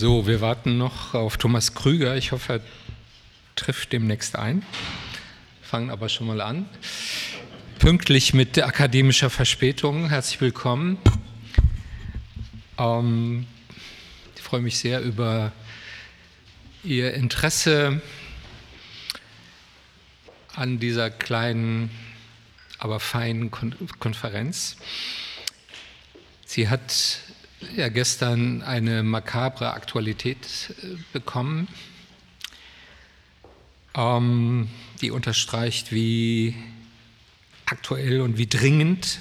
So, wir warten noch auf Thomas Krüger. Ich hoffe, er trifft demnächst ein. Fangen aber schon mal an. Pünktlich mit akademischer Verspätung. Herzlich willkommen. Ähm, ich freue mich sehr über Ihr Interesse an dieser kleinen, aber feinen Konferenz. Sie hat ja gestern eine makabre Aktualität äh, bekommen, ähm, die unterstreicht, wie aktuell und wie dringend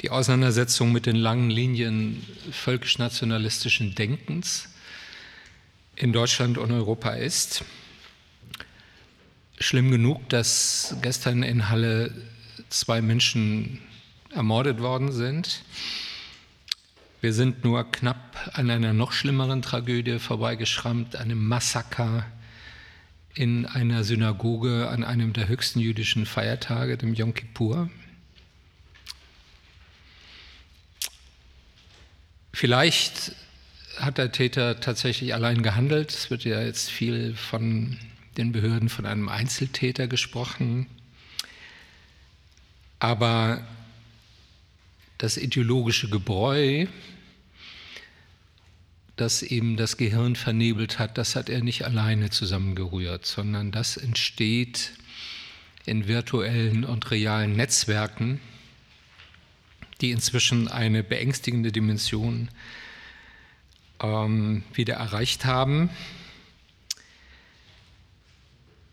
die Auseinandersetzung mit den langen Linien völkisch-nationalistischen Denkens in Deutschland und Europa ist. Schlimm genug, dass gestern in Halle zwei Menschen ermordet worden sind. Wir sind nur knapp an einer noch schlimmeren Tragödie vorbeigeschrammt, einem Massaker in einer Synagoge an einem der höchsten jüdischen Feiertage, dem Yom Kippur. Vielleicht hat der Täter tatsächlich allein gehandelt. Es wird ja jetzt viel von den Behörden von einem Einzeltäter gesprochen. Aber das ideologische Gebräu, das eben das Gehirn vernebelt hat, das hat er nicht alleine zusammengerührt, sondern das entsteht in virtuellen und realen Netzwerken, die inzwischen eine beängstigende Dimension ähm, wieder erreicht haben.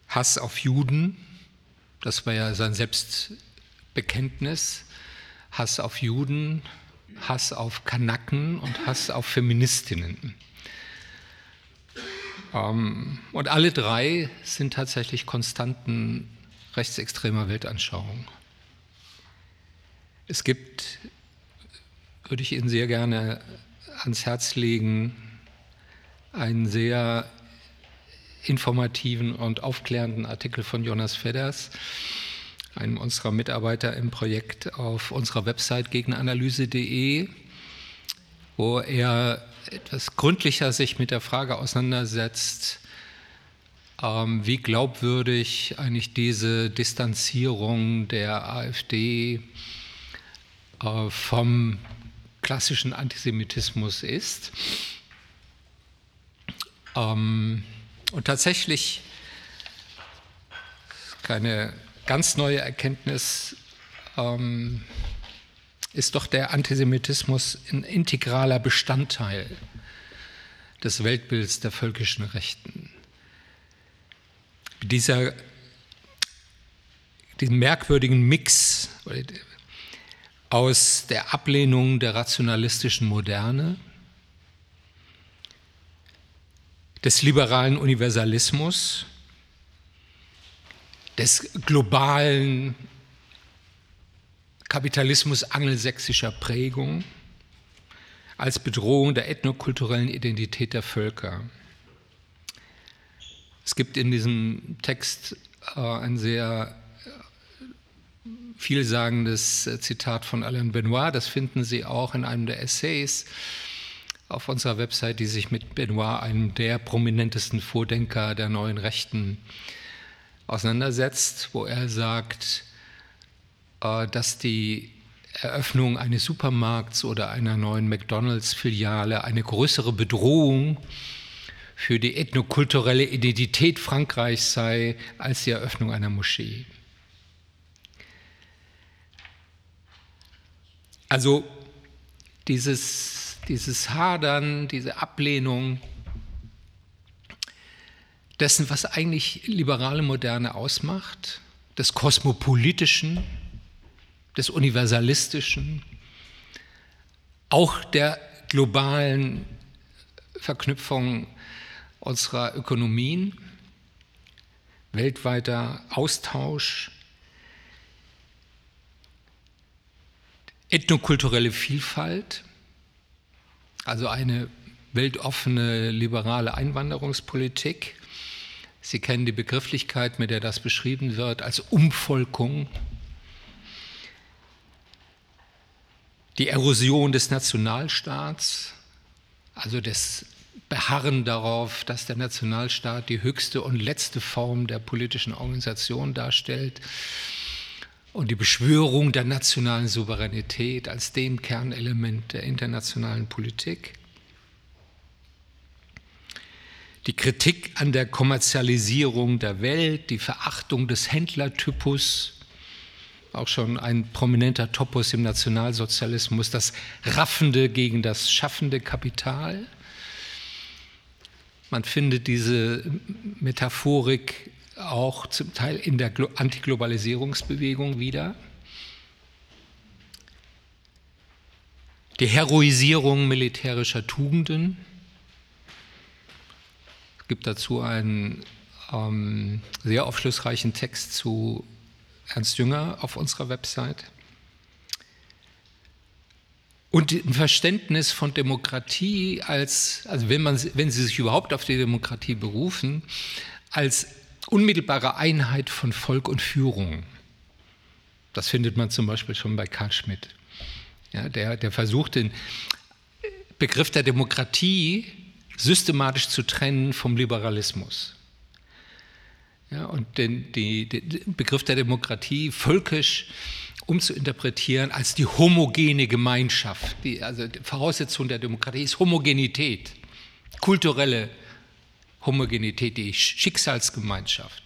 Hass auf Juden, das war ja sein Selbstbekenntnis, Hass auf Juden, Hass auf Kanaken und Hass auf Feministinnen. Ähm, und alle drei sind tatsächlich Konstanten rechtsextremer Weltanschauung. Es gibt, würde ich Ihnen sehr gerne ans Herz legen, einen sehr informativen und aufklärenden Artikel von Jonas Fedders einem unserer Mitarbeiter im Projekt auf unserer Website gegenanalyse.de, wo er etwas gründlicher sich mit der Frage auseinandersetzt, ähm, wie glaubwürdig eigentlich diese Distanzierung der AfD äh, vom klassischen Antisemitismus ist. Ähm, und tatsächlich keine ganz neue Erkenntnis ähm, ist doch der Antisemitismus ein integraler Bestandteil des Weltbilds der völkischen Rechten. Dieser, diesen merkwürdigen Mix aus der Ablehnung der rationalistischen Moderne, des liberalen Universalismus, des globalen Kapitalismus angelsächsischer Prägung als Bedrohung der ethnokulturellen Identität der Völker. Es gibt in diesem Text äh, ein sehr äh, vielsagendes äh, Zitat von Alain Benoit, das finden Sie auch in einem der Essays auf unserer Website, die sich mit Benoit, einem der prominentesten Vordenker der neuen Rechten, auseinandersetzt, wo er sagt, äh, dass die Eröffnung eines Supermarkts oder einer neuen McDonald's-Filiale eine größere Bedrohung für die ethnokulturelle Identität Frankreichs sei als die Eröffnung einer Moschee. Also dieses, dieses Hadern, diese Ablehnung dessen, was eigentlich liberale Moderne ausmacht, des kosmopolitischen, des universalistischen, auch der globalen Verknüpfung unserer Ökonomien, weltweiter Austausch, ethnokulturelle Vielfalt, also eine weltoffene liberale Einwanderungspolitik, Sie kennen die Begrifflichkeit, mit der das beschrieben wird, als Umvolkung. Die Erosion des Nationalstaats, also des beharren darauf, dass der Nationalstaat die höchste und letzte Form der politischen Organisation darstellt und die Beschwörung der nationalen Souveränität als dem Kernelement der internationalen Politik. Die Kritik an der Kommerzialisierung der Welt, die Verachtung des Händlertypus, auch schon ein prominenter Topos im Nationalsozialismus, das raffende gegen das schaffende Kapital. Man findet diese Metaphorik auch zum Teil in der Antiglobalisierungsbewegung wieder. Die Heroisierung militärischer Tugenden. Gibt dazu einen ähm, sehr aufschlussreichen Text zu Ernst Jünger auf unserer Website. Und ein Verständnis von Demokratie als, also wenn, man, wenn Sie sich überhaupt auf die Demokratie berufen, als unmittelbare Einheit von Volk und Führung. Das findet man zum Beispiel schon bei Karl Schmidt. Ja, der, der versucht, den Begriff der Demokratie systematisch zu trennen vom Liberalismus. Ja, und den, die, den Begriff der Demokratie völkisch umzuinterpretieren als die homogene Gemeinschaft. Die, also die Voraussetzung der Demokratie ist Homogenität, kulturelle Homogenität, die Schicksalsgemeinschaft,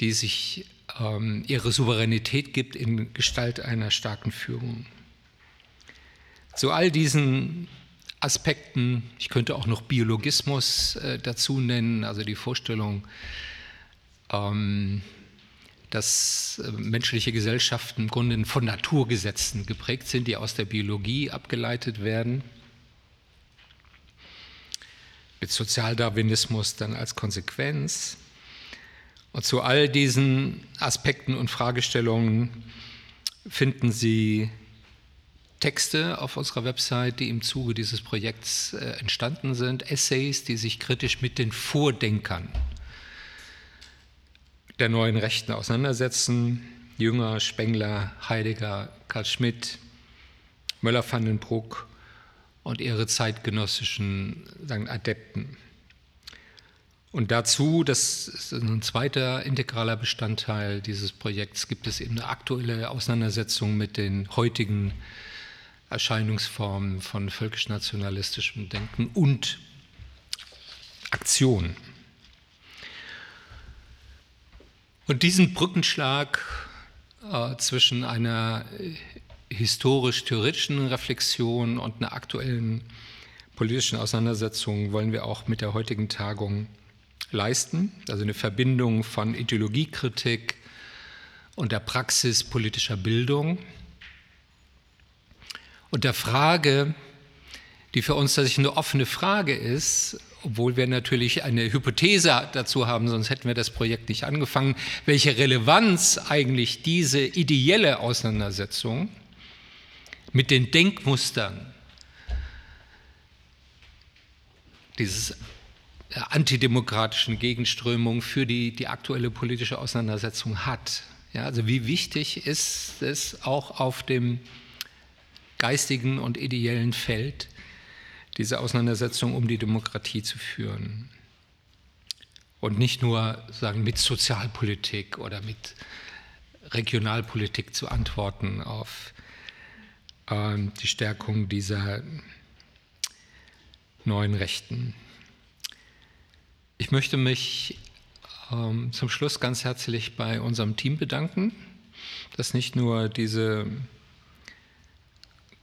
die sich ähm, ihre Souveränität gibt in Gestalt einer starken Führung. Zu all diesen Aspekten, ich könnte auch noch Biologismus äh, dazu nennen, also die Vorstellung, ähm, dass äh, menschliche Gesellschaften im Grunde von Naturgesetzen geprägt sind, die aus der Biologie abgeleitet werden mit Sozialdarwinismus dann als Konsequenz. Und zu all diesen Aspekten und Fragestellungen finden Sie Texte auf unserer Website, die im Zuge dieses Projekts äh, entstanden sind, Essays, die sich kritisch mit den Vordenkern der neuen Rechten auseinandersetzen. Jünger, Spengler, Heidegger, Karl Schmidt, Möller-Vandenbruck und ihre zeitgenössischen sagen, Adepten. Und dazu, das ist ein zweiter integraler Bestandteil dieses Projekts, gibt es eben eine aktuelle Auseinandersetzung mit den heutigen Erscheinungsformen von völkisch-nationalistischem Denken und Aktion. Und diesen Brückenschlag äh, zwischen einer historisch-theoretischen Reflexion und einer aktuellen politischen Auseinandersetzung wollen wir auch mit der heutigen Tagung leisten. Also eine Verbindung von Ideologiekritik und der Praxis politischer Bildung und der Frage, die für uns tatsächlich eine offene Frage ist, obwohl wir natürlich eine Hypothese dazu haben, sonst hätten wir das Projekt nicht angefangen, welche Relevanz eigentlich diese ideelle Auseinandersetzung mit den Denkmustern dieses antidemokratischen Gegenströmung für die, die aktuelle politische Auseinandersetzung hat. Ja, also wie wichtig ist es auch auf dem geistigen und ideellen Feld, diese Auseinandersetzung um die Demokratie zu führen. Und nicht nur sagen, mit Sozialpolitik oder mit Regionalpolitik zu antworten auf ähm, die Stärkung dieser neuen Rechten. Ich möchte mich ähm, zum Schluss ganz herzlich bei unserem Team bedanken, das nicht nur diese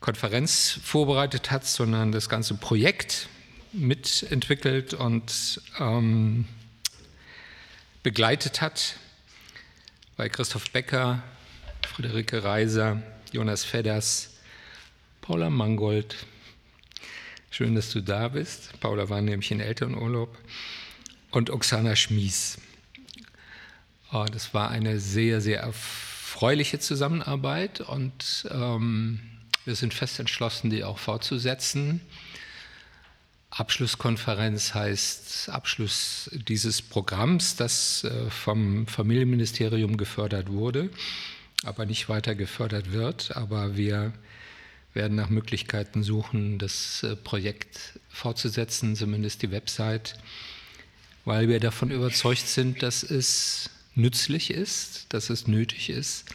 Konferenz vorbereitet hat, sondern das ganze Projekt mitentwickelt und ähm, begleitet hat. Bei Christoph Becker, Friederike Reiser, Jonas Fedders, Paula Mangold. Schön, dass du da bist. Paula war nämlich in Elternurlaub. Und Oksana Schmies. Oh, das war eine sehr, sehr erfreuliche Zusammenarbeit und ähm, wir sind fest entschlossen, die auch fortzusetzen. Abschlusskonferenz heißt Abschluss dieses Programms, das äh, vom Familienministerium gefördert wurde, aber nicht weiter gefördert wird. Aber wir werden nach Möglichkeiten suchen, das äh, Projekt fortzusetzen, zumindest die Website, weil wir davon überzeugt sind, dass es nützlich ist, dass es nötig ist,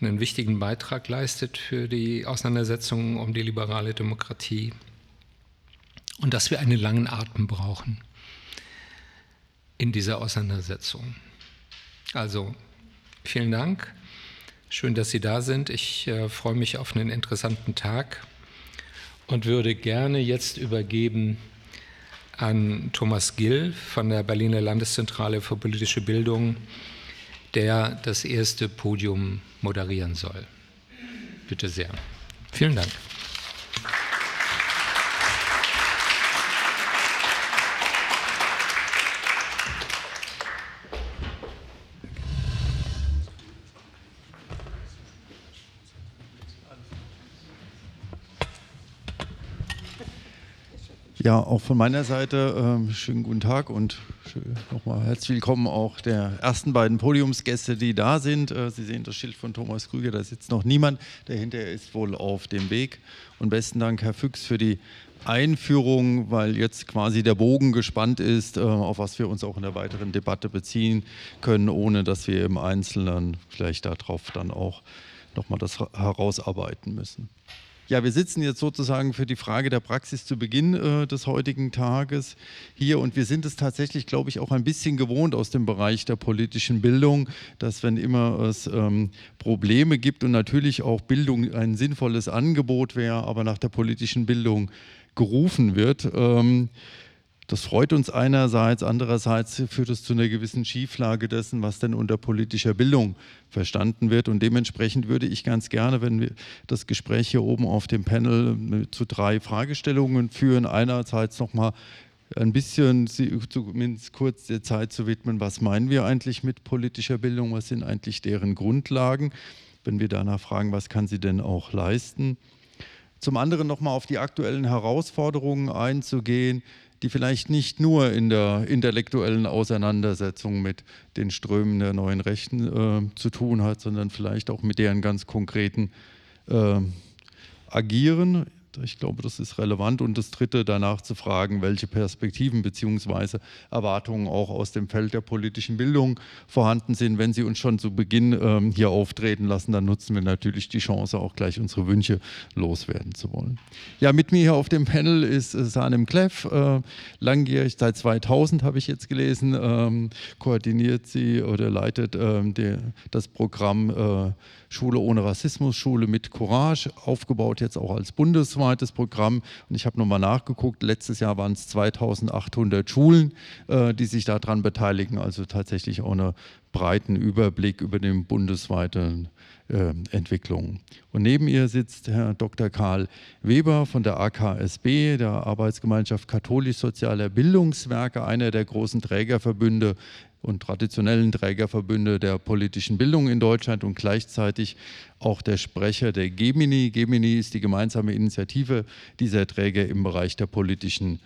einen wichtigen Beitrag leistet für die Auseinandersetzung um die liberale Demokratie und dass wir einen langen Atem brauchen in dieser Auseinandersetzung. Also vielen Dank. Schön, dass Sie da sind. Ich äh, freue mich auf einen interessanten Tag und würde gerne jetzt übergeben an Thomas Gill von der Berliner Landeszentrale für politische Bildung, der das erste Podium moderieren soll. Bitte sehr. Vielen Dank. Ja, auch von meiner Seite äh, schönen guten Tag und nochmal herzlich willkommen auch der ersten beiden Podiumsgäste, die da sind. Äh, Sie sehen das Schild von Thomas Krüger, da sitzt noch niemand, dahinter ist wohl auf dem Weg. Und besten Dank, Herr Füchs, für die Einführung, weil jetzt quasi der Bogen gespannt ist, äh, auf was wir uns auch in der weiteren Debatte beziehen können, ohne dass wir im Einzelnen vielleicht darauf dann auch nochmal das herausarbeiten müssen. Ja, wir sitzen jetzt sozusagen für die Frage der Praxis zu Beginn äh, des heutigen Tages hier und wir sind es tatsächlich, glaube ich, auch ein bisschen gewohnt aus dem Bereich der politischen Bildung, dass wenn immer es ähm, Probleme gibt und natürlich auch Bildung ein sinnvolles Angebot wäre, aber nach der politischen Bildung gerufen wird, ähm, das freut uns einerseits, andererseits führt es zu einer gewissen Schieflage dessen, was denn unter politischer Bildung verstanden wird. Und dementsprechend würde ich ganz gerne, wenn wir das Gespräch hier oben auf dem Panel zu drei Fragestellungen führen, einerseits nochmal ein bisschen zumindest kurz der Zeit zu widmen, was meinen wir eigentlich mit politischer Bildung, was sind eigentlich deren Grundlagen, wenn wir danach fragen, was kann sie denn auch leisten. Zum anderen nochmal auf die aktuellen Herausforderungen einzugehen, die vielleicht nicht nur in der intellektuellen Auseinandersetzung mit den Strömen der neuen Rechten äh, zu tun hat, sondern vielleicht auch mit deren ganz konkreten äh, Agieren ich glaube, das ist relevant. Und das Dritte, danach zu fragen, welche Perspektiven bzw. Erwartungen auch aus dem Feld der politischen Bildung vorhanden sind. Wenn Sie uns schon zu Beginn ähm, hier auftreten lassen, dann nutzen wir natürlich die Chance, auch gleich unsere Wünsche loswerden zu wollen. Ja, mit mir hier auf dem Panel ist äh, Sanem Kleff, äh, langjährig, seit 2000 habe ich jetzt gelesen, ähm, koordiniert sie oder leitet ähm, die, das Programm äh, Schule ohne Rassismus, Schule mit Courage, aufgebaut jetzt auch als bundesweites Programm. Und ich habe nochmal nachgeguckt, letztes Jahr waren es 2800 Schulen, äh, die sich daran beteiligen, also tatsächlich auch einen breiten Überblick über die bundesweite äh, Entwicklung. Und neben ihr sitzt Herr Dr. Karl Weber von der AKSB, der Arbeitsgemeinschaft Katholisch-Sozialer Bildungswerke, einer der großen Trägerverbünde und traditionellen Trägerverbünde der politischen Bildung in Deutschland und gleichzeitig auch der Sprecher der Gemini. Gemini ist die gemeinsame Initiative dieser Träger im Bereich der politischen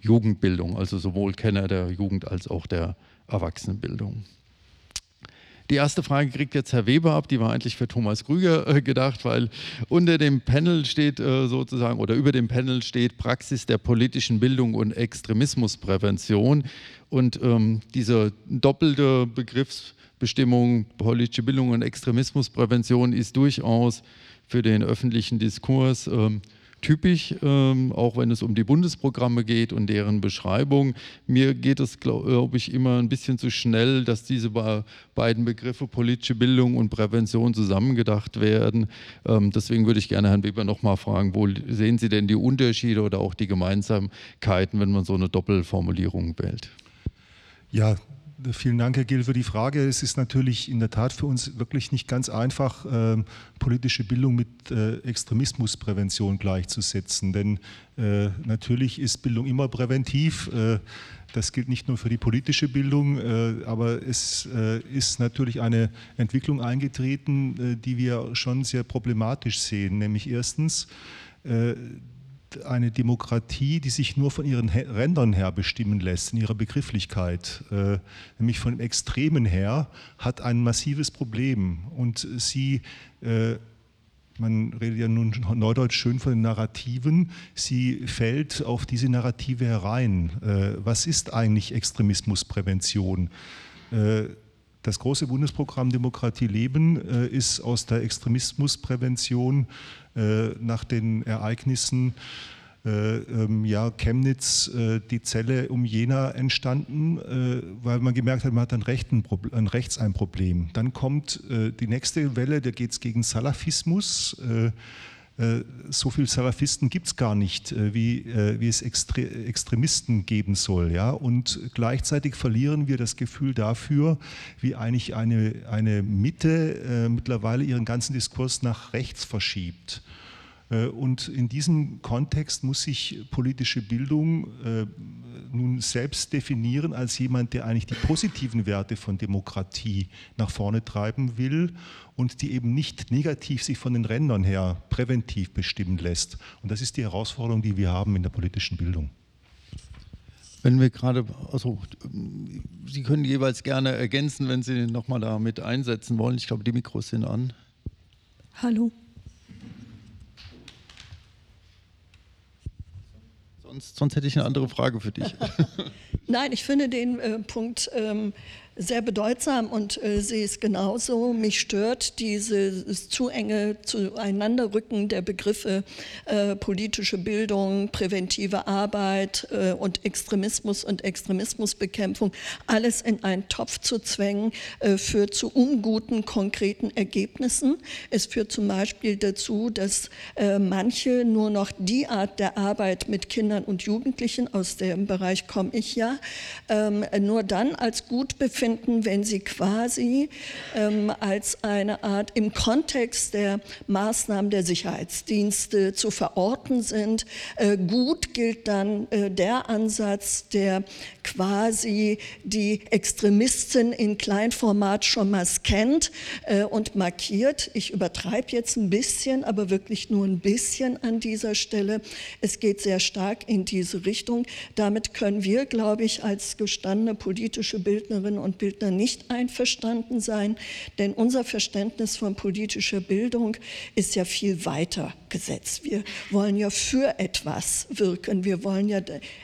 Jugendbildung, also sowohl Kenner der Jugend als auch der Erwachsenenbildung. Die erste Frage kriegt jetzt Herr Weber ab, die war eigentlich für Thomas Krüger äh, gedacht, weil unter dem Panel steht äh, sozusagen oder über dem Panel steht Praxis der politischen Bildung und Extremismusprävention. Und ähm, diese doppelte Begriffsbestimmung politische Bildung und Extremismusprävention ist durchaus für den öffentlichen Diskurs ähm, typisch, ähm, auch wenn es um die Bundesprogramme geht und deren Beschreibung. Mir geht es, glaube ich, immer ein bisschen zu schnell, dass diese beiden Begriffe politische Bildung und Prävention zusammengedacht werden. Ähm, deswegen würde ich gerne Herrn Weber nochmal fragen, wo sehen Sie denn die Unterschiede oder auch die Gemeinsamkeiten, wenn man so eine Doppelformulierung wählt? Ja, Vielen Dank, Herr Gill, für die Frage. Es ist natürlich in der Tat für uns wirklich nicht ganz einfach, äh, politische Bildung mit äh, Extremismusprävention gleichzusetzen. Denn äh, natürlich ist Bildung immer präventiv. Äh, das gilt nicht nur für die politische Bildung, äh, aber es äh, ist natürlich eine Entwicklung eingetreten, die wir schon sehr problematisch sehen. Nämlich erstens, eine Demokratie, die sich nur von ihren Rändern her bestimmen lässt, in ihrer Begrifflichkeit, äh, nämlich von Extremen her, hat ein massives Problem. Und sie äh, man redet ja nun neudeutsch schön von den Narrativen, sie fällt auf diese Narrative herein. Äh, was ist eigentlich Extremismusprävention? Äh, das große Bundesprogramm Demokratie leben äh, ist aus der Extremismusprävention nach den Ereignissen äh, ähm, ja, Chemnitz äh, die Zelle um Jena entstanden, äh, weil man gemerkt hat, man hat an, Rechten, an rechts ein Problem. Dann kommt die nächste Welle, da geht es gegen Salafismus so viele Salafisten gibt es gar nicht, wie, wie es Extre Extremisten geben soll. Ja? Und gleichzeitig verlieren wir das Gefühl dafür, wie eigentlich eine, eine Mitte äh, mittlerweile ihren ganzen Diskurs nach rechts verschiebt. Äh, und in diesem Kontext muss sich politische Bildung äh, nun selbst definieren als jemand, der eigentlich die positiven Werte von Demokratie nach vorne treiben will und die eben nicht negativ sich von den Rändern her präventiv bestimmen lässt. Und das ist die Herausforderung, die wir haben in der politischen Bildung. Wenn wir gerade, also Sie können jeweils gerne ergänzen, wenn Sie nochmal da mit einsetzen wollen. Ich glaube, die Mikros sind an. Hallo. Sonst, sonst hätte ich eine andere Frage für dich. Nein, ich finde den äh, Punkt ähm, sehr bedeutsam und äh, sehe es genauso. Mich stört dieses zu enge Zueinanderrücken der Begriffe äh, politische Bildung, präventive Arbeit äh, und Extremismus und Extremismusbekämpfung, alles in einen Topf zu zwängen, äh, führt zu unguten, konkreten Ergebnissen. Es führt zum Beispiel dazu, dass äh, manche nur noch die Art der Arbeit mit Kindern und Jugendlichen, aus dem Bereich komme ich ja, ähm, nur dann als gut befinden, finden, wenn sie quasi ähm, als eine Art im Kontext der Maßnahmen der Sicherheitsdienste zu verorten sind. Äh, gut gilt dann äh, der Ansatz, der quasi die Extremisten in Kleinformat schon mal scannt äh, und markiert. Ich übertreibe jetzt ein bisschen, aber wirklich nur ein bisschen an dieser Stelle. Es geht sehr stark in diese Richtung. Damit können wir, glaube ich, als gestandene politische Bildnerinnen und Bildner nicht einverstanden sein, denn unser Verständnis von politischer Bildung ist ja viel weiter gesetzt. Wir wollen ja für etwas wirken, wir wollen ja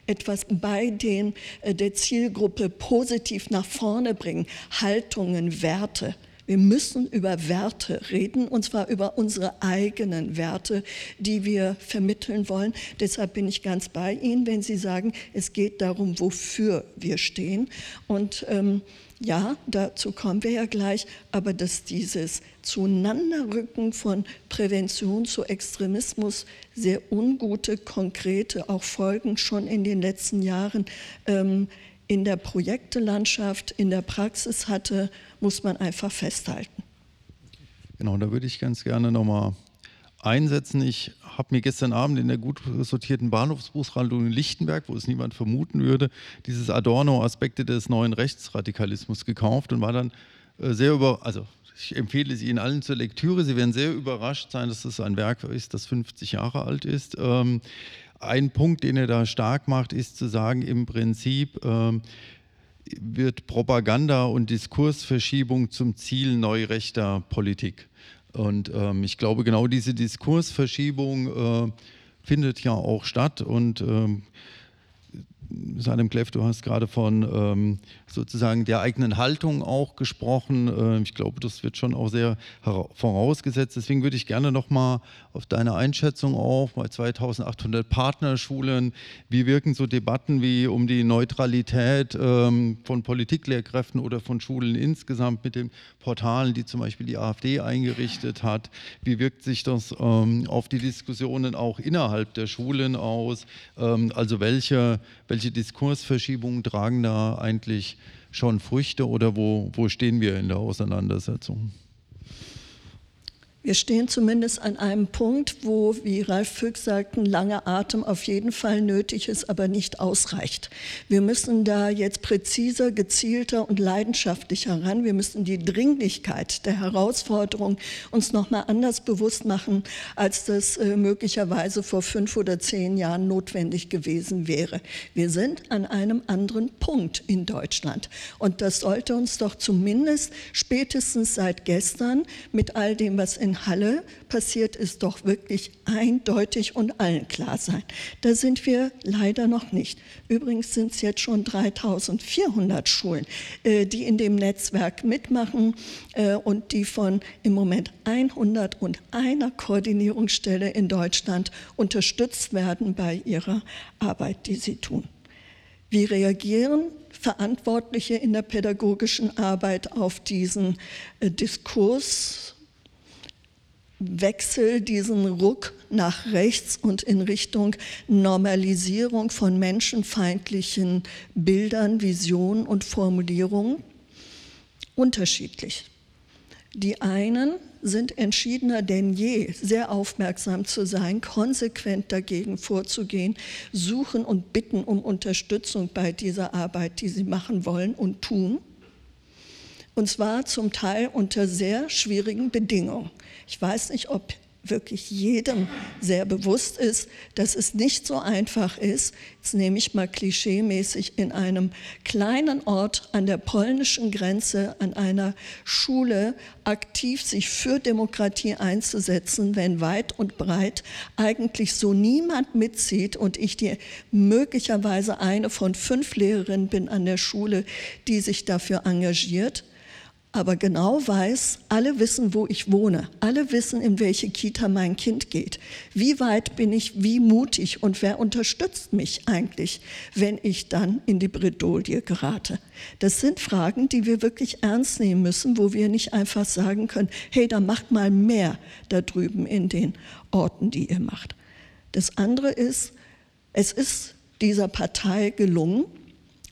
etwas bei den, äh, der Zielgruppe positiv nach vorne bringen, Haltungen, Werte. Wir müssen über Werte reden, und zwar über unsere eigenen Werte, die wir vermitteln wollen. Deshalb bin ich ganz bei Ihnen, wenn Sie sagen, es geht darum, wofür wir stehen. Und ähm, ja, dazu kommen wir ja gleich, aber dass dieses Zueinanderrücken von Prävention zu Extremismus sehr ungute, konkrete auch Folgen schon in den letzten Jahren ähm, in der Projektelandschaft, in der Praxis hatte, muss man einfach festhalten. Genau, da würde ich ganz gerne nochmal einsetzen. Ich habe mir gestern Abend in der gut sortierten Bahnhofsbuchhandlung in Lichtenberg, wo es niemand vermuten würde, dieses Adorno-Aspekte des neuen Rechtsradikalismus gekauft und war dann äh, sehr über, also ich empfehle sie Ihnen allen zur Lektüre. Sie werden sehr überrascht sein, dass es ein Werk ist, das 50 Jahre alt ist. Ähm, ein Punkt, den er da stark macht, ist zu sagen, im Prinzip ähm, wird Propaganda und Diskursverschiebung zum Ziel neurechter Politik. Und ähm, ich glaube, genau diese Diskursverschiebung äh, findet ja auch statt. Und ähm, Salem Kleff, du hast gerade von ähm, sozusagen der eigenen Haltung auch gesprochen. Äh, ich glaube, das wird schon auch sehr vorausgesetzt. Deswegen würde ich gerne nochmal auf deine Einschätzung auch bei 2800 Partnerschulen. Wie wirken so Debatten wie um die Neutralität ähm, von Politiklehrkräften oder von Schulen insgesamt mit den Portalen, die zum Beispiel die AfD eingerichtet hat? Wie wirkt sich das ähm, auf die Diskussionen auch innerhalb der Schulen aus? Ähm, also welche, welche Diskursverschiebungen tragen da eigentlich schon Früchte oder wo, wo stehen wir in der Auseinandersetzung? Wir stehen zumindest an einem Punkt, wo, wie Ralf Füchs sagt, ein langer Atem auf jeden Fall nötig ist, aber nicht ausreicht. Wir müssen da jetzt präziser, gezielter und leidenschaftlicher ran. Wir müssen die Dringlichkeit der Herausforderung uns nochmal anders bewusst machen, als das äh, möglicherweise vor fünf oder zehn Jahren notwendig gewesen wäre. Wir sind an einem anderen Punkt in Deutschland. Und das sollte uns doch zumindest spätestens seit gestern mit all dem, was in Halle passiert, ist doch wirklich eindeutig und allen klar sein. Da sind wir leider noch nicht. Übrigens sind es jetzt schon 3400 Schulen, äh, die in dem Netzwerk mitmachen äh, und die von im Moment 101 Koordinierungsstelle in Deutschland unterstützt werden bei ihrer Arbeit, die sie tun. Wie reagieren Verantwortliche in der pädagogischen Arbeit auf diesen äh, Diskurswechsel, diesen Ruck nach rechts und in Richtung Normalisierung von menschenfeindlichen Bildern, Visionen und Formulierungen? Unterschiedlich. Die einen sind entschiedener denn je, sehr aufmerksam zu sein, konsequent dagegen vorzugehen, suchen und bitten um Unterstützung bei dieser Arbeit, die sie machen wollen und tun. Und zwar zum Teil unter sehr schwierigen Bedingungen. Ich weiß nicht, ob wirklich jedem sehr bewusst ist, dass es nicht so einfach ist, jetzt nehme ich mal klischeemäßig in einem kleinen Ort an der polnischen Grenze, an einer Schule aktiv sich für Demokratie einzusetzen, wenn weit und breit eigentlich so niemand mitzieht und ich die möglicherweise eine von fünf Lehrerinnen bin an der Schule, die sich dafür engagiert aber genau weiß, alle wissen, wo ich wohne, alle wissen, in welche Kita mein Kind geht. Wie weit bin ich, wie mutig und wer unterstützt mich eigentlich, wenn ich dann in die Bredouille gerate? Das sind Fragen, die wir wirklich ernst nehmen müssen, wo wir nicht einfach sagen können, hey, da macht mal mehr da drüben in den Orten, die ihr macht. Das andere ist, es ist dieser Partei gelungen,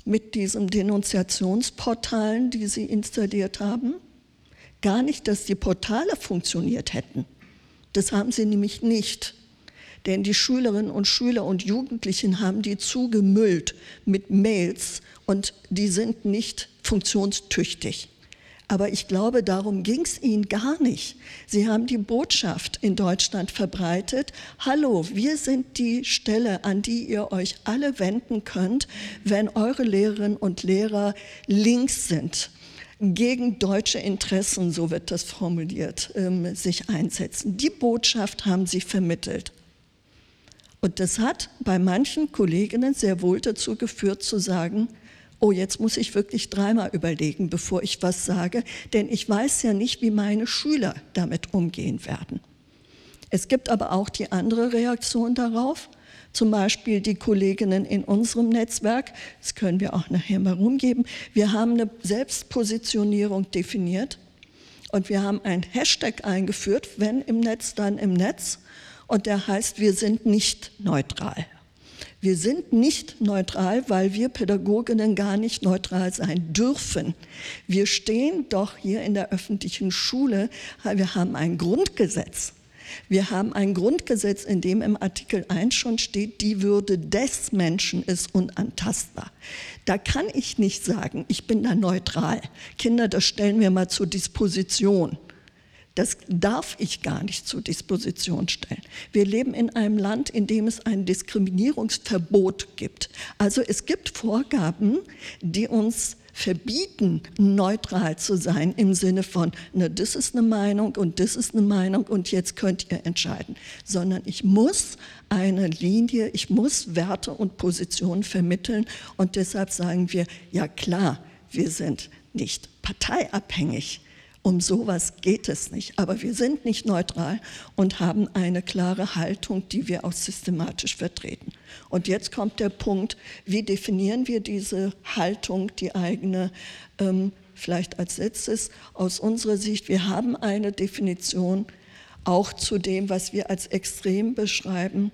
mit diesen Denunziationsportalen, die sie installiert haben. Gar nicht, dass die Portale funktioniert hätten. Das haben sie nämlich nicht. Denn die Schülerinnen und Schüler und Jugendlichen haben die zugemüllt mit Mails und die sind nicht funktionstüchtig. Aber ich glaube, darum ging es ihnen gar nicht. Sie haben die Botschaft in Deutschland verbreitet, hallo, wir sind die Stelle, an die ihr euch alle wenden könnt, wenn eure Lehrerinnen und Lehrer links sind gegen deutsche Interessen, so wird das formuliert, ähm, sich einsetzen. Die Botschaft haben sie vermittelt. Und das hat bei manchen Kolleginnen sehr wohl dazu geführt zu sagen, oh, jetzt muss ich wirklich dreimal überlegen, bevor ich was sage, denn ich weiß ja nicht, wie meine Schüler damit umgehen werden. Es gibt aber auch die andere Reaktion darauf, zum Beispiel die Kolleginnen in unserem Netzwerk, das können wir auch nachher mal rumgeben, wir haben eine Selbstpositionierung definiert und wir haben ein Hashtag eingeführt, wenn im Netz, dann im Netz, und der heißt, wir sind nicht neutral. Wir sind nicht neutral, weil wir Pädagoginnen gar nicht neutral sein dürfen. Wir stehen doch hier in der öffentlichen Schule, wir haben ein Grundgesetz. Wir haben ein Grundgesetz, in dem im Artikel 1 schon steht, die Würde des Menschen ist unantastbar. Da kann ich nicht sagen, ich bin da neutral. Kinder, das stellen wir mal zur Disposition. Das darf ich gar nicht zur Disposition stellen. Wir leben in einem Land, in dem es ein Diskriminierungsverbot gibt. Also es gibt Vorgaben, die uns verbieten, neutral zu sein im Sinne von, ne, das ist eine Meinung und das ist eine Meinung und jetzt könnt ihr entscheiden, sondern ich muss eine Linie, ich muss Werte und Positionen vermitteln und deshalb sagen wir, ja klar, wir sind nicht parteiabhängig, um sowas geht es nicht. Aber wir sind nicht neutral und haben eine klare Haltung, die wir auch systematisch vertreten. Und jetzt kommt der Punkt, wie definieren wir diese Haltung, die eigene, ähm, vielleicht als letztes aus unserer Sicht. Wir haben eine Definition auch zu dem, was wir als extrem beschreiben.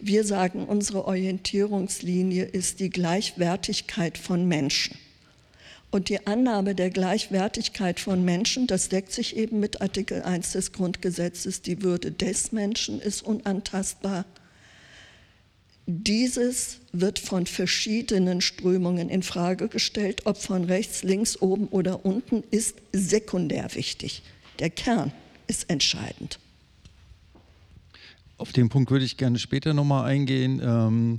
Wir sagen, unsere Orientierungslinie ist die Gleichwertigkeit von Menschen. Und die Annahme der Gleichwertigkeit von Menschen, das deckt sich eben mit Artikel 1 des Grundgesetzes, die Würde des Menschen ist unantastbar. Dieses wird von verschiedenen Strömungen in Frage gestellt, ob von rechts, links, oben oder unten, ist sekundär wichtig. Der Kern ist entscheidend. Auf den Punkt würde ich gerne später nochmal eingehen.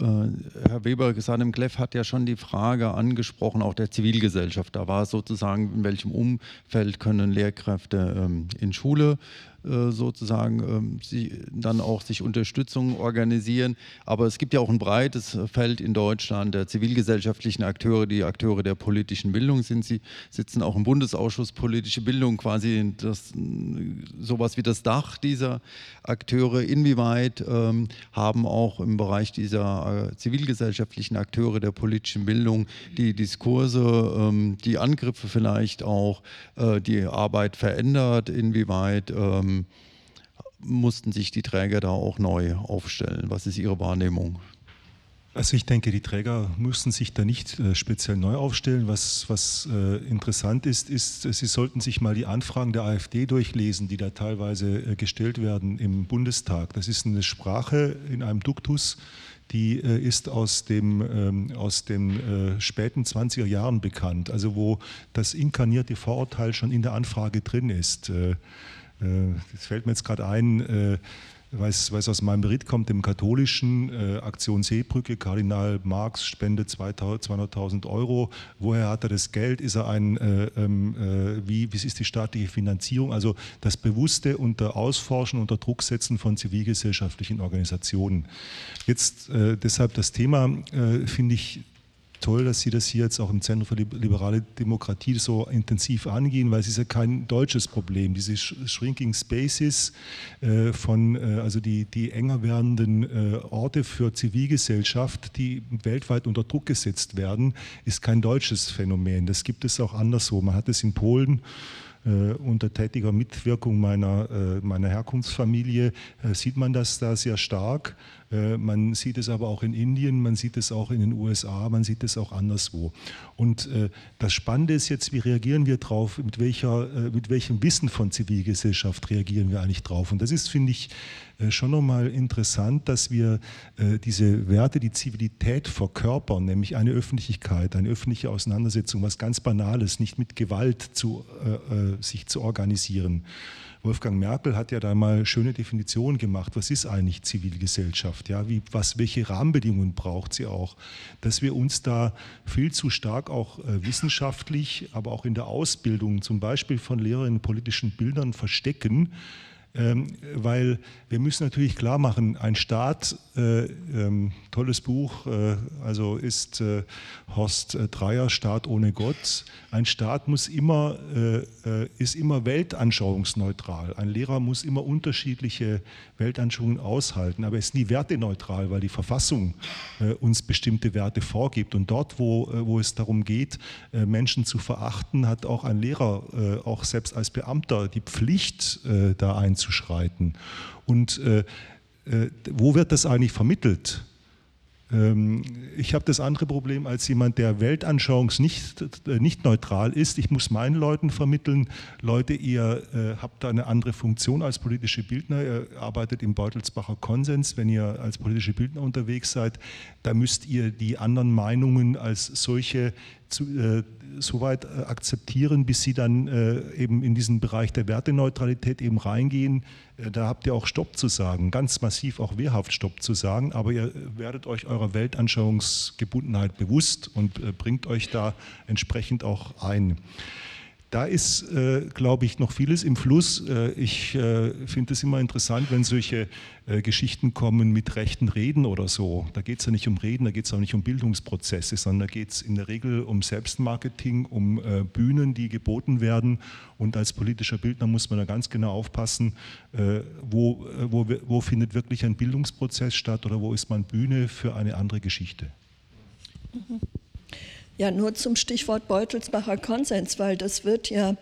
Ähm Herr Weber, Sanem Kleff hat ja schon die Frage angesprochen, auch der Zivilgesellschaft. Da war sozusagen, in welchem Umfeld können Lehrkräfte ähm, in Schule äh, sozusagen ähm, sie dann auch sich Unterstützung organisieren. Aber es gibt ja auch ein breites Feld in Deutschland der zivilgesellschaftlichen Akteure, die Akteure der politischen Bildung sind. Sie sitzen auch im Bundesausschuss politische Bildung, quasi das, sowas wie das Dach dieser Akteure. Inwieweit ähm, haben auch im Bereich dieser äh, zivilgesellschaftlichen Akteure der politischen Bildung die Diskurse, ähm, die Angriffe vielleicht auch, äh, die Arbeit verändert? Inwieweit ähm, mussten sich die Träger da auch neu aufstellen? Was ist Ihre Wahrnehmung? Also ich denke, die Träger mussten sich da nicht äh, speziell neu aufstellen. Was, was äh, interessant ist, ist, sie sollten sich mal die Anfragen der AfD durchlesen, die da teilweise äh, gestellt werden im Bundestag. Das ist eine Sprache in einem Duktus, die ist aus, dem, ähm, aus den späten 20er Jahren bekannt, also wo das inkarnierte Vorurteil schon in der Anfrage drin ist. Das fällt mir jetzt gerade ein, äh, weil es aus meinem Bericht kommt, dem katholischen äh, Aktion Seebrücke, Kardinal Marx spendet 200.000 Euro. Woher hat er das Geld? Ist er ein, äh, ähm, äh, wie, wie ist die staatliche Finanzierung? Also das bewusste unter Ausforschen, unter Druck setzen von zivilgesellschaftlichen Organisationen. Jetzt äh, deshalb das Thema, finde ich toll, dass Sie das hier jetzt auch im Zentrum für liberale Demokratie so intensiv angehen, weil es ist ja kein deutsches Problem. Diese Shrinking Spaces äh, von, äh, also die, die enger werdenden äh, Orte für Zivilgesellschaft, die weltweit unter Druck gesetzt werden, ist kein deutsches Phänomen. Das gibt es auch anderswo. Man hat es in Polen unter tätiger Mitwirkung meiner, äh, meiner Herkunftsfamilie äh, sieht man das da sehr stark. Man sieht es aber auch in Indien, man sieht es auch in den USA, man sieht es auch anderswo. Und das Spannende ist jetzt, wie reagieren wir drauf, mit, welcher, mit welchem Wissen von Zivilgesellschaft reagieren wir eigentlich drauf. Und das ist, finde ich, äh, schon nochmal interessant, dass wir äh, diese Werte, die Zivilität verkörpern, nämlich eine Öffentlichkeit, eine öffentliche Auseinandersetzung, was ganz Banales, nicht mit Gewalt zu, äh, sich zu organisieren. Wolfgang Merkel hat ja da mal schöne Definitionen gemacht. Was ist eigentlich Zivilgesellschaft? Ja, wie, was, welche Rahmenbedingungen braucht sie auch? Dass wir uns da viel zu stark auch äh, wissenschaftlich, aber auch in der Ausbildung, zum Beispiel von Lehrerinnen politischen Bildern verstecken, weil wir müssen natürlich klar machen, ein Staat, äh, ähm, tolles Buch, äh, also ist äh, Horst äh, Dreier, Staat ohne Gott. Ein Staat muss immer, äh, äh, ist immer weltanschauungsneutral. Ein Lehrer muss immer unterschiedliche Weltanschauungen aushalten, aber er ist nie werteneutral, weil die Verfassung uns bestimmte Werte vorgibt. Und dort, wo, wo es darum geht, Menschen zu verachten, hat auch ein Lehrer, auch selbst als Beamter, die Pflicht, da einzugehen einzuschreiten. Und äh, äh, wo wird das eigentlich vermittelt? Ähm, ich habe das andere Problem als jemand, der weltanschauungs nicht, äh, nicht neutral ist. Ich muss meinen Leuten vermitteln, Leute, ihr äh, habt da eine andere Funktion als politische Bildner, ihr arbeitet im Beutelsbacher Konsens, wenn ihr als politische Bildner unterwegs seid, da müsst ihr die anderen Meinungen als solche zu, äh, so weit äh, akzeptieren, bis sie dann äh, eben in diesen Bereich der Werteneutralität eben reingehen. Äh, da habt ihr auch Stopp zu sagen, ganz massiv auch wehrhaft Stopp zu sagen, aber ihr werdet euch eurer Weltanschauungsgebundenheit bewusst und äh, bringt euch da entsprechend auch ein. Da ist, äh, glaube ich, noch vieles im Fluss. Äh, ich äh, finde es immer interessant, wenn solche äh, Geschichten kommen mit rechten Reden oder so. Da geht es ja nicht um Reden, da geht es auch nicht um Bildungsprozesse, sondern da geht es in der Regel um Selbstmarketing, um äh, Bühnen, die geboten werden. Und als politischer Bildner muss man da ganz genau aufpassen, äh, wo, wo, wo findet wirklich ein Bildungsprozess statt oder wo ist man Bühne für eine andere Geschichte. Mhm. Ja, nur zum Stichwort Beutelsbacher Konsens, weil das wird ja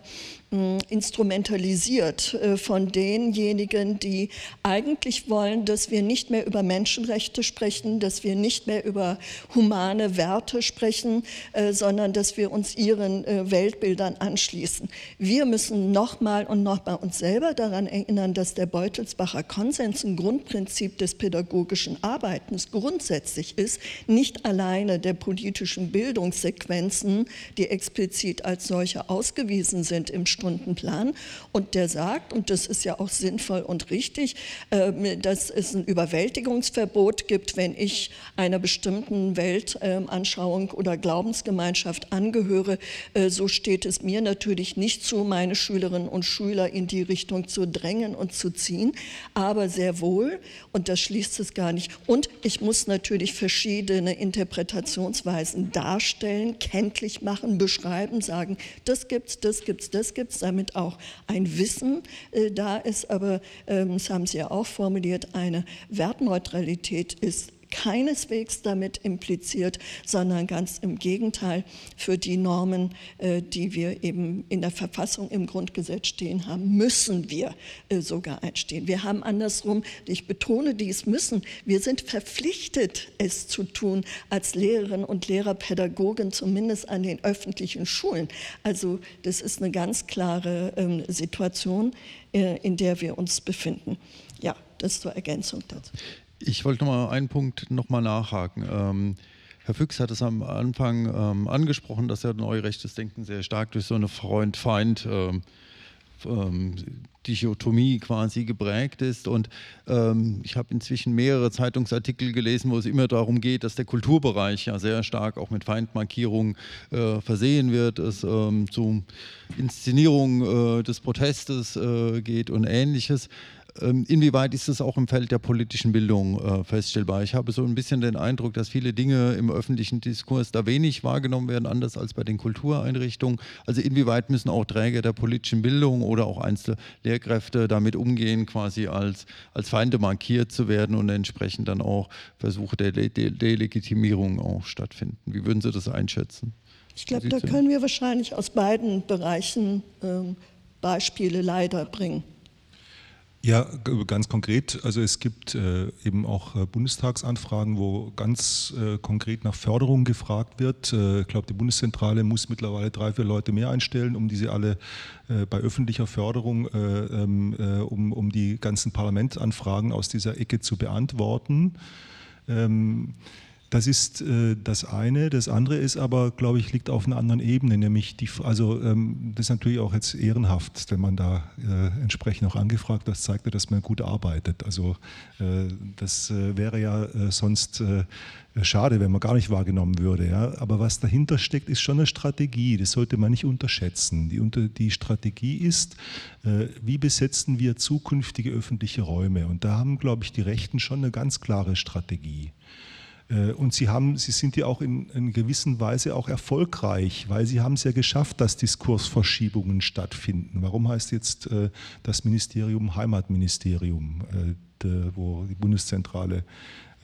instrumentalisiert äh, von denjenigen, die eigentlich wollen, dass wir nicht mehr über Menschenrechte sprechen, dass wir nicht mehr über humane Werte sprechen, äh, sondern dass wir uns ihren äh, Weltbildern anschließen. Wir müssen nochmal und nochmal uns selber daran erinnern, dass der Beutelsbacher Konsens ein Grundprinzip des pädagogischen Arbeitens grundsätzlich ist, nicht alleine der politischen Bildung Sequenzen, die explizit als solche ausgewiesen sind im Stundenplan. Und der sagt, und das ist ja auch sinnvoll und richtig, äh, dass es ein Überwältigungsverbot gibt, wenn ich einer bestimmten Weltanschauung oder Glaubensgemeinschaft angehöre. Äh, so steht es mir natürlich nicht zu, meine Schülerinnen und Schüler in die Richtung zu drängen und zu ziehen, aber sehr wohl, und das schließt es gar nicht. Und ich muss natürlich verschiedene Interpretationsweisen darstellen, kenntlich machen, beschreiben, sagen, das gibt's, das gibt's, das gibt's, damit auch ein Wissen äh, da ist. Aber ähm, das haben Sie ja auch formuliert, eine Wertneutralität ist keineswegs damit impliziert, sondern ganz im Gegenteil für die Normen, äh, die wir eben in der Verfassung im Grundgesetz stehen haben, müssen wir äh, sogar einstehen. Wir haben andersrum, ich betone dies müssen, wir sind verpflichtet, es zu tun als Lehrerinnen und Lehrer, Pädagogen, zumindest an den öffentlichen Schulen. Also das ist eine ganz klare ähm, Situation, äh, in der wir uns befinden. Ja, das zur Ergänzung dazu. Ich wollte noch mal einen Punkt noch mal nachhaken. Ähm, Herr Füchs hat es am Anfang ähm, angesprochen, dass ja neurechtes Denken sehr stark durch so eine Freund-Feind- ähm, ähm, Dichotomie quasi geprägt ist. Und ähm, ich habe inzwischen mehrere Zeitungsartikel gelesen, wo es immer darum geht, dass der Kulturbereich ja sehr stark auch mit Feindmarkierungen äh, versehen wird, es ähm, zu Inszenierung äh, des Protestes äh, geht und ähnliches. Ähm, inwieweit ist das auch im Feld der politischen Bildung äh, feststellbar? Ich habe so ein bisschen den Eindruck, dass viele Dinge im öffentlichen Diskurs da wenig wahrgenommen werden, anders als bei den Kultureinrichtungen. Also inwieweit müssen auch Träger der politischen Bildung oder auch einzelne Lehrkräfte damit umgehen, quasi als, als Feinde markiert zu werden und entsprechend dann auch Versuche der De De Delegitimierung auch stattfinden? Wie würden Sie das einschätzen? Ich glaube, da können wir wahrscheinlich aus beiden Bereichen ähm, Beispiele leider bringen. Ja, ganz konkret. Also es gibt äh, eben auch äh, Bundestagsanfragen, wo ganz äh, konkret nach Förderung gefragt wird. Äh, ich glaube, die Bundeszentrale muss mittlerweile drei, vier Leute mehr einstellen, um diese alle äh, bei öffentlicher Förderung, äh, ähm, um, um die ganzen Parlamentsanfragen aus dieser Ecke zu beantworten. Ähm, das ist äh, das eine. Das andere ist aber, glaube ich, liegt auf einer anderen Ebene, nämlich die, also ähm, das ist natürlich auch jetzt ehrenhaft, wenn man da äh, entsprechend auch angefragt hat, zeigt ja, dass man gut arbeitet. Also äh, das äh, wäre ja äh, sonst äh, schade, wenn man gar nicht wahrgenommen würde. Ja? Aber was dahinter steckt, ist schon eine Strategie. Das sollte man nicht unterschätzen. Die, unter, die Strategie ist, wie besetzen wir zukünftige öffentliche Räume? Und da haben, glaube ich, die Rechten schon eine ganz klare Strategie. Äh, und sie, haben, sie sind ja auch in, in gewisser Weise auch erfolgreich, weil sie haben es ja geschafft, dass Diskursverschiebungen stattfinden. Warum heißt jetzt äh, das Ministerium Heimatministerium, äh, wo die Bundeszentrale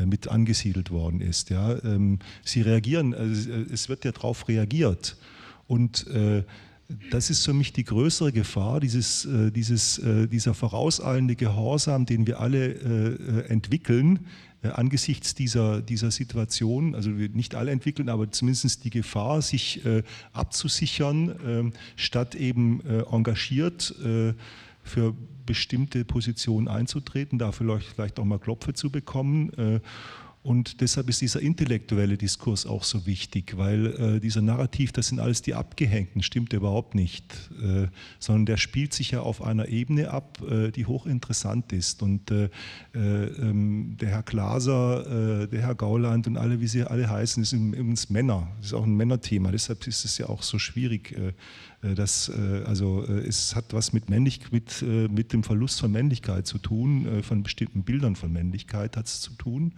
mit angesiedelt worden ist? Ja? Ähm, sie reagieren, also es wird ja darauf reagiert. Und das ist für mich die größere Gefahr, dieses, dieses, dieser vorauseilende Gehorsam, den wir alle entwickeln, angesichts dieser, dieser Situation, also nicht alle entwickeln, aber zumindest die Gefahr, sich äh, abzusichern, äh, statt eben äh, engagiert äh, für bestimmte Positionen einzutreten, da vielleicht, auch mal Klopfe zu bekommen äh, und deshalb ist dieser intellektuelle Diskurs auch so wichtig, weil äh, dieser Narrativ, das sind alles die Abgehängten, stimmt überhaupt nicht, äh, sondern der spielt sich ja auf einer Ebene ab, äh, die hochinteressant ist. Und äh, äh, ähm, der Herr Glaser, äh, der Herr Gauland und alle, wie sie alle heißen, sind übrigens Männer. Das ist auch ein Männerthema. Deshalb ist es ja auch so schwierig. Das, also es hat was mit, Männlich, mit, mit dem Verlust von Männlichkeit zu tun, von bestimmten Bildern von Männlichkeit hat es zu tun.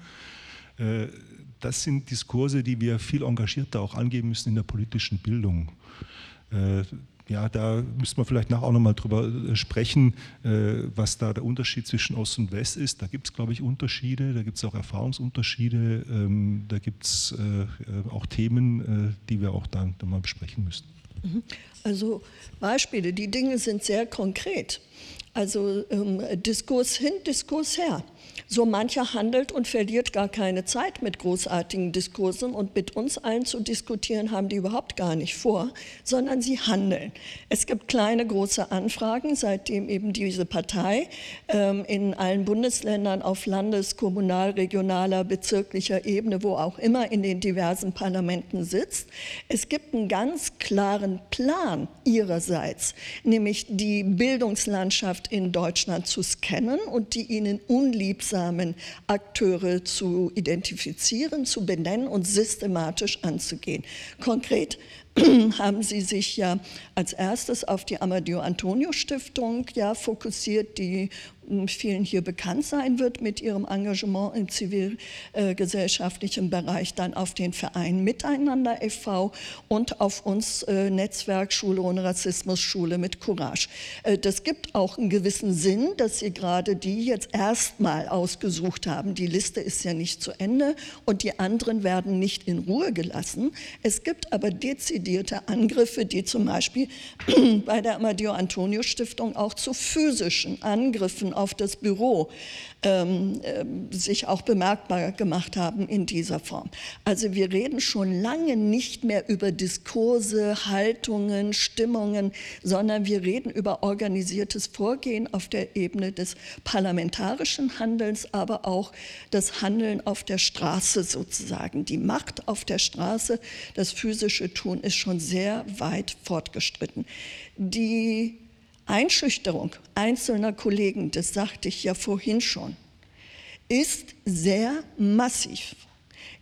Äh, das sind Diskurse, die wir viel engagierter auch angeben müssen in der politischen Bildung. Äh, ja, da müssen wir vielleicht nachher auch nochmal drüber äh, sprechen, was da der Unterschied zwischen Ost und West ist. Da gibt es, glaube ich, Unterschiede, da gibt es auch Erfahrungsunterschiede, ähm, da gibt es auch Themen, die wir auch dann, dann mal besprechen müssen. Also Beispiele, die Dinge sind sehr konkret. Also ähm, Diskurs hin, Diskurs her. So mancher handelt und verliert gar keine Zeit mit großartigen Diskursen und mit uns allen zu diskutieren haben die überhaupt gar nicht vor, sondern sie handeln. Es gibt kleine, große Anfragen, seitdem eben diese Partei ähm, in allen Bundesländern auf Landes-, Kommunal-, regionaler, bezirklicher Ebene, wo auch immer in den diversen Parlamenten sitzt. Es gibt einen ganz klaren Plan ihrerseits, nämlich die Bildungslandschaft in Deutschland zu scannen und die ihnen unliebsamen Akteure zu identifizieren, zu benennen und systematisch anzugehen. Konkret haben Sie sich ja als erstes auf die Amadeo Antonio Stiftung ja fokussiert, die vielen hier bekannt sein wird mit ihrem Engagement im zivilgesellschaftlichen Bereich, dann auf den Verein Miteinander e.V. und auf uns äh, Netzwerk Schule ohne Rassismus, Schule mit Courage. Äh, das gibt auch einen gewissen Sinn, dass Sie gerade die jetzt erstmal ausgesucht haben. Die Liste ist ja nicht zu Ende und die anderen werden nicht in Ruhe gelassen. Es gibt aber dezidierte Angriffe, die zum Beispiel bei der Amadeo Antonio Stiftung auch zu physischen Angriffen auf das Büro ähm, äh, sich auch bemerkbar gemacht haben in dieser Form. Also wir reden schon lange nicht mehr über Diskurse, Haltungen, Stimmungen, sondern wir reden über organisiertes Vorgehen auf der Ebene des parlamentarischen Handelns, aber auch das Handeln auf der Straße sozusagen. Die Macht auf der Straße, das physische Tun ist schon sehr weit fortgeschritten. Die Einschüchterung einzelner Kollegen, das sagte ich ja vorhin schon, ist sehr massiv.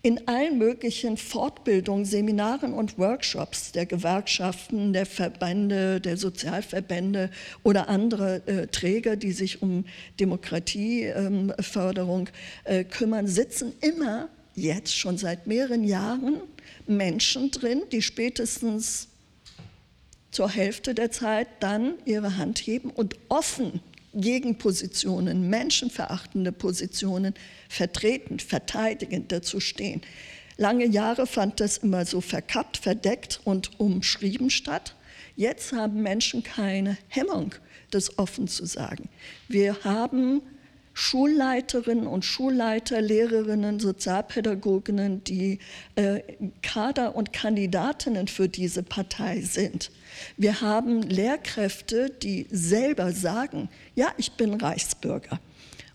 In allen möglichen Fortbildungen, Seminaren und Workshops der Gewerkschaften, der Verbände, der Sozialverbände oder andere äh, Träger, die sich um Demokratieförderung äh, äh, kümmern, sitzen immer jetzt schon seit mehreren Jahren Menschen drin, die spätestens zur Hälfte der Zeit dann ihre Hand heben und offen Gegenpositionen, menschenverachtende Positionen vertreten, verteidigen, dazu stehen. Lange Jahre fand das immer so verkappt, verdeckt und umschrieben statt. Jetzt haben Menschen keine Hemmung, das offen zu sagen. Wir haben Schulleiterinnen und Schulleiter, Lehrerinnen, Sozialpädagoginnen, die äh, Kader und Kandidatinnen für diese Partei sind. Wir haben Lehrkräfte, die selber sagen, ja, ich bin Reichsbürger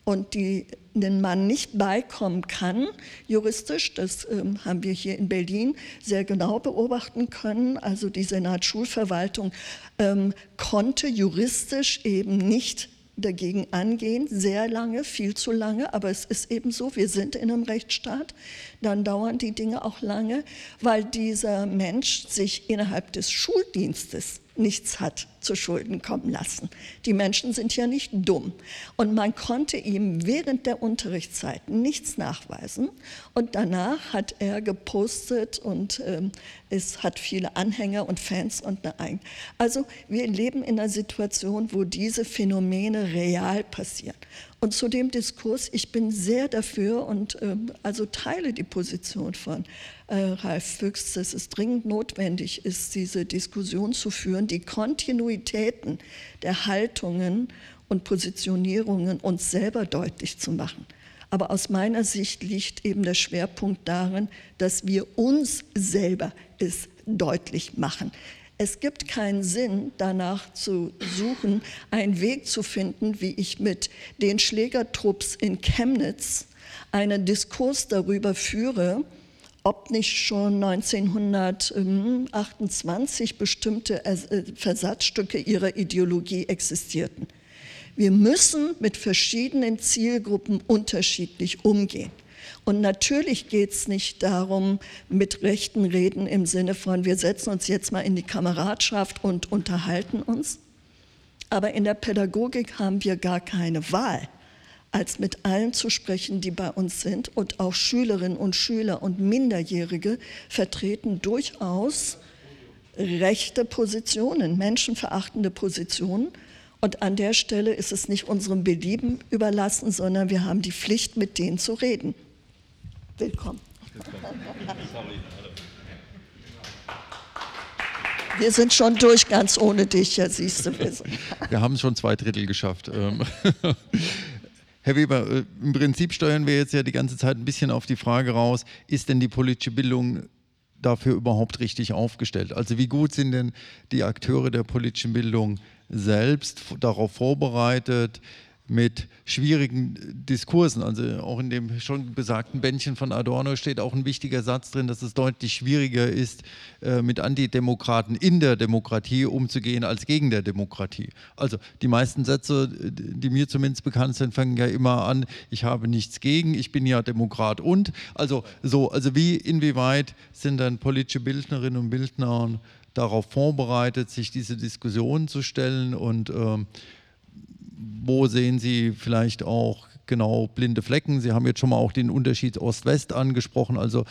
und die den man nicht beikommen kann, juristisch, das ähm, haben wir hier in Berlin sehr genau beobachten können. Also die Senatsschulverwaltung ähm, konnte juristisch eben nicht dagegen angehen, sehr lange, viel zu lange, aber es ist eben so, wir sind in einem Rechtsstaat, dann dauern die Dinge auch lange, weil dieser Mensch sich innerhalb des Schuldienstes nichts hat zu Schulden kommen lassen. Die Menschen sind ja nicht dumm. Und man konnte ihm während der Unterrichtszeit nichts nachweisen. Und danach hat er gepostet und ähm, es hat viele Anhänger und Fans und eine. Also wir leben in einer Situation, wo diese Phänomene real passieren. Und zu dem Diskurs, ich bin sehr dafür und ähm, also teile die Position von äh, Ralf Füchs, dass es dringend notwendig ist, diese Diskussion zu führen, die Kontinuitäten der Haltungen und Positionierungen uns selber deutlich zu machen. Aber aus meiner Sicht liegt eben der Schwerpunkt darin, dass wir uns selber es deutlich machen. Es gibt keinen Sinn, danach zu suchen, einen Weg zu finden, wie ich mit den Schlägertrupps in Chemnitz einen Diskurs darüber führe, ob nicht schon 1928 bestimmte äh, Versatzstücke ihrer Ideologie existierten. Wir müssen mit verschiedenen Zielgruppen unterschiedlich umgehen. Und natürlich geht es nicht darum, mit rechten Reden im Sinne von, wir setzen uns jetzt mal in die Kameradschaft und unterhalten uns. Aber in der Pädagogik haben wir gar keine Wahl, als mit allen zu sprechen, die bei uns sind. Und auch Schülerinnen und Schüler und Minderjährige vertreten durchaus rechte Positionen, menschenverachtende Positionen. Und an der Stelle ist es nicht unserem Belieben überlassen, sondern wir haben die Pflicht, mit denen zu reden. Willkommen. Wir sind schon durch, ganz ohne dich, ja, siehst du. Wir haben schon zwei Drittel geschafft. Herr Weber, äh, im Prinzip steuern wir jetzt ja die ganze Zeit ein bisschen auf die Frage raus, ist denn die politische Bildung dafür überhaupt richtig aufgestellt? Also wie gut sind denn die Akteure der politischen Bildung selbst darauf vorbereitet, mit schwierigen Diskursen. Also auch in dem schon besagten Bändchen von Adorno steht auch ein wichtiger Satz drin, dass es deutlich schwieriger ist, äh, mit Antidemokraten in der Demokratie umzugehen als gegen der Demokratie. Also die meisten Sätze, die mir zumindest bekannt sind, fangen ja immer an, ich habe nichts gegen, ich bin ja Demokrat und. Also so, also wie inwieweit sind dann politische Bildnerinnen und Bildner darauf vorbereitet, sich diese Diskussion zu stellen und ähm, wo sehen Sie vielleicht auch genau blinde Flecken? Sie haben jetzt schon mal auch den Unterschied Ost-West angesprochen. Also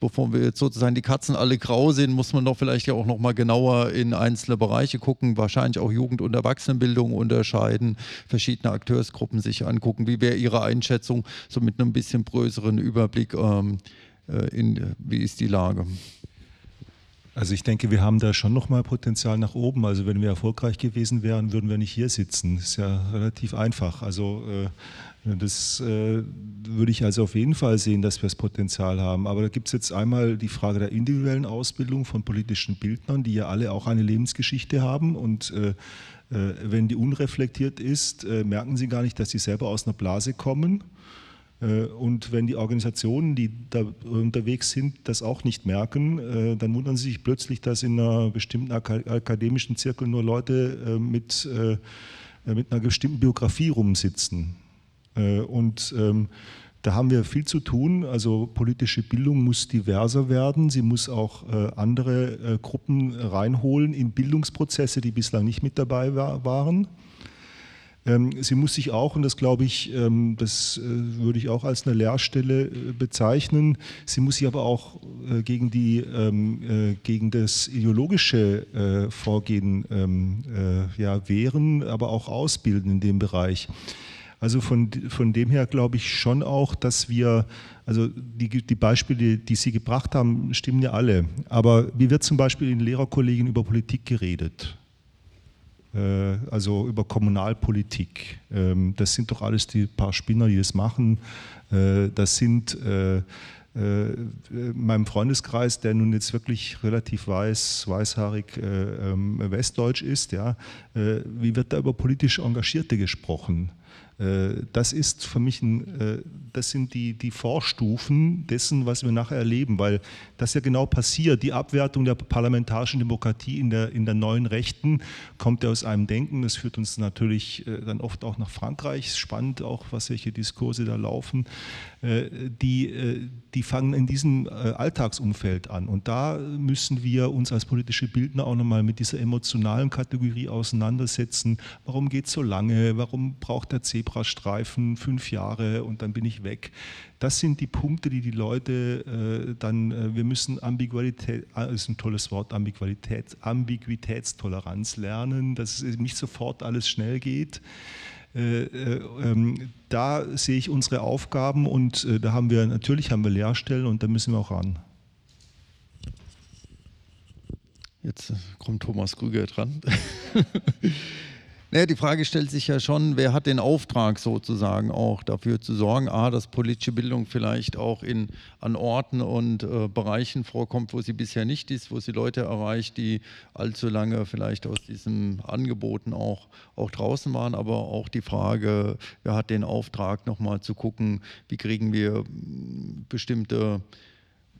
bevor wir jetzt sozusagen die Katzen alle grau sehen, muss man doch vielleicht ja auch noch mal genauer in einzelne Bereiche gucken, wahrscheinlich auch Jugend- und Erwachsenenbildung unterscheiden, verschiedene Akteursgruppen sich angucken. Wie wäre Ihre Einschätzung so mit einem bisschen größeren Überblick ähm, äh, in, wie ist die Lage? Also ich denke, wir haben da schon nochmal Potenzial nach oben. Also wenn wir erfolgreich gewesen wären, würden wir nicht hier sitzen. Ist ja relativ einfach. Also äh, das äh, würde ich also auf jeden Fall sehen, dass wir das Potenzial haben. Aber da gibt es jetzt einmal die Frage der individuellen Ausbildung von politischen Bildnern, die ja alle auch eine Lebensgeschichte haben. Und äh, wenn die unreflektiert ist, merken sie gar nicht, dass sie selber aus einer Blase kommen und wenn die Organisationen, die da unterwegs sind, das auch nicht merken, äh, dann wundern sie sich plötzlich, dass in einer bestimmten akademischen Zirkel nur Leute äh, mit, mit einer bestimmten Biografie rumsitzen. Und ähm, da haben wir viel zu tun. Also politische Bildung muss diverser werden. Sie muss auch andere Gruppen reinholen in Bildungsprozesse, die bislang nicht mit dabei waren. Ähm, sie muss sich auch, und das glaube ich, ähm, das äh, würde ich auch als eine Lehrstelle äh, bezeichnen, sie muss sich aber auch äh, gegen, die, ähm, gegen das ideologische Vorgehen ja, wehren, aber auch ausbilden in dem Bereich. Also von, von dem her glaube ich schon auch, dass wir, also die, die Beispiele, die Sie gebracht haben, stimmen ja alle. Aber wie wird zum Beispiel in Lehrerkollegien über Politik geredet? Äh, also über Kommunalpolitik. Ähm, das sind doch alles die paar Spinner, die das machen. Äh, das sind äh, in meinem Freundeskreis, der nun jetzt wirklich relativ weiß, weißhaarig ähm, westdeutsch ist, ja, wie wird da über politisch Engagierte gesprochen? Äh, das ist für mich ein, äh, das sind die, die Vorstufen dessen, was wir nachher erleben, weil das ja genau passiert. Die Abwertung der parlamentarischen Demokratie in der, in der neuen Rechten kommt ja aus einem Denken. Das führt uns natürlich äh, dann oft auch nach Frankreich. Spannend auch, was welche Diskurse da laufen. Die, die fangen in diesem Alltagsumfeld an. Und da müssen wir uns als politische Bildner auch nochmal mit dieser emotionalen Kategorie auseinandersetzen. Warum geht es so lange? Warum braucht der Zebrastreifen, fünf Jahre und dann bin ich weg. Das sind die Punkte, die die Leute äh, dann, äh, wir müssen Ambiguität, äh, ist ein tolles Wort, Ambiguität, Ambiguitätstoleranz lernen, dass es nicht sofort alles schnell geht. Äh, äh, ähm, da sehe ich unsere Aufgaben und äh, da haben wir, natürlich haben wir Lehrstellen und da müssen wir auch ran. Jetzt kommt Thomas Krüger dran. Naja, die Frage stellt sich ja schon, wer hat den Auftrag sozusagen auch dafür zu sorgen, a, dass politische Bildung vielleicht auch in, an Orten und äh, Bereichen vorkommt, wo sie bisher nicht ist, wo sie Leute erreicht, die allzu lange vielleicht aus diesen Angeboten auch, auch draußen waren, aber auch die Frage, wer hat den Auftrag nochmal zu gucken, wie kriegen wir bestimmte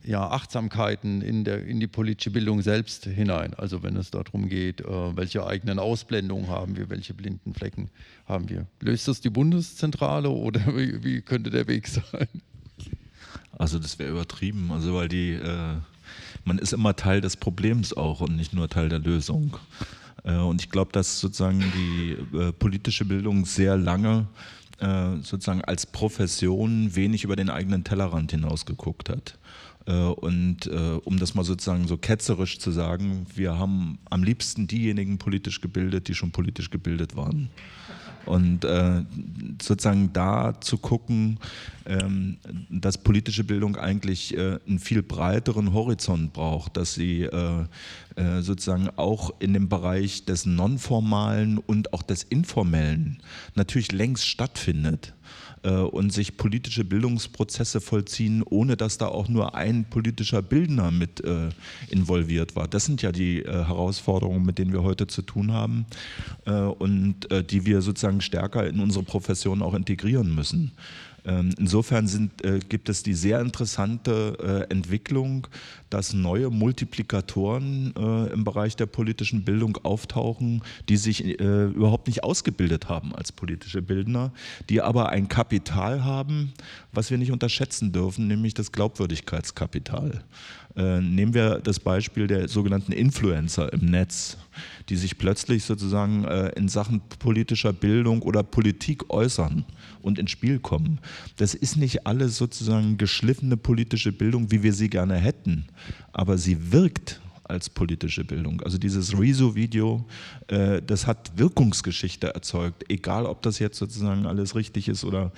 ja, Achtsamkeiten in, der, in die politische Bildung selbst hinein. Also wenn es darum geht, äh, welche eigenen Ausblendungen haben wir, welche blinden Flecken haben wir. Löst das die Bundeszentrale oder wie, wie könnte der Weg sein? Also das wäre übertrieben, also weil die, äh, man ist immer Teil des Problems auch und nicht nur Teil der Lösung. Äh, und ich glaube, dass sozusagen die äh, politische Bildung sehr lange äh, sozusagen als Profession wenig über den eigenen Tellerrand hinausgeguckt hat. Äh, und äh, um das mal sozusagen so ketzerisch zu sagen, wir haben am liebsten diejenigen politisch gebildet, die schon politisch gebildet waren. Und äh, sozusagen da zu gucken, ähm, dass politische Bildung eigentlich äh, einen viel breiteren Horizont braucht, dass sie äh, äh sozusagen auch in dem Bereich des Nonformalen und auch des Informellen natürlich längst stattfindet. Äh, und sich politische Bildungsprozesse vollziehen, ohne dass da auch nur ein politischer Bildner mit äh, involviert war. Das sind ja die äh, Herausforderungen, mit denen wir heute zu tun haben und die wir sozusagen stärker in unsere Profession auch integrieren müssen. Ähm, insofern sind, äh, gibt es die sehr interessante äh, Entwicklung, dass neue Multiplikatoren äh, im Bereich der politischen Bildung auftauchen, die sich überhaupt nicht ausgebildet haben als politische Bildner, die aber ein Kapital haben, was wir nicht unterschätzen dürfen, nämlich das Glaubwürdigkeitskapital. Nehmen wir das Beispiel der sogenannten Influencer im Netz, die sich plötzlich sozusagen in Sachen politischer Bildung oder Politik äußern und ins Spiel kommen. Das ist nicht alles sozusagen geschliffene politische Bildung, wie wir sie gerne hätten, aber sie wirkt als politische Bildung. Also dieses Rezo-Video, äh, das hat Wirkungsgeschichte erzeugt, egal ob das jetzt sozusagen alles richtig ist oder,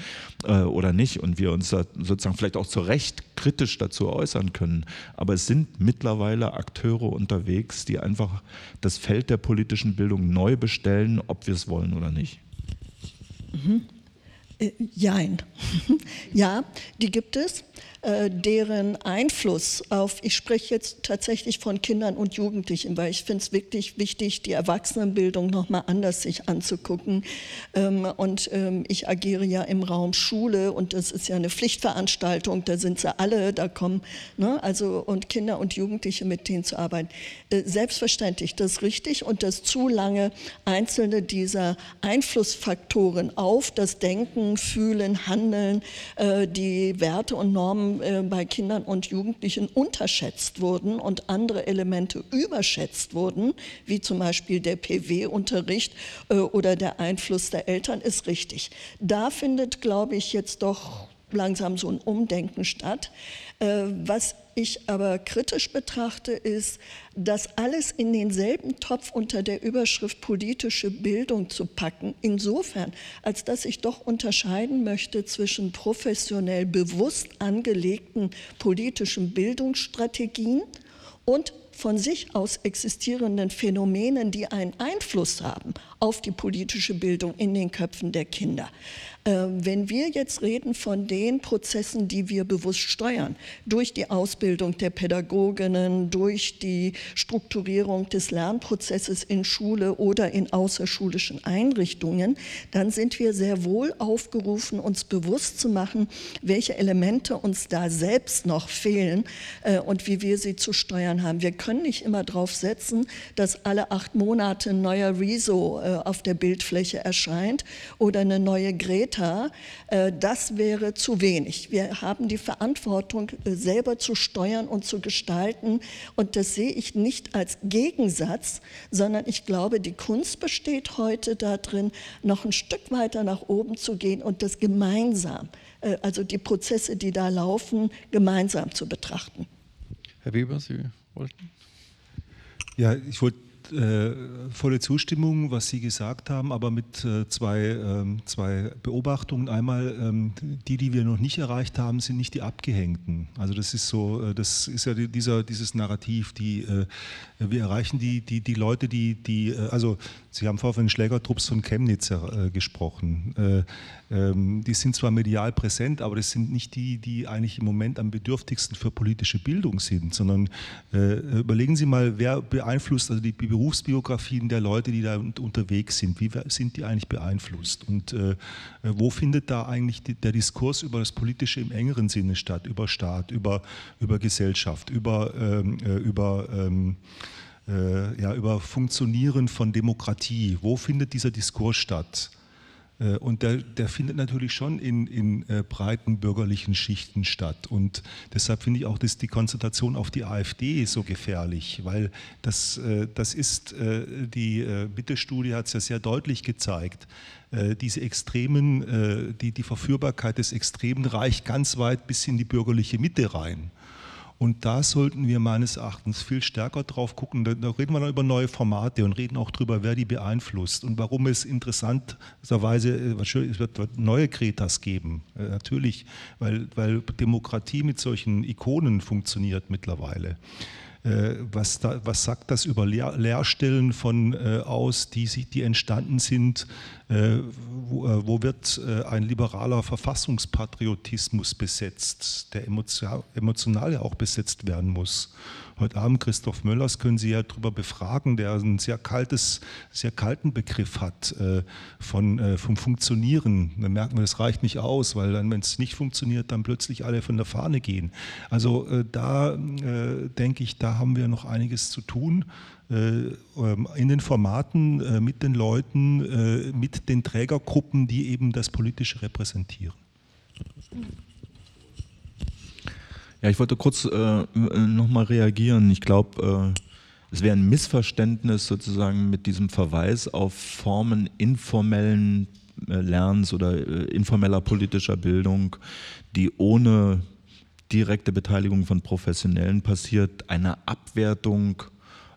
äh, oder nicht und wir uns sozusagen vielleicht auch zu Recht kritisch dazu äußern können. Aber es sind mittlerweile Akteure unterwegs, die einfach das Feld der politischen Bildung neu bestellen, ob wir es wollen oder nicht. Mhm. Äh, jein. ja, die gibt es. Äh, deren Einfluss auf, ich spreche jetzt tatsächlich von Kindern und Jugendlichen, weil ich finde es wirklich wichtig, die Erwachsenenbildung nochmal anders sich anzugucken. Ähm, und ähm, ich agiere ja im Raum Schule und das ist ja eine Pflichtveranstaltung, da sind sie alle, da kommen, ne, also und Kinder und Jugendliche mit denen zu arbeiten. Äh, selbstverständlich, das ist richtig und dass zu lange einzelne dieser Einflussfaktoren auf das Denken, Fühlen, Handeln, die Werte und Normen äh, bei Kindern und Jugendlichen unterschätzt wurden und andere Elemente überschätzt wurden, wie zum Beispiel der PW-Unterricht äh, oder der Einfluss der Eltern, ist richtig. Da findet, glaube ich, jetzt doch langsam so ein Umdenken statt. Äh, was ich aber kritisch betrachte, ist, das alles in denselben Topf unter der Überschrift politische Bildung zu packen. Insofern, als dass ich doch unterscheiden möchte zwischen professionell bewusst angelegten politischen Bildungsstrategien und von sich aus existierenden Phänomenen, die einen Einfluss haben auf die politische Bildung in den Köpfen der Kinder. Ähm, wenn wir jetzt reden von den Prozessen, die wir bewusst steuern, durch die Ausbildung der Pädagoginnen, durch die Strukturierung des Lernprozesses in Schule oder in außerschulischen Einrichtungen, dann sind wir sehr wohl aufgerufen, uns bewusst zu machen, welche Elemente uns da selbst noch fehlen äh, und wie wir sie zu steuern haben. Wir können nicht immer darauf setzen, dass alle acht Monate ein neuer Rezo äh, auf der Bildfläche erscheint oder eine neue Greta Täter, äh, das wäre zu wenig. Wir haben die Verantwortung, äh, selber zu steuern und zu gestalten. Und das sehe ich nicht als Gegensatz, sondern ich glaube, die Kunst besteht heute darin, noch ein Stück weiter nach oben zu gehen und das gemeinsam, äh, also die Prozesse, die da laufen, gemeinsam zu betrachten. Herr Weber, Sie wollten? Ja, ich wollte äh, volle Zustimmung, was Sie gesagt haben, aber mit äh, zwei, ähm, zwei Beobachtungen. Einmal, ähm, die, die wir noch nicht erreicht haben, sind nicht die Abgehängten. Also das ist so, äh, das ist ja dieser, dieses Narrativ, die, äh, wir erreichen die, die, die Leute, die, die, äh, also Sie haben vorhin von Schlägertrupps von Chemnitz äh, gesprochen. Ähm, die sind zwar medial präsent, aber das sind nicht die, die eigentlich im Moment am bedürftigsten für politische Bildung sind, sondern überlegen Sie mal, wer beeinflusst also die Berufsbiografien der Leute, die da unterwegs sind, wie sind die eigentlich beeinflusst? Und äh, wo findet da eigentlich die, der Diskurs über das Politische im engeren Sinne statt, über Staat, über, über Gesellschaft, über, ähm, äh, über ähm, äh, ja, über Funktionieren von Demokratie. Wo findet dieser Diskurs statt? Äh, und der, der, findet natürlich schon in, in äh, breiten bürgerlichen Schichten statt. Und deshalb finde ich auch dass die Konzentration auf die AfD so gefährlich, weil das, äh, das ist, die Bitte-Studie hat es ja sehr deutlich gezeigt, diese extremen, die, die Verführbarkeit des Extremen reicht ganz weit bis in die bürgerliche Mitte rein. Und da sollten wir meines Erachtens viel stärker drauf gucken. Da, reden wir dann über neue Formate und reden auch darüber, wer die beeinflusst und warum es interessanterweise äh, es wird neue Kretas geben. Äh, natürlich, weil, weil Demokratie mit solchen Ikonen funktioniert mittlerweile. Äh, was, da, was sagt das über Lehr Lehrstellen von äh, aus, die, die entstanden sind? Äh, wo, wo, wird ein liberaler Verfassungspatriotismus besetzt, der emotional, emotional ja auch besetzt werden muss? Heute Abend Christoph Möllers können Sie ja darüber befragen, der einen sehr, kaltes, sehr kalten Begriff hat äh, von, äh, vom Funktionieren. Da merken wir, das reicht nicht aus, weil dann, wenn es nicht funktioniert, dann plötzlich alle von der Fahne gehen. Also äh, da äh, denke ich, da haben wir noch einiges zu tun äh, ähm, in den Formaten, äh, mit den Leuten, mit den Trägergruppen, die eben das Politische repräsentieren. Ja, ich wollte kurz äh, nochmal reagieren. Ich glaube, äh, es wäre ein Missverständnis sozusagen mit diesem Verweis auf Formen informellen äh, Lernens oder äh, informeller politischer Bildung, die ohne direkte Beteiligung von Professionellen passiert, eine Abwertung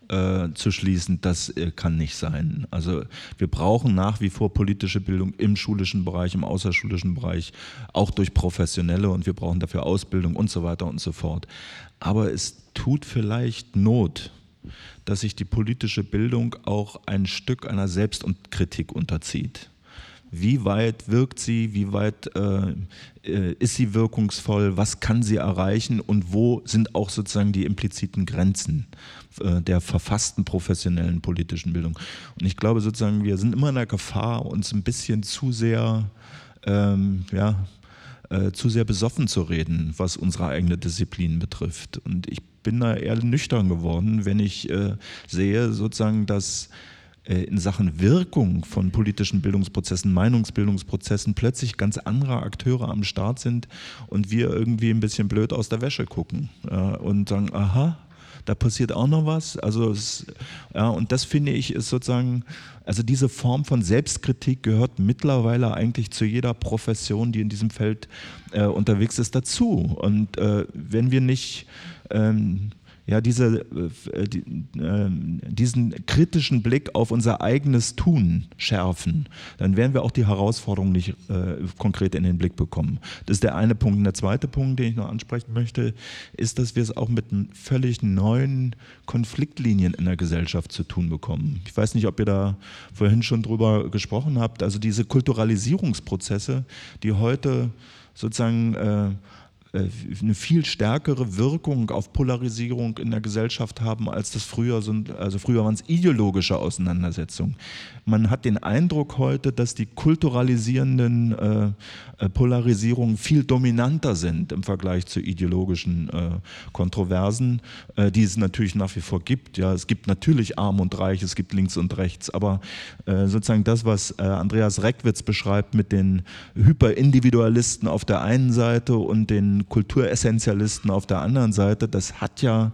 äh, zu schließen, das äh, kann nicht sein. Also wir brauchen nach wie vor politische Bildung im schulischen Bereich, im außerschulischen Bereich, auch durch Professionelle und wir brauchen dafür Ausbildung und so weiter und so fort. Aber es tut vielleicht Not, dass sich die politische Bildung auch ein Stück einer Selbst- und Kritik unterzieht. Wie weit wirkt sie, wie weit äh, äh, ist sie wirkungsvoll, was kann sie erreichen? Und wo sind auch sozusagen die impliziten Grenzen der verfassten professionellen politischen Bildung. Und ich glaube sozusagen, wir sind immer in der Gefahr, uns ein bisschen zu sehr, ähm, ja, äh, zu sehr besoffen zu reden, was unsere eigene Disziplin betrifft. Und ich bin da eher nüchtern geworden, wenn ich äh, sehe sozusagen, dass äh, in Sachen Wirkung von politischen Bildungsprozessen, Meinungsbildungsprozessen plötzlich ganz andere Akteure am Start sind und wir irgendwie ein bisschen blöd aus der Wäsche gucken äh, und sagen, aha, da passiert auch noch was. Also es, ja, und das finde ich ist sozusagen, also diese Form von Selbstkritik gehört mittlerweile eigentlich zu jeder Profession, die in diesem Feld äh, unterwegs ist, dazu. Und äh, wenn wir nicht ähm, ja, diese, äh, die, äh, diesen kritischen Blick auf unser eigenes Tun schärfen, dann werden wir auch die Herausforderungen nicht äh, konkret in den Blick bekommen. Das ist der eine Punkt. Und der zweite Punkt, den ich noch ansprechen möchte, ist, dass wir es auch mit völlig neuen Konfliktlinien in der Gesellschaft zu tun bekommen. Ich weiß nicht, ob ihr da vorhin schon drüber gesprochen habt. Also diese Kulturalisierungsprozesse, die heute sozusagen äh, eine viel stärkere Wirkung auf Polarisierung in der Gesellschaft haben, als das früher sind. Also früher waren es ideologische Auseinandersetzungen. Man hat den Eindruck heute, dass die kulturalisierenden äh, äh, Polarisierungen viel dominanter sind im Vergleich zu ideologischen äh, Kontroversen, äh, die es natürlich nach wie vor gibt. Ja, es gibt natürlich Arm und Reich, es gibt links und rechts, aber äh, sozusagen das, was Andreas Reckwitz beschreibt mit den Hyperindividualisten auf der einen Seite und den Kulturessentialisten auf der anderen Seite, das hat ja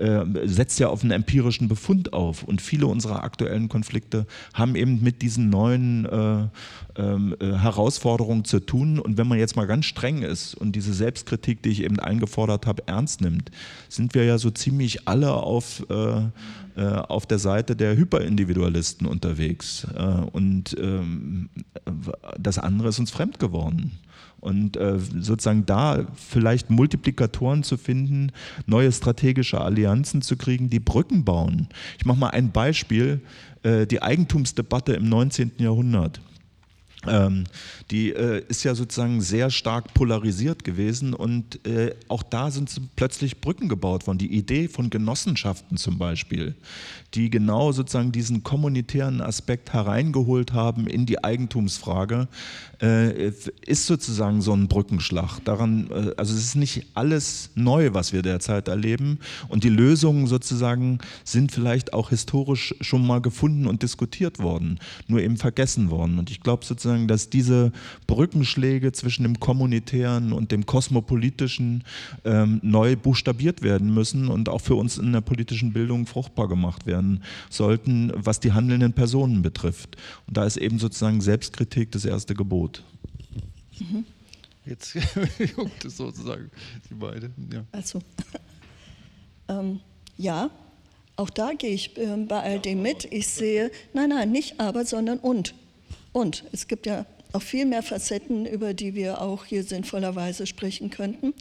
äh, setzt ja auf einen empirischen Befund auf. Und viele unserer aktuellen Konflikte haben eben mit diesen neuen äh, ähm, äh, Herausforderungen zu tun. Und wenn man jetzt mal ganz streng ist und diese Selbstkritik, die ich eben eingefordert habe, ernst nimmt, sind wir ja so ziemlich alle auf, äh, äh auf der Seite der Hyperindividualisten unterwegs. Und ähm, das andere ist uns fremd geworden. Und äh, sozusagen da vielleicht Multiplikatoren zu finden, neue strategische Allianzen zu kriegen, die Brücken bauen. Ich mache mal ein Beispiel, äh, die Eigentumsdebatte im 19. Jahrhundert. Ähm, die äh, ist ja sozusagen sehr stark polarisiert gewesen und äh, auch da sind plötzlich Brücken gebaut worden. Die Idee von Genossenschaften zum Beispiel, die genau sozusagen diesen kommunitären Aspekt hereingeholt haben in die Eigentumsfrage, äh, ist sozusagen so ein Brückenschlag. Daran, äh, also es ist nicht alles neu, was wir derzeit erleben und die Lösungen sozusagen sind vielleicht auch historisch schon mal gefunden und diskutiert worden, nur eben vergessen worden. Und ich glaube sozusagen, dass diese Brückenschläge zwischen dem kommunitären und dem kosmopolitischen ähm, neu buchstabiert werden müssen und auch für uns in der politischen Bildung fruchtbar gemacht werden sollten, was die handelnden Personen betrifft. Und da ist eben sozusagen Selbstkritik das erste Gebot. Mhm. Jetzt juckt es sozusagen, Sie beide. Ja. Also, ähm, ja, auch da gehe ich äh, bei all dem mit. Ich sehe, nein, nein, nicht aber, sondern und. Und es gibt ja noch viel mehr Facetten, über die wir auch hier sinnvollerweise sprechen könnten.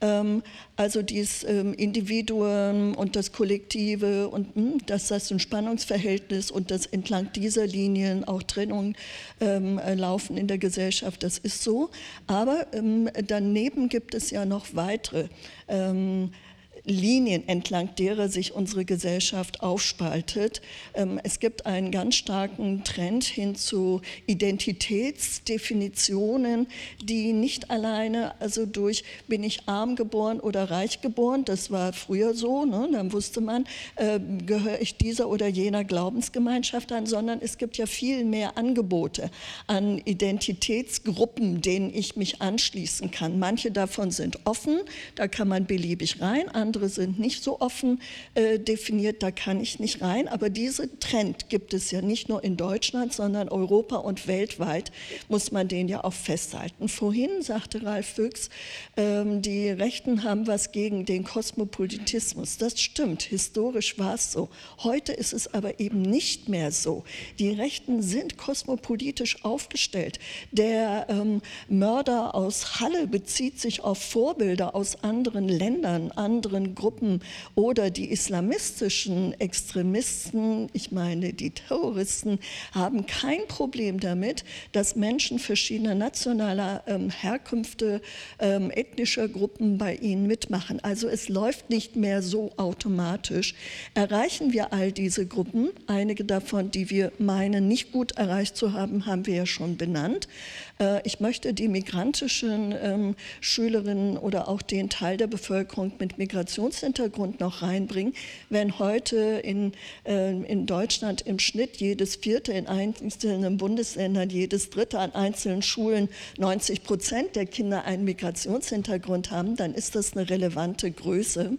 Ähm, also dieses ähm, Individuum und das Kollektive und hm, dass das ein Spannungsverhältnis und dass entlang dieser Linien auch Trennungen ähm, äh, laufen in der Gesellschaft, das ist so. Aber daneben gibt es ja noch weitere. Linien, entlang derer sich unsere Gesellschaft aufspaltet. Ähm, es gibt einen ganz starken Trend hin zu Identitätsdefinitionen, die nicht alleine, also durch bin ich arm geboren oder reich geboren, das war früher so, ne? dann wusste man, äh, gehöre ich dieser oder jener Glaubensgemeinschaft an, sondern es gibt ja viel mehr Angebote an Identitätsgruppen, denen ich mich anschließen kann. Manche davon sind offen, da kann man beliebig rein, andere sind nicht so offen äh, definiert, da kann ich nicht rein. Aber diesen Trend gibt es ja nicht nur in Deutschland, sondern Europa und weltweit muss man den ja auch festhalten. Vorhin sagte Ralf Füchs, ähm, die Rechten haben was gegen den Kosmopolitismus. Das stimmt, historisch war es so. Heute ist es aber eben nicht mehr so. Die Rechten sind kosmopolitisch aufgestellt. Der ähm, Mörder aus Halle bezieht sich auf Vorbilder aus anderen Ländern, anderen anderen Gruppen oder die islamistischen Extremisten, ich meine die Terroristen, haben kein Problem damit, dass Menschen verschiedener nationaler ähm, Herkünfte, ähm, ethnischer Gruppen bei ihnen mitmachen. Also es läuft nicht mehr so automatisch. Erreichen wir all diese Gruppen, einige davon, die wir meinen, nicht gut erreicht zu haben, haben wir ja schon benannt. Äh, ich möchte die migrantischen ähm, Schülerinnen oder auch den Teil der Bevölkerung mit Migrationshintergrund noch reinbringen. Wenn heute in, äh, in Deutschland im Schnitt jedes vierte, in einzelnen Bundesländern jedes dritte an einzelnen Schulen 90 Prozent der Kinder einen Migrationshintergrund haben, dann ist das eine relevante Größe.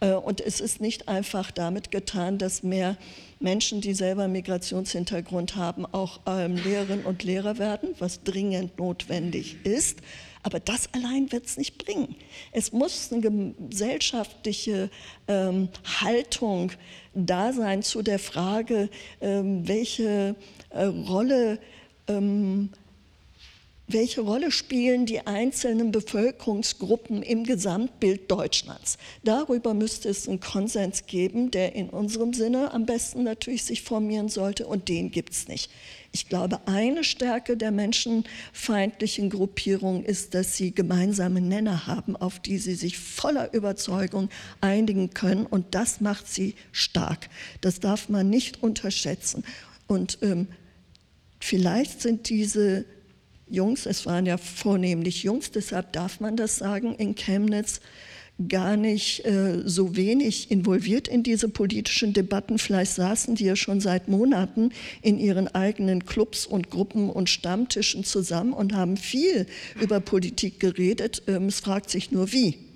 Äh, und es ist nicht einfach damit getan, dass mehr Menschen, die selber Migrationshintergrund haben, auch ähm, Lehrerinnen und Lehrer werden, was dringend notwendig ist. Aber das allein wird es nicht bringen. Es muss eine gesellschaftliche ähm, Haltung da sein zu der Frage, ähm, welche äh, Rolle ähm, welche Rolle spielen die einzelnen Bevölkerungsgruppen im Gesamtbild Deutschlands? Darüber müsste es einen Konsens geben, der in unserem Sinne am besten natürlich sich formieren sollte und den gibt es nicht. Ich glaube, eine Stärke der menschenfeindlichen Gruppierung ist, dass sie gemeinsame Nenner haben, auf die sie sich voller Überzeugung einigen können und das macht sie stark. Das darf man nicht unterschätzen. Und ähm, vielleicht sind diese Jungs, es waren ja vornehmlich Jungs, deshalb darf man das sagen, in Chemnitz gar nicht äh, so wenig involviert in diese politischen Debatten. Vielleicht saßen die ja schon seit Monaten in ihren eigenen Clubs und Gruppen und Stammtischen zusammen und haben viel über Politik geredet. Ähm, es fragt sich nur, wie.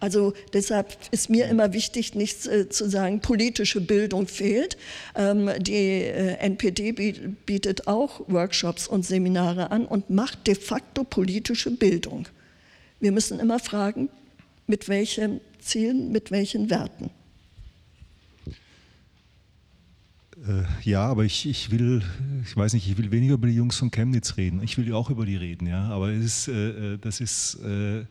Also deshalb ist mir immer wichtig, nicht äh, zu sagen, politische Bildung fehlt. Ähm, die äh, NPD bietet auch Workshops und Seminare an und macht de facto politische Bildung. Wir müssen immer fragen, mit welchen Zielen, mit welchen Werten. Äh, ja, aber ich, ich will, ich weiß nicht, ich will weniger über die Jungs von Chemnitz reden. Ich will ja auch über die reden, ja. Aber es ist, äh, das ist äh,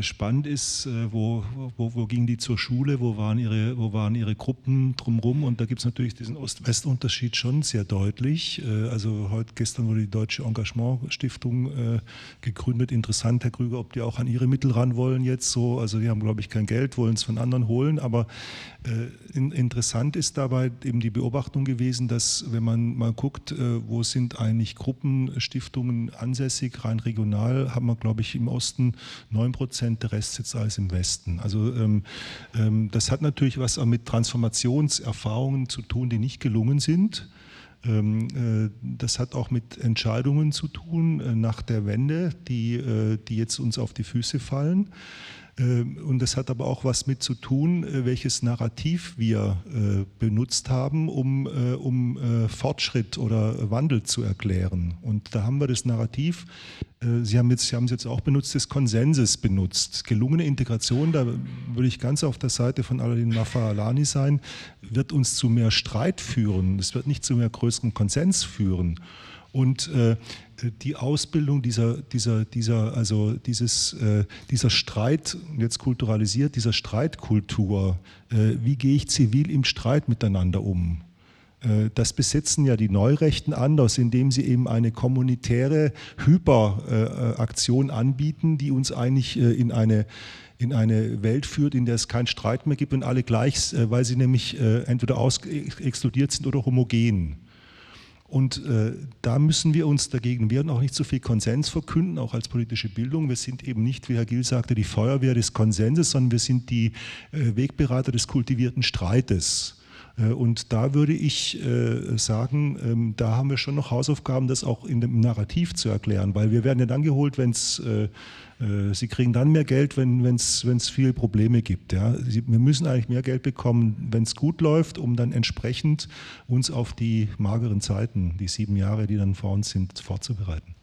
spannend ist, äh, wo, wo, wo gingen die zur Schule, wo waren ihre, wo waren ihre Gruppen drumherum und da gibt es natürlich diesen Ost-West-Unterschied schon sehr deutlich. Äh, also heute, gestern wurde die Deutsche Engagement-Stiftung gegründet. Interessant, Herr Krüger, ob die auch an ihre Mittel ran wollen jetzt so. Also die haben, glaube ich, kein Geld, wollen es von anderen holen, aber interessant ist dabei eben die Beobachtung gewesen, dass wenn man mal guckt, wo sind eigentlich Gruppen, Stiftungen ansässig, rein regional, haben wir, glaube ich, im Osten 9 Prozent Prozent, der Rest sitzt alles im Westen. Also ähm, ähm, das hat natürlich was mit Transformationserfahrungen zu tun, die nicht gelungen sind. Ähm, äh, das hat auch mit Entscheidungen zu tun äh, nach der Wende, die, äh, die jetzt uns auf die Füße fallen. Ähm, und das hat aber auch was mit zu tun, äh, welches Narrativ wir äh, benutzt haben, um, äh, um Fortschritt oder Wandel zu erklären. Und da haben wir das Narrativ, Sie haben, jetzt, Sie haben es jetzt auch benutzt, des Konsenses benutzt. Gelungene Integration, da würde ich ganz auf der Seite von Aladin Mafalani sein, wird uns zu mehr Streit führen. Es wird nicht zu mehr größerem Konsens führen. Und äh, die Ausbildung dieser, dieser, dieser, also dieses, äh, dieser Streit, jetzt kulturalisiert, dieser Streitkultur, äh, wie gehe ich zivil im Streit miteinander um? Äh, das besetzen ja die Neurechten anders, indem sie eben eine kommunitäre Hyperaktion anbieten, die uns eigentlich äh, in eine in eine Welt führt, in der es keinen Streit mehr gibt und alle gleich, äh, weil sie nämlich entweder exkludiert sind oder homogen. Und äh, da müssen wir uns dagegen wehren, auch nicht so viel Konsens verkünden, auch als politische Bildung. Wir sind eben nicht, wie Herr Gill sagte, die Feuerwehr des Konsenses, sondern wir sind die äh, Wegberater des kultivierten Streites. Äh, und da würde ich äh, sagen, ähm, da haben wir schon noch Hausaufgaben, das auch in dem Narrativ zu erklären, weil wir werden ja dann geholt, wenn es, äh, sie kriegen dann mehr Geld, wenn es viele Probleme gibt. Ja. Wir müssen eigentlich mehr Geld bekommen, wenn es gut läuft, um dann entsprechend uns auf die mageren Zeiten, die sieben Jahre, die dann vor uns sind, vorzubereiten.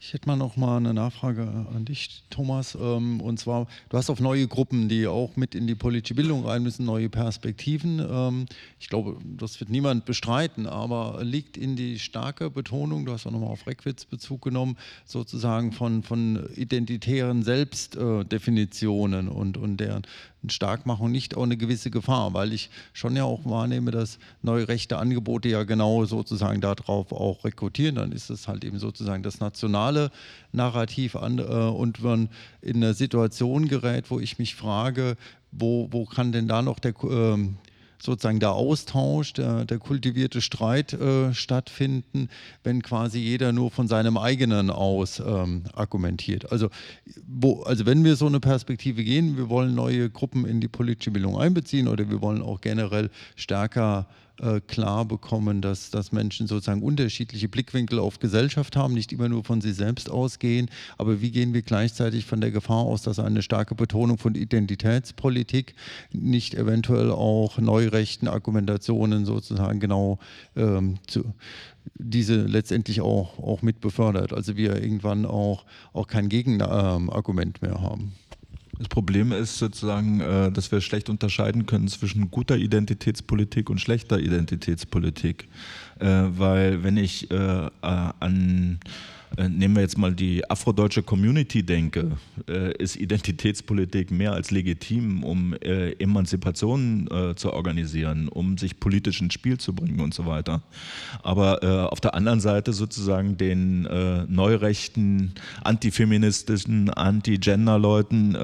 Ich hätte mal noch mal eine Nachfrage an dich, Thomas. Ähm, und zwar, du hast auf neue Gruppen, die auch mit in die politische Bildung rein müssen, neue Perspektiven. Ähm, ich glaube, das wird niemand bestreiten, aber liegt in die starke Betonung, du hast auch nochmal auf Reckwitz Bezug genommen, sozusagen von, von identitären Selbstdefinitionen und, und deren Starkmachung nicht auch eine gewisse Gefahr, weil ich schon ja auch wahrnehme, dass neue rechte Angebote ja genau sozusagen darauf auch rekrutieren. Dann ist es halt eben sozusagen das nationale Narrativ an, äh, und man in eine Situation gerät, wo ich mich frage, wo, wo kann denn da noch der, äh, sozusagen der Austausch, der, der kultivierte Streit äh, stattfinden, wenn quasi jeder nur von seinem eigenen aus ähm, argumentiert. Also, wo, also wenn wir so eine Perspektive gehen, wir wollen neue Gruppen in die politische Bildung einbeziehen oder wir wollen auch generell stärker äh, klar bekommen, dass, dass Menschen sozusagen unterschiedliche Blickwinkel auf Gesellschaft haben, nicht immer nur von sich selbst ausgehen. Aber wie gehen wir gleichzeitig von der Gefahr aus, dass eine starke Betonung von Identitätspolitik nicht eventuell auch neurechten Argumentationen sozusagen genau ähm, zu, diese letztendlich auch, auch mit befördert. Also wir irgendwann auch, auch kein Gegenargument ähm, mehr haben. Das Problem ist sozusagen, äh, dass wir schlecht unterscheiden können zwischen guter Identitätspolitik und schlechter Identitätspolitik. Äh, weil wenn ich äh, an nehmen wir jetzt mal die afrodeutsche Community denke, äh, ist Identitätspolitik mehr als legitim, um äh, Emanzipation zu organisieren, um sich politisch ins Spiel zu bringen und so weiter. Aber auf der anderen Seite sozusagen den neurechten, antifeministischen, anti-Gender-Leuten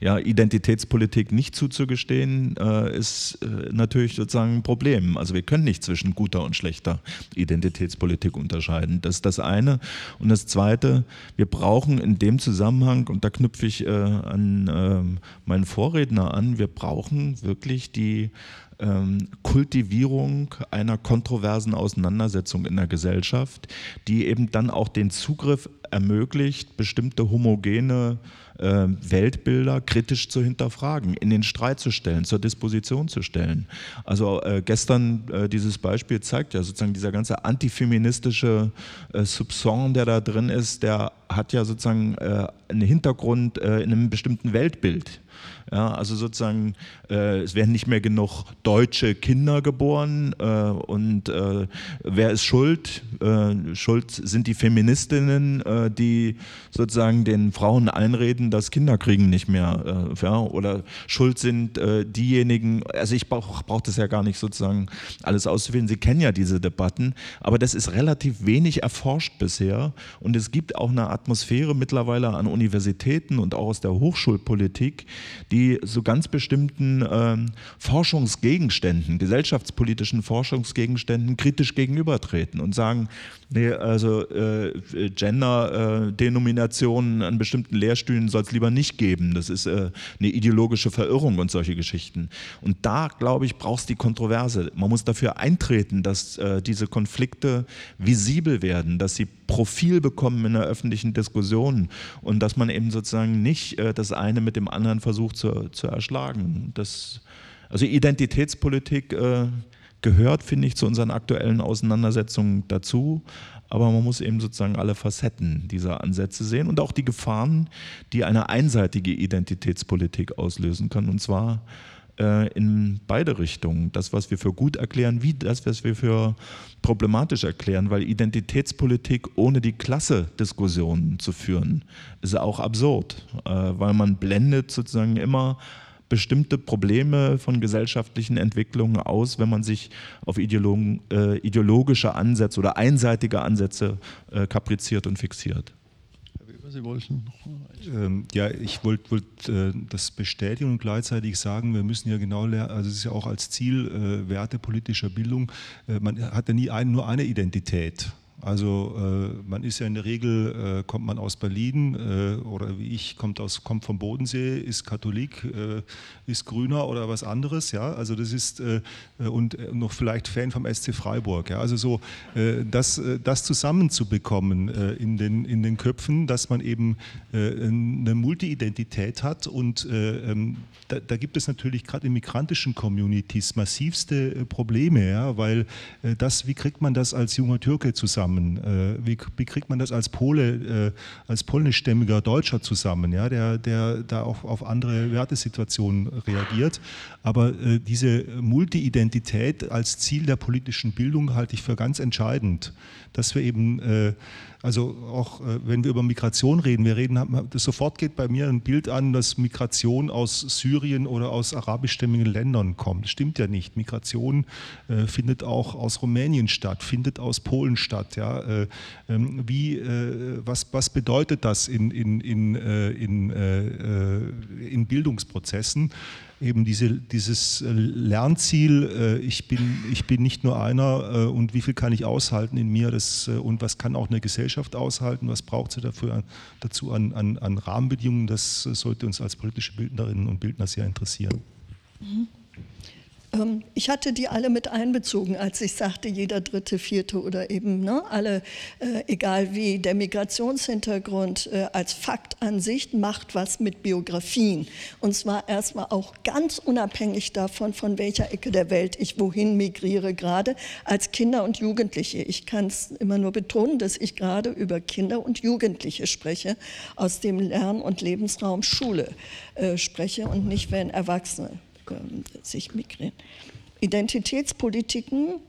ja, Identitätspolitik nicht zuzugestehen, ist natürlich sozusagen ein Problem. Also wir können nicht zwischen guter und schlechter Identitätspolitik unterscheiden. Das ist das eine. Und das Zweite, wir brauchen in dem Zusammenhang, und da knüpfe ich äh, an äh, meinen Vorredner an, wir brauchen wirklich die ähm, Kultivierung einer kontroversen Auseinandersetzung in der Gesellschaft, die eben dann auch den Zugriff ermöglicht, bestimmte homogene äh, Weltbilder kritisch zu hinterfragen, in den Streit zu stellen, zur Disposition zu stellen. Also äh, gestern äh, dieses Beispiel zeigt ja sozusagen dieser ganze antifeministische äh, Subson, der da drin ist, der hat ja sozusagen äh, einen Hintergrund äh, in einem bestimmten Weltbild. Ja, also sozusagen, äh, es werden nicht mehr genug deutsche Kinder geboren äh, und äh, wer ist schuld? Äh, schuld sind die Feministinnen, äh, die sozusagen den Frauen einreden, dass Kinderkriegen nicht mehr, äh, ja, oder schuld sind diejenigen, also ich brauche brauch das ja gar nicht sozusagen alles auszufinden, Sie kennen ja diese Debatten, aber das ist relativ wenig erforscht bisher und es gibt auch eine Atmosphäre mittlerweile an Universitäten und auch aus der Hochschulpolitik, die so ganz bestimmten äh, Forschungsgegenständen, gesellschaftspolitischen Forschungsgegenständen kritisch gegenübertreten und sagen, nee, also äh, Gender-Denominationen an bestimmten Lehrstühlen soll es lieber nicht geben. Das ist äh, eine ideologische Verirrung und solche Geschichten. Und da, glaube ich, brauchst du die Kontroverse. Man muss dafür eintreten, dass äh, diese Konflikte visibel werden, dass sie Profil bekommen in der öffentlichen Diskussion und dass man eben sozusagen nicht äh, das eine mit dem anderen versucht zu, zu erschlagen. Das, also Identitätspolitik äh, gehört, finde ich, zu unseren aktuellen Auseinandersetzungen dazu. Aber man muss eben sozusagen alle Facetten dieser Ansätze sehen und auch die Gefahren, die eine einseitige Identitätspolitik auslösen kann. Und zwar äh, in beide Richtungen. Das, was wir für gut erklären, wie das, was wir für problematisch erklären, weil Identitätspolitik ohne die Klasse-Diskussionen zu führen, ist auch absurd, äh, weil man blendet sozusagen immer bestimmte Probleme von gesellschaftlichen Entwicklungen aus, wenn man sich auf Ideologen, äh, ideologische Ansätze oder einseitige Ansätze äh, kapriziert und fixiert. Sie wollten ähm, Ja, ich wollte wollt, äh, das bestätigen und gleichzeitig sagen, wir müssen ja genau lernen, also es ist ja auch als Ziel äh, Werte politischer Bildung, äh, man hat ja nie ein, nur eine Identität. Also äh, man ist ja in der Regel, äh, kommt man aus Berlin äh, oder wie ich, kommt, aus, kommt vom Bodensee, ist Katholik, äh, ist Grüner oder was anderes. Ja? Also das ist, äh, und noch vielleicht Fan vom SC Freiburg. Ja? Also so, äh, das, das zusammenzubekommen in, den, in den Köpfen, dass man eben eine Multi-Identität hat und ähm, da, da, gibt es natürlich gerade in migrantischen Communities massivste Probleme, ja? weil das, wie kriegt man das als junger Türke zusammen? Zusammen? Äh, wie, wie, kriegt man das als Pole, äh, als polnischstämmiger Deutscher zusammen, ja, der, der da auch auf andere Wertesituationen reagiert? Aber äh, diese Multi-Identität als Ziel der politischen Bildung halte ich für ganz entscheidend, dass wir eben also auch äh, wenn wir über Migration reden, wir reden, sofort geht bei mir ein Bild an, dass Migration aus Syrien oder aus arabischstämmigen Ländern kommt. Das stimmt ja nicht. Migration äh, findet auch aus Rumänien statt, findet aus Polen statt. Ja? Äh, ähm, wie, äh, was, was bedeutet das in, in, in, äh, in, äh, in Bildungsprozessen? Eben diese, dieses äh, Lernziel, äh, ich bin, ich bin nicht nur einer äh, und wie viel kann ich aushalten in mir das, und was kann auch eine Gesellschaft aushalten, was braucht sie dafür dazu an, an, an Rahmenbedingungen, das sollte uns als politische Bildnerinnen und Bildner sehr interessieren. Mhm. Ähm, ich hatte die alle mit einbezogen, als ich sagte, jeder dritte, vierte oder eben ne, alle, äh, egal wie, der Migrationshintergrund äh, als Fakt an sich macht was mit Biografien. Und zwar erstmal auch ganz unabhängig davon, von welcher Ecke der Welt ich wohin migriere, gerade als Kinder und Jugendliche. Ich kann es immer nur betonen, dass ich gerade über Kinder und Jugendliche spreche, aus dem Lern- und Lebensraum Schule äh, spreche und nicht, wenn Erwachsene sich migrieren. Identitätspolitiken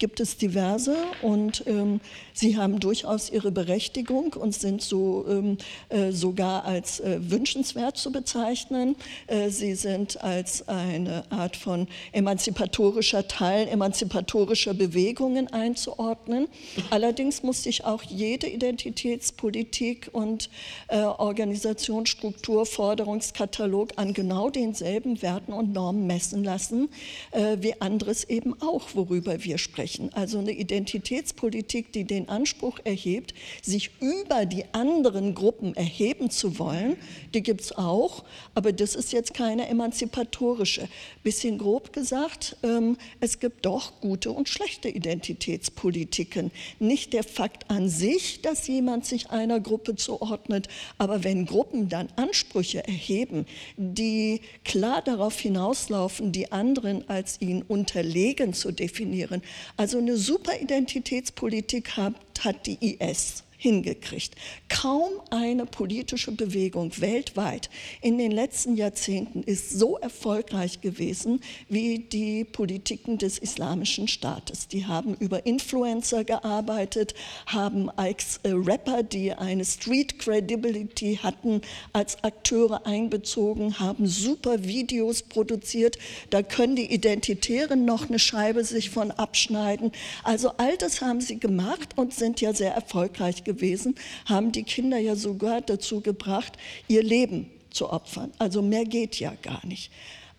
gibt es diverse und ähm, sie haben durchaus ihre Berechtigung und sind so ähm, äh, sogar als äh, wünschenswert zu bezeichnen. Äh, sie sind als eine Art von emanzipatorischer Teil, emanzipatorischer Bewegungen einzuordnen. Allerdings muss sich auch jede Identitätspolitik und äh, Organisationsstruktur, Forderungskatalog an genau denselben Werten und Normen messen lassen, äh, wie anderes eben auch, worüber wir sprechen sprechen. Also eine Identitätspolitik, die den Anspruch erhebt, sich über die anderen Gruppen erheben zu wollen, die gibt es auch, aber das ist jetzt keine emanzipatorische. Bisschen grob gesagt, ähm, es gibt doch gute und schlechte Identitätspolitiken. Nicht der Fakt an sich, dass jemand sich einer Gruppe zuordnet, aber wenn Gruppen dann Ansprüche erheben, die klar darauf hinauslaufen, die anderen als ihnen unterlegen zu definieren, also eine super Identitätspolitik hat, hat die IS hingekriegt. Kaum eine politische Bewegung weltweit in den letzten Jahrzehnten ist so erfolgreich gewesen wie die Politiken des Islamischen Staates. Die haben über Influencer gearbeitet, haben als äh, Rapper, die eine Street Credibility hatten, als Akteure einbezogen, haben super Videos produziert. Da können die Identitären noch eine Scheibe sich von abschneiden. Also all das haben sie gemacht und sind ja sehr erfolgreich gewesen gewesen, haben die Kinder ja sogar dazu gebracht, ihr Leben zu opfern. Also mehr geht ja gar nicht.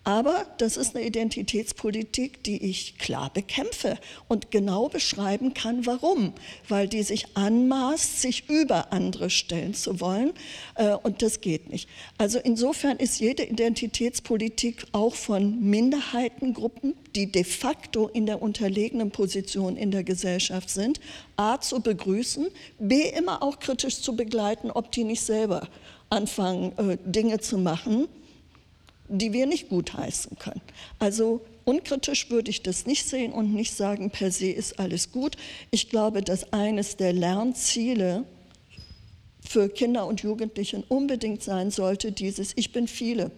Aber das ist eine Identitätspolitik, die ich klar bekämpfe und genau beschreiben kann, warum. Weil die sich anmaßt, sich über andere stellen zu wollen äh, und das geht nicht. Also insofern ist jede Identitätspolitik auch von Minderheitengruppen, die de facto in der unterlegenen Position in der Gesellschaft sind, a zu begrüßen, b immer auch kritisch zu begleiten, ob die nicht selber anfangen, äh, Dinge zu machen, die wir nicht gutheißen können. Also unkritisch würde ich das nicht sehen und nicht sagen, per se ist alles gut. Ich glaube, dass eines der Lernziele für Kinder und Jugendliche unbedingt sein sollte, dieses Ich bin viele.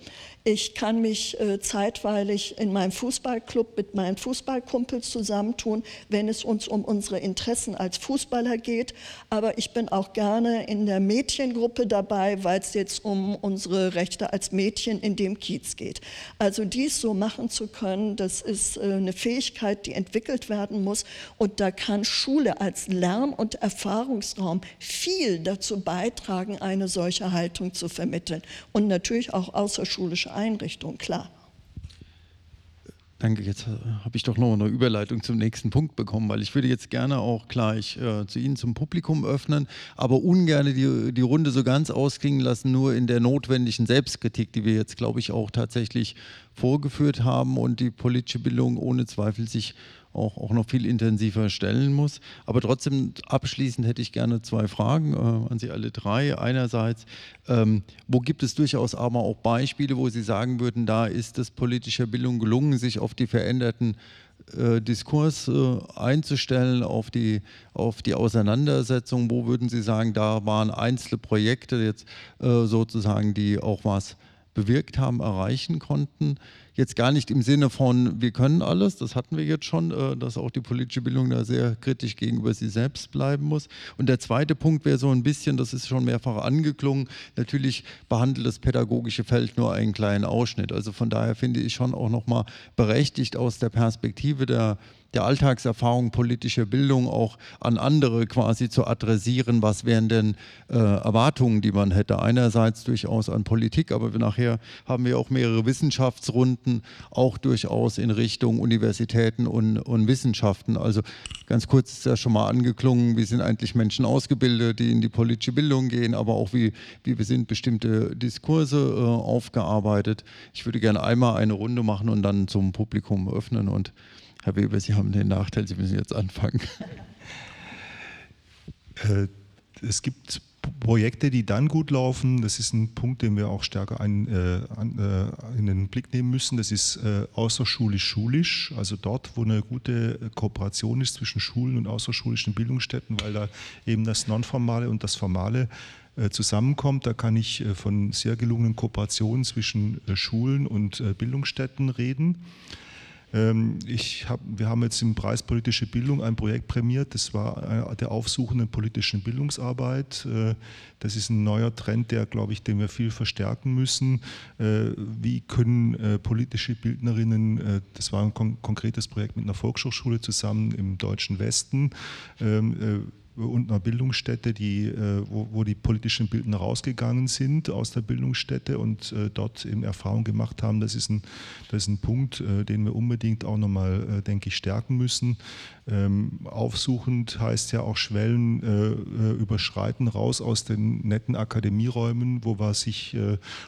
Ich kann mich äh, zeitweilig in meinem Fußballclub mit meinen Fußballkumpels zusammentun, wenn es uns um unsere Interessen als Fußballer geht. Aber ich bin auch gerne in der Mädchengruppe dabei, weil es jetzt um unsere Rechte als Mädchen in dem Kiez geht. Also dies so machen zu können, das ist äh, eine Fähigkeit, die entwickelt werden muss. Und da kann Schule als Lern- und Erfahrungsraum viel dazu beitragen, eine solche Haltung zu vermitteln. Und natürlich auch außerschulische Einrichtung, klar. Danke, jetzt äh, habe ich doch noch eine Überleitung zum nächsten Punkt bekommen, weil ich würde jetzt gerne auch gleich äh, zu Ihnen zum Publikum öffnen, aber ungern die, die Runde so ganz ausklingen lassen, nur in der notwendigen Selbstkritik, die wir jetzt, glaube ich, auch tatsächlich vorgeführt haben und die politische Bildung ohne Zweifel sich auch, auch noch viel intensiver stellen muss. Aber trotzdem abschließend hätte ich gerne zwei Fragen äh, an Sie alle drei. Einerseits, ähm, wo gibt es durchaus aber auch Beispiele, wo Sie sagen würden, da ist es politischer Bildung gelungen, sich auf die veränderten äh, Diskurs äh, einzustellen, auf die, auf die Auseinandersetzung? Wo würden Sie sagen, da waren einzelne Projekte jetzt äh, sozusagen, die auch was bewirkt haben, erreichen konnten? Jetzt gar nicht im Sinne von, wir können alles, das hatten wir jetzt schon, äh, dass auch die politische Bildung da sehr kritisch gegenüber sie selbst bleiben muss. Und der zweite Punkt wäre so ein bisschen, das ist schon mehrfach angeklungen, natürlich behandelt das pädagogische Feld nur einen kleinen Ausschnitt. Also von daher finde ich schon auch nochmal berechtigt aus der Perspektive der der Alltagserfahrung politischer Bildung auch an andere quasi zu adressieren. Was wären denn äh, Erwartungen, die man hätte? Einerseits durchaus an Politik, aber nachher haben wir auch mehrere Wissenschaftsrunden, auch durchaus in Richtung Universitäten und, und Wissenschaften. Also ganz kurz ist ja schon mal angeklungen, wie sind eigentlich Menschen ausgebildet, die in die politische Bildung gehen, aber auch wie, wie sind bestimmte Diskurse äh, aufgearbeitet. Ich würde gerne einmal eine Runde machen und dann zum Publikum öffnen und Herr Weber, Sie haben den Nachteil, Sie müssen jetzt anfangen. Äh, es gibt Projekte, die dann gut laufen, das ist ein Punkt, den wir auch stärker ein, äh, äh, in den Blick nehmen müssen. Das ist äh, außerschulisch-schulisch, also dort, wo eine gute Kooperation ist zwischen Schulen und außerschulischen Bildungsstätten, weil da eben das Nonformale und das Formale äh, zusammenkommt. Da kann ich von sehr gelungenen Kooperationen zwischen Schulen und Bildungsstätten reden. Ähm, ich hab, wir haben jetzt im Preis Politische Bildung ein Projekt prämiert, das war der aufsuchenden politischen Bildungsarbeit. Äh, das ist ein neuer Trend, der, glaube ich, den wir viel verstärken müssen. Äh, wie können äh, politische Bildnerinnen, das war ein konkretes Projekt mit einer Volkshochschule zusammen im deutschen Westen, ähm, und einer Bildungsstätte, die, äh, wo, wo, die politischen Bildner rausgegangen sind aus der Bildungsstätte und äh, dort eben Erfahrung gemacht haben. Das ist ein, das ist ein Punkt, äh, den wir unbedingt auch nochmal, denke ich, stärken müssen. Ähm, aufsuchend heißt ja auch Schwellen überschreiten, raus aus den netten Akademieräumen, wo war sich,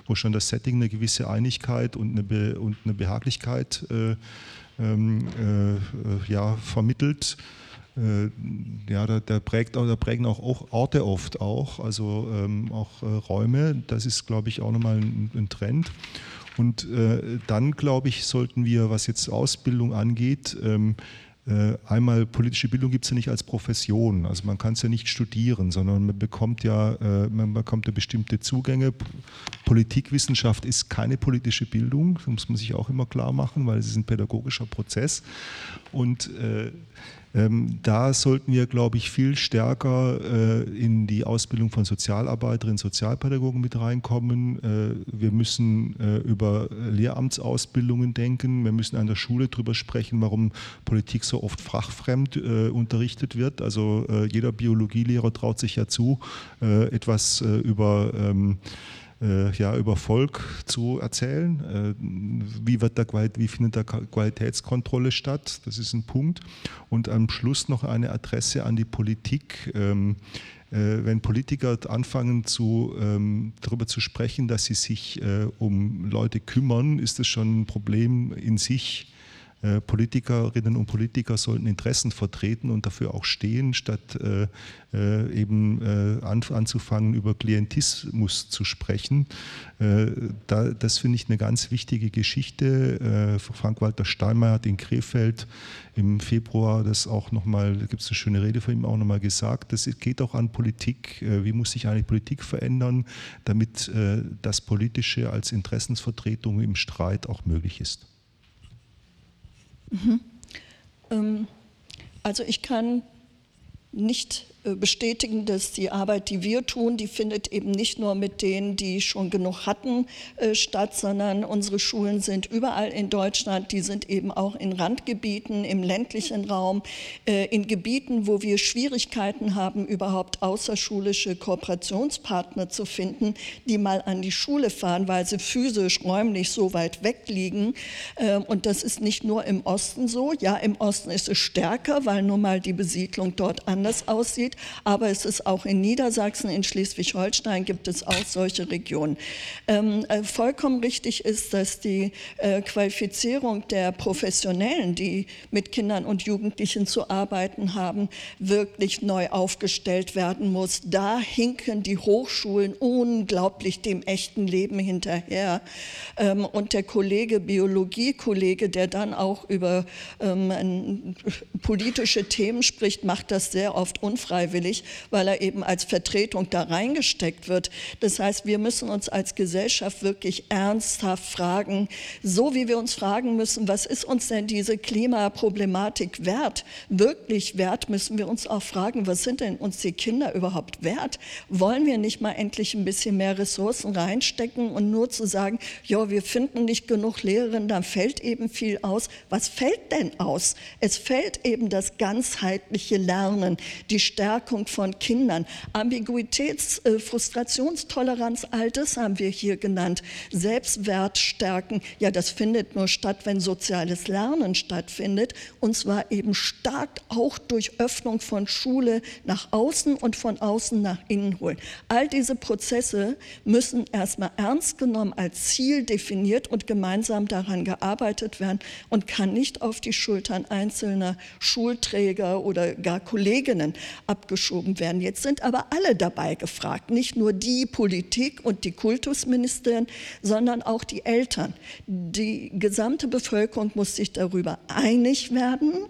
wo schon das Setting eine gewisse Einigkeit und eine, Be und eine Behaglichkeit ähm, ja, vermittelt äh, ja, da, da, prägt, da prägen auch Orte oft auch, also ähm, auch äh, Räume. Das ist, glaube ich, auch nochmal ein, ein Trend. Und äh, dann, glaube ich, sollten wir, was jetzt Ausbildung angeht, ähm, äh, einmal politische Bildung gibt es ja nicht als Profession, also man kann es ja nicht studieren, sondern man bekommt ja, äh, man bekommt ja bestimmte Zugänge. Politikwissenschaft ist keine politische Bildung, das muss man sich auch immer klar machen, weil es ist ein pädagogischer Prozess. Und äh, ähm, da sollten wir, glaube ich, viel stärker äh, in die Ausbildung von Sozialarbeiterinnen, Sozialpädagogen mit reinkommen. Äh, wir müssen äh, über Lehramtsausbildungen denken. Wir müssen an der Schule darüber sprechen, warum Politik so oft fachfremd äh, unterrichtet wird. Also äh, jeder Biologielehrer traut sich ja zu, äh, etwas über ähm, äh, ja, über Volk zu erzählen. Äh, wie, wird der, wie findet da Qualitätskontrolle statt? Das ist ein Punkt. Und am Schluss noch eine Adresse an die Politik. Ähm, äh, wenn Politiker anfangen zu, ähm, darüber zu sprechen, dass sie sich äh, um Leute kümmern, ist das schon ein Problem in sich Politikerinnen und Politiker sollten Interessen vertreten und dafür auch stehen, statt äh, äh, eben äh, an, anzufangen, über Klientismus zu sprechen. Äh, da, das finde ich eine ganz wichtige Geschichte. Frank-Walter Steinmeier hat in Krefeld im Februar das auch nochmal, da gibt es eine schöne Rede von ihm auch nochmal gesagt, das geht auch an Politik. Wie muss sich eigentlich Politik verändern, damit das Politische als Interessensvertretung im Streit auch möglich ist? Mhm. Ähm, also ich kann nicht bestätigen, dass die Arbeit, die wir tun, die findet eben nicht nur mit denen, die schon genug hatten, äh, statt, sondern unsere Schulen sind überall in Deutschland. Die sind eben auch in Randgebieten, im ländlichen Raum, äh, in Gebieten, wo wir Schwierigkeiten haben, überhaupt außerschulische Kooperationspartner zu finden, die mal an die Schule fahren, weil sie physisch, räumlich so weit weg liegen. Und das ist nicht nur im Osten so. Ja, im Osten ist es stärker, weil nun mal die Besiedlung dort anders aussieht aber es ist auch in Niedersachsen, in Schleswig-Holstein gibt es auch solche Regionen. Ähm, äh, vollkommen richtig ist, dass die äh, Qualifizierung der Professionellen, die mit Kindern und Jugendlichen zu arbeiten haben, wirklich neu aufgestellt werden muss. Da hinken die Hochschulen unglaublich dem echten Leben hinterher. Ähm, und der Kollege, Biologiekollege, der dann auch über ähm, politische Themen spricht, macht das sehr oft unfreiwillig unfreiwillig, weil er eben als Vertretung da reingesteckt wird. Das heißt, wir müssen uns als Gesellschaft wirklich ernsthaft fragen, so wie wir uns fragen müssen, was ist uns denn diese Klimaproblematik wert? Wirklich wert müssen wir uns auch fragen, was sind denn uns die Kinder überhaupt wert? Wollen wir nicht mal endlich ein bisschen mehr Ressourcen reinstecken und nur zu sagen, ja, wir finden nicht genug Lehrerinnen, dann fällt eben viel aus. Was fällt denn aus? Es fällt eben das ganzheitliche Lernen, die Stärke Stärkung von Kindern. Ambiguitäts-, äh, Frustrationstoleranz, all das haben wir hier genannt. Selbstwert stärken, ja, das findet nur statt, wenn soziales Lernen stattfindet. Und zwar eben stark auch durch Öffnung von Schule nach außen und von außen nach innen holen. All diese Prozesse müssen erstmal ernst genommen als Ziel definiert und gemeinsam daran gearbeitet werden und kann nicht auf die Schultern einzelner Schulträger oder gar Kolleginnen abgeschoben werden. Jetzt sind aber alle dabei gefragt, nicht nur die Politik und die Kultusministerien, sondern auch die Eltern. Die gesamte Bevölkerung muss sich darüber einig werden,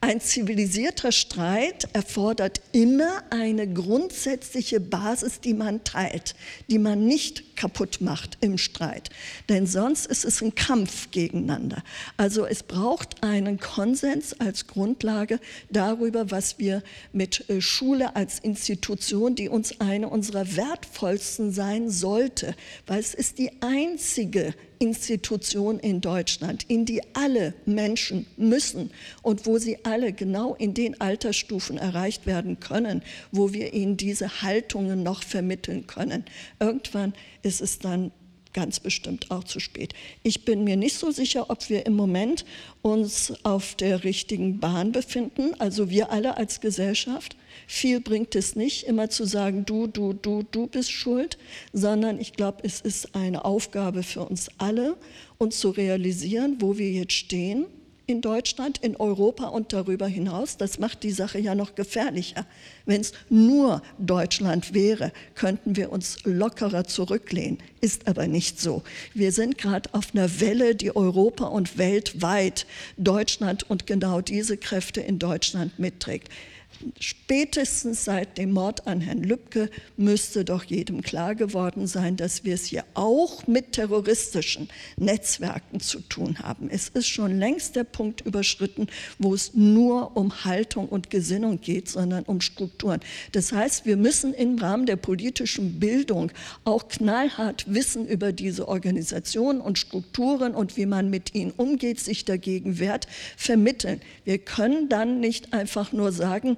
ein zivilisierter Streit erfordert immer eine grundsätzliche Basis, die man teilt, die man nicht kaputt macht im Streit. Denn sonst ist es ein Kampf gegeneinander. Also es braucht einen Konsens als Grundlage darüber, was wir mit äh, Schule als Institution, die uns eine unserer wertvollsten sein sollte, weil es ist die einzige Institution in Deutschland, in die alle Menschen müssen und wo sie alle genau in den Altersstufen erreicht werden können, wo wir ihnen diese Haltungen noch vermitteln können. Irgendwann ist es dann ganz bestimmt auch zu spät. Ich bin mir nicht so sicher, ob wir im Moment uns auf der richtigen Bahn befinden, also wir alle als Gesellschaft. Viel bringt es nicht, immer zu sagen, du, du, du, du bist schuld, sondern ich glaube, es ist eine Aufgabe für uns alle, uns zu realisieren, wo wir jetzt stehen in Deutschland, in Europa und darüber hinaus. Das macht die Sache ja noch gefährlicher. Wenn es nur Deutschland wäre, könnten wir uns lockerer zurücklehnen. Ist aber nicht so. Wir sind gerade auf einer Welle, die Europa und weltweit Deutschland und genau diese Kräfte in Deutschland mitträgt. Spätestens seit dem Mord an Herrn Lübcke müsste doch jedem klar geworden sein, dass wir es hier auch mit terroristischen Netzwerken zu tun haben. Es ist schon längst der Punkt überschritten, wo es nur um Haltung und Gesinnung geht, sondern um Strukturen. Das heißt, wir müssen im Rahmen der politischen Bildung auch knallhart Wissen über diese Organisationen und Strukturen und wie man mit ihnen umgeht, sich dagegen wehrt, vermitteln. Wir können dann nicht einfach nur sagen,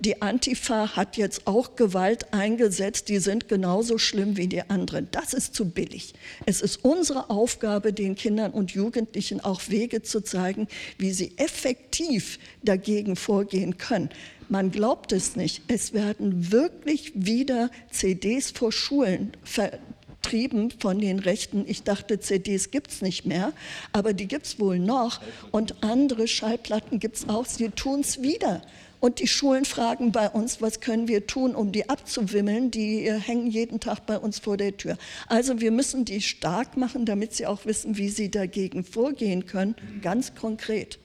die Antifa hat jetzt auch Gewalt eingesetzt, die sind genauso schlimm wie die anderen. Das ist zu billig. Es ist unsere Aufgabe, den Kindern und Jugendlichen auch Wege zu zeigen, wie sie effektiv dagegen vorgehen können. Man glaubt es nicht. Es werden wirklich wieder CDs vor Schulen ver getrieben von den Rechten. Ich dachte, CDs gibt es nicht mehr, aber die gibt es wohl noch. Und andere Schallplatten gibt es auch. Sie tun es wieder. Und die Schulen fragen bei uns, was können wir tun, um die abzuwimmeln. Die äh, hängen jeden Tag bei uns vor der Tür. Also wir müssen die stark machen, damit sie auch wissen, wie sie dagegen vorgehen können, ganz konkret.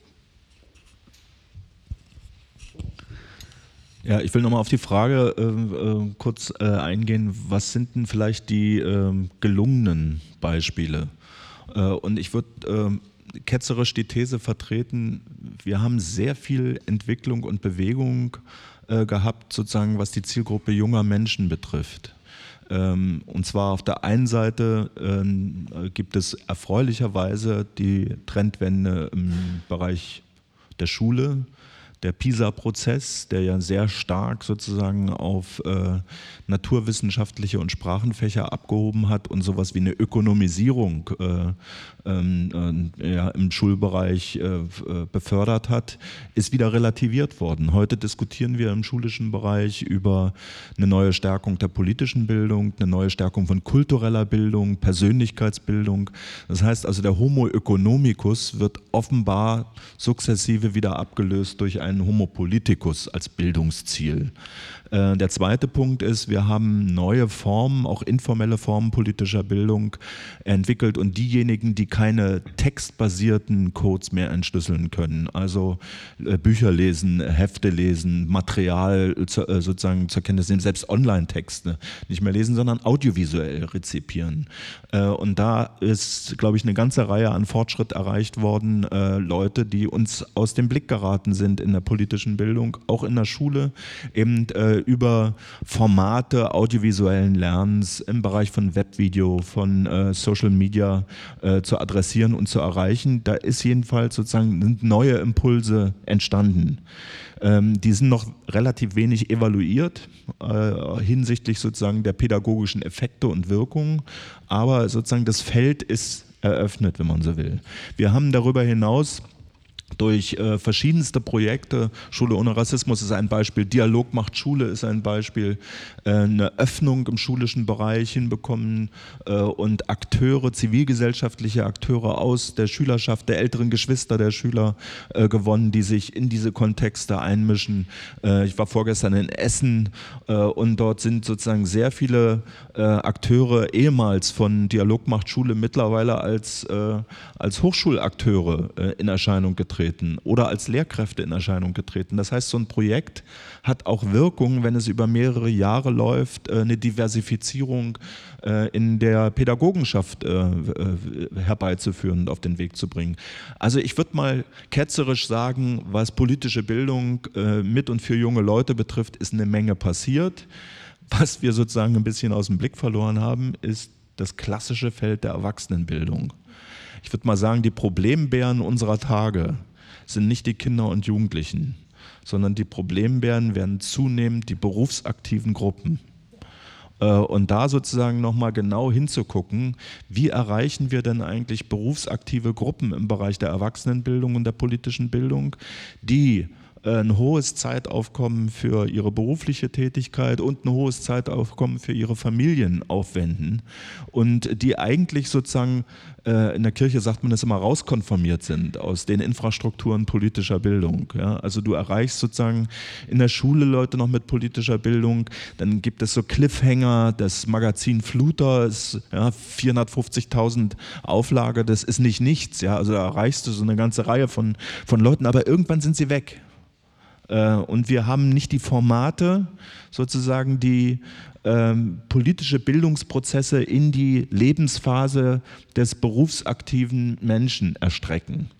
Ja, ich will nochmal auf die Frage äh, kurz äh, eingehen, was sind denn vielleicht die ähm, gelungenen Beispiele? Äh, und ich würde ähm, ketzerisch die These vertreten, wir haben sehr viel Entwicklung und Bewegung äh, gehabt, sozusagen was die Zielgruppe junger Menschen betrifft. Ähm, und zwar auf der einen Seite äh, gibt es erfreulicherweise die Trendwende im Bereich der Schule, der PISA-Prozess, der ja sehr stark sozusagen auf äh, naturwissenschaftliche und Sprachenfächer abgehoben hat und sowas wie eine Ökonomisierung äh, ähm, äh, ja, im Schulbereich äh, äh, befördert hat, ist wieder relativiert worden. Heute diskutieren wir im schulischen Bereich über eine neue Stärkung der politischen Bildung, eine neue Stärkung von kultureller Bildung, Persönlichkeitsbildung. Das heißt also, der Homo economicus wird offenbar sukzessive wieder abgelöst durch einen Homo politicus als Bildungsziel. Äh, der zweite Punkt ist, wir haben neue Formen, auch informelle Formen politischer Bildung entwickelt und diejenigen, die keine textbasierten Codes mehr entschlüsseln können, also äh, Bücher lesen, Hefte lesen, Material äh, sozusagen zur Kenntnis nehmen, selbst Online-Texte nicht mehr lesen, sondern audiovisuell rezipieren. Und da ist, glaube ich, eine ganze Reihe an Fortschritt erreicht worden, Leute, die uns aus dem Blick geraten sind in der politischen Bildung, auch in der Schule, eben über Formate audiovisuellen Lernens im Bereich von Webvideo, von äh, Social Media äh, zu adressieren und zu erreichen. Da ist jedenfalls sozusagen neue Impulse entstanden. Ähm, die sind noch relativ wenig evaluiert äh, hinsichtlich sozusagen der pädagogischen Effekte und Wirkungen, aber sozusagen das Feld ist eröffnet, wenn man so will. Wir haben darüber hinaus durch äh, verschiedenste Projekte. Schule ohne Rassismus ist ein Beispiel, Dialog macht Schule ist ein Beispiel, äh, eine Öffnung im schulischen Bereich hinbekommen äh, und Akteure, zivilgesellschaftliche Akteure aus der Schülerschaft, der älteren Geschwister der Schüler äh, gewonnen, die sich in diese Kontexte einmischen. Äh, ich war vorgestern in Essen äh, und dort sind sozusagen sehr viele Akteure ehemals von Dialog macht Schule mittlerweile als, als Hochschulakteure in Erscheinung getreten getreten oder als Lehrkräfte in Erscheinung getreten. Das heißt, so ein Projekt hat auch Wirkung, wenn es über mehrere Jahre läuft, äh, eine Diversifizierung äh, in der Pädagogenschaft äh, herbeizuführen und auf den Weg zu bringen. Also ich würde mal ketzerisch sagen, was politische Bildung mit und für junge Leute betrifft, ist eine Menge passiert. Was wir sozusagen ein bisschen aus dem Blick verloren haben, ist das klassische Feld der Erwachsenenbildung. Ich würde mal sagen, die Problembären unserer Tage sind nicht die Kinder und Jugendlichen, sondern die Problembären werden zunehmend die berufsaktiven Gruppen. Äh, und da sozusagen nochmal genau hinzugucken, wie erreichen wir denn eigentlich berufsaktive Gruppen im Bereich der Erwachsenenbildung und der politischen Bildung, die ein hohes Zeitaufkommen für ihre berufliche Tätigkeit und ein hohes Zeitaufkommen für ihre Familien aufwenden und die eigentlich sozusagen äh, in der Kirche sagt man das immer rauskonformiert sind aus den Infrastrukturen politischer Bildung. Ja? Also du erreichst sozusagen in der Schule Leute noch mit politischer Bildung, dann gibt es so Cliffhanger, das Magazin Fluter ja, 450.000 Auflage, das ist nicht nichts. Ja? Also da erreichst du so eine ganze Reihe von, von Leuten, aber irgendwann sind sie weg. Äh, und wir haben nicht die Formate, sozusagen die ähm, politische Bildungsprozesse in die Lebensphase des berufsaktiven Menschen erstrecken.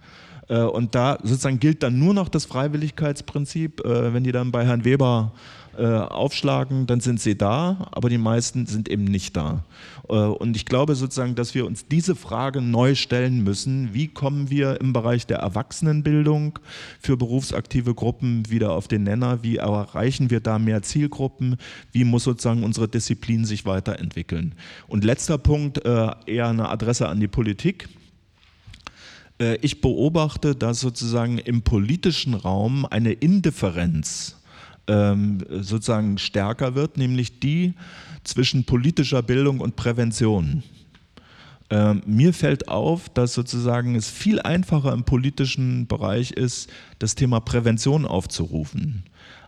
Äh, und da sozusagen gilt dann nur noch das Freiwilligkeitsprinzip, äh, wenn die dann bei Herrn Weber äh, aufschlagen, dann sind sie da, aber die meisten sind eben nicht da. Äh, und ich glaube sozusagen, dass wir uns diese Frage neu stellen müssen. Wie kommen wir im Bereich der Erwachsenenbildung für berufsaktive Gruppen wieder auf den Nenner? Wie erreichen wir da mehr Zielgruppen? Wie muss sozusagen unsere Disziplin sich weiterentwickeln? Und letzter Punkt, äh, eher eine Adresse an die Politik ich beobachte, dass sozusagen im politischen Raum eine Indifferenz ähm, sozusagen stärker wird, nämlich die zwischen politischer Bildung und Prävention. Ähm, mir fällt auf, dass sozusagen es viel einfacher im politischen Bereich ist, das Thema Prävention aufzurufen.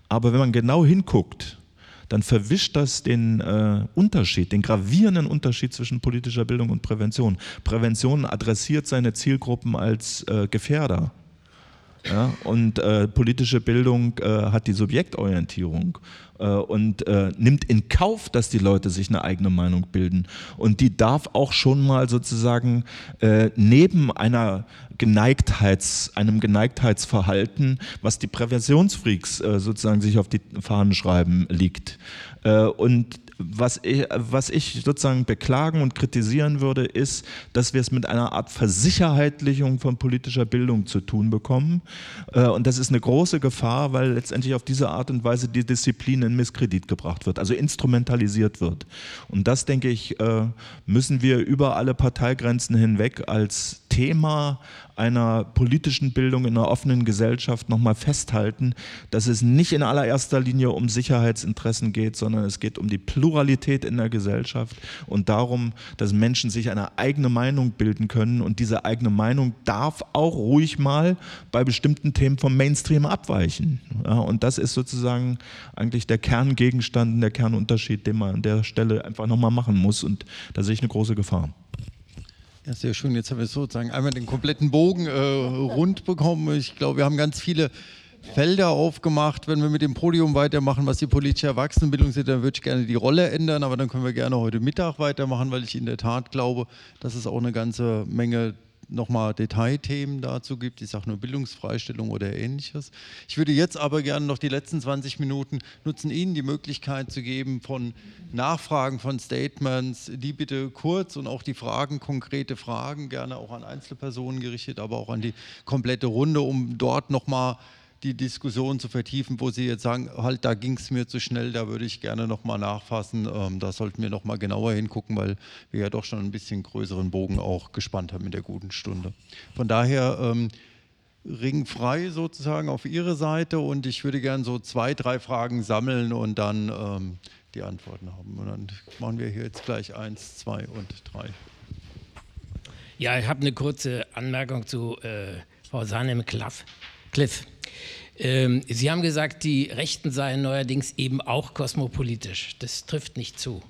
Aber wenn man genau hinguckt, dann verwischt das den äh, Unterschied, den gravierenden Unterschied zwischen politischer Bildung und Prävention. Prävention adressiert seine Zielgruppen als äh, Gefährder. Ja, und äh, politische Bildung äh, hat die Subjektorientierung äh, und äh, nimmt in Kauf, dass die Leute sich eine eigene Meinung bilden. Und die darf auch schon mal sozusagen äh, neben einer Geneigtheits, einem Geneigtheitsverhalten, was die Präventionsfreaks äh, sozusagen sich auf die Fahnen schreiben, liegt. und was ich, was ich sozusagen beklagen und kritisieren würde, ist, dass wir es mit einer Art Versicherheitlichung von politischer Bildung zu tun bekommen. Äh, und das ist eine große Gefahr, weil letztendlich auf diese Art und Weise die Disziplin in Misskredit gebracht wird, also instrumentalisiert wird. Und das, denke ich, äh, müssen wir über alle Parteigrenzen hinweg als Thema einer politischen Bildung in einer offenen Gesellschaft nochmal festhalten, dass es nicht in allererster Linie um Sicherheitsinteressen geht, sondern es geht um die Pluralität in der Gesellschaft und darum, dass Menschen sich eine eigene Meinung bilden können und diese eigene Meinung darf auch ruhig mal bei bestimmten Themen vom Mainstream abweichen. Ja, und das ist sozusagen eigentlich der Kerngegenstand, der Kernunterschied, den man an der Stelle einfach nochmal machen muss und da sehe ich eine große Gefahr. Ja, sehr schön. Jetzt haben wir sozusagen einmal den kompletten Bogen äh, rund bekommen. Ich glaube, wir haben ganz viele Felder aufgemacht. Wenn wir mit dem Podium weitermachen, was die politische Erwachsenenbildung sind, dann würde ich gerne die Rolle ändern, aber dann können wir gerne heute Mittag weitermachen, weil ich in der Tat glaube, dass es auch eine ganze Menge nochmal Detailthemen dazu gibt, ich sage nur Bildungsfreistellung oder ähnliches. Ich würde jetzt aber gerne noch die letzten 20 Minuten nutzen, Ihnen die Möglichkeit zu geben von Nachfragen, von Statements, die bitte kurz und auch die Fragen, konkrete Fragen, gerne auch an Einzelpersonen gerichtet, aber auch an die komplette Runde, um dort nochmal die Diskussion zu vertiefen, wo Sie jetzt sagen, halt, da ging es mir zu schnell, da würde ich gerne nochmal nachfassen. Ähm, da sollten wir nochmal genauer hingucken, weil wir ja doch schon ein bisschen größeren Bogen auch gespannt haben in der guten Stunde. Von daher ähm, ringfrei sozusagen auf Ihre Seite und ich würde gerne so zwei, drei Fragen sammeln und dann ähm, die Antworten haben. Und dann machen wir hier jetzt gleich eins, zwei und drei. Ja, ich habe eine kurze Anmerkung zu äh, Frau Sanem Cliff. Ähm, Sie haben gesagt, die Rechten seien neuerdings eben auch kosmopolitisch. Das trifft nicht zu.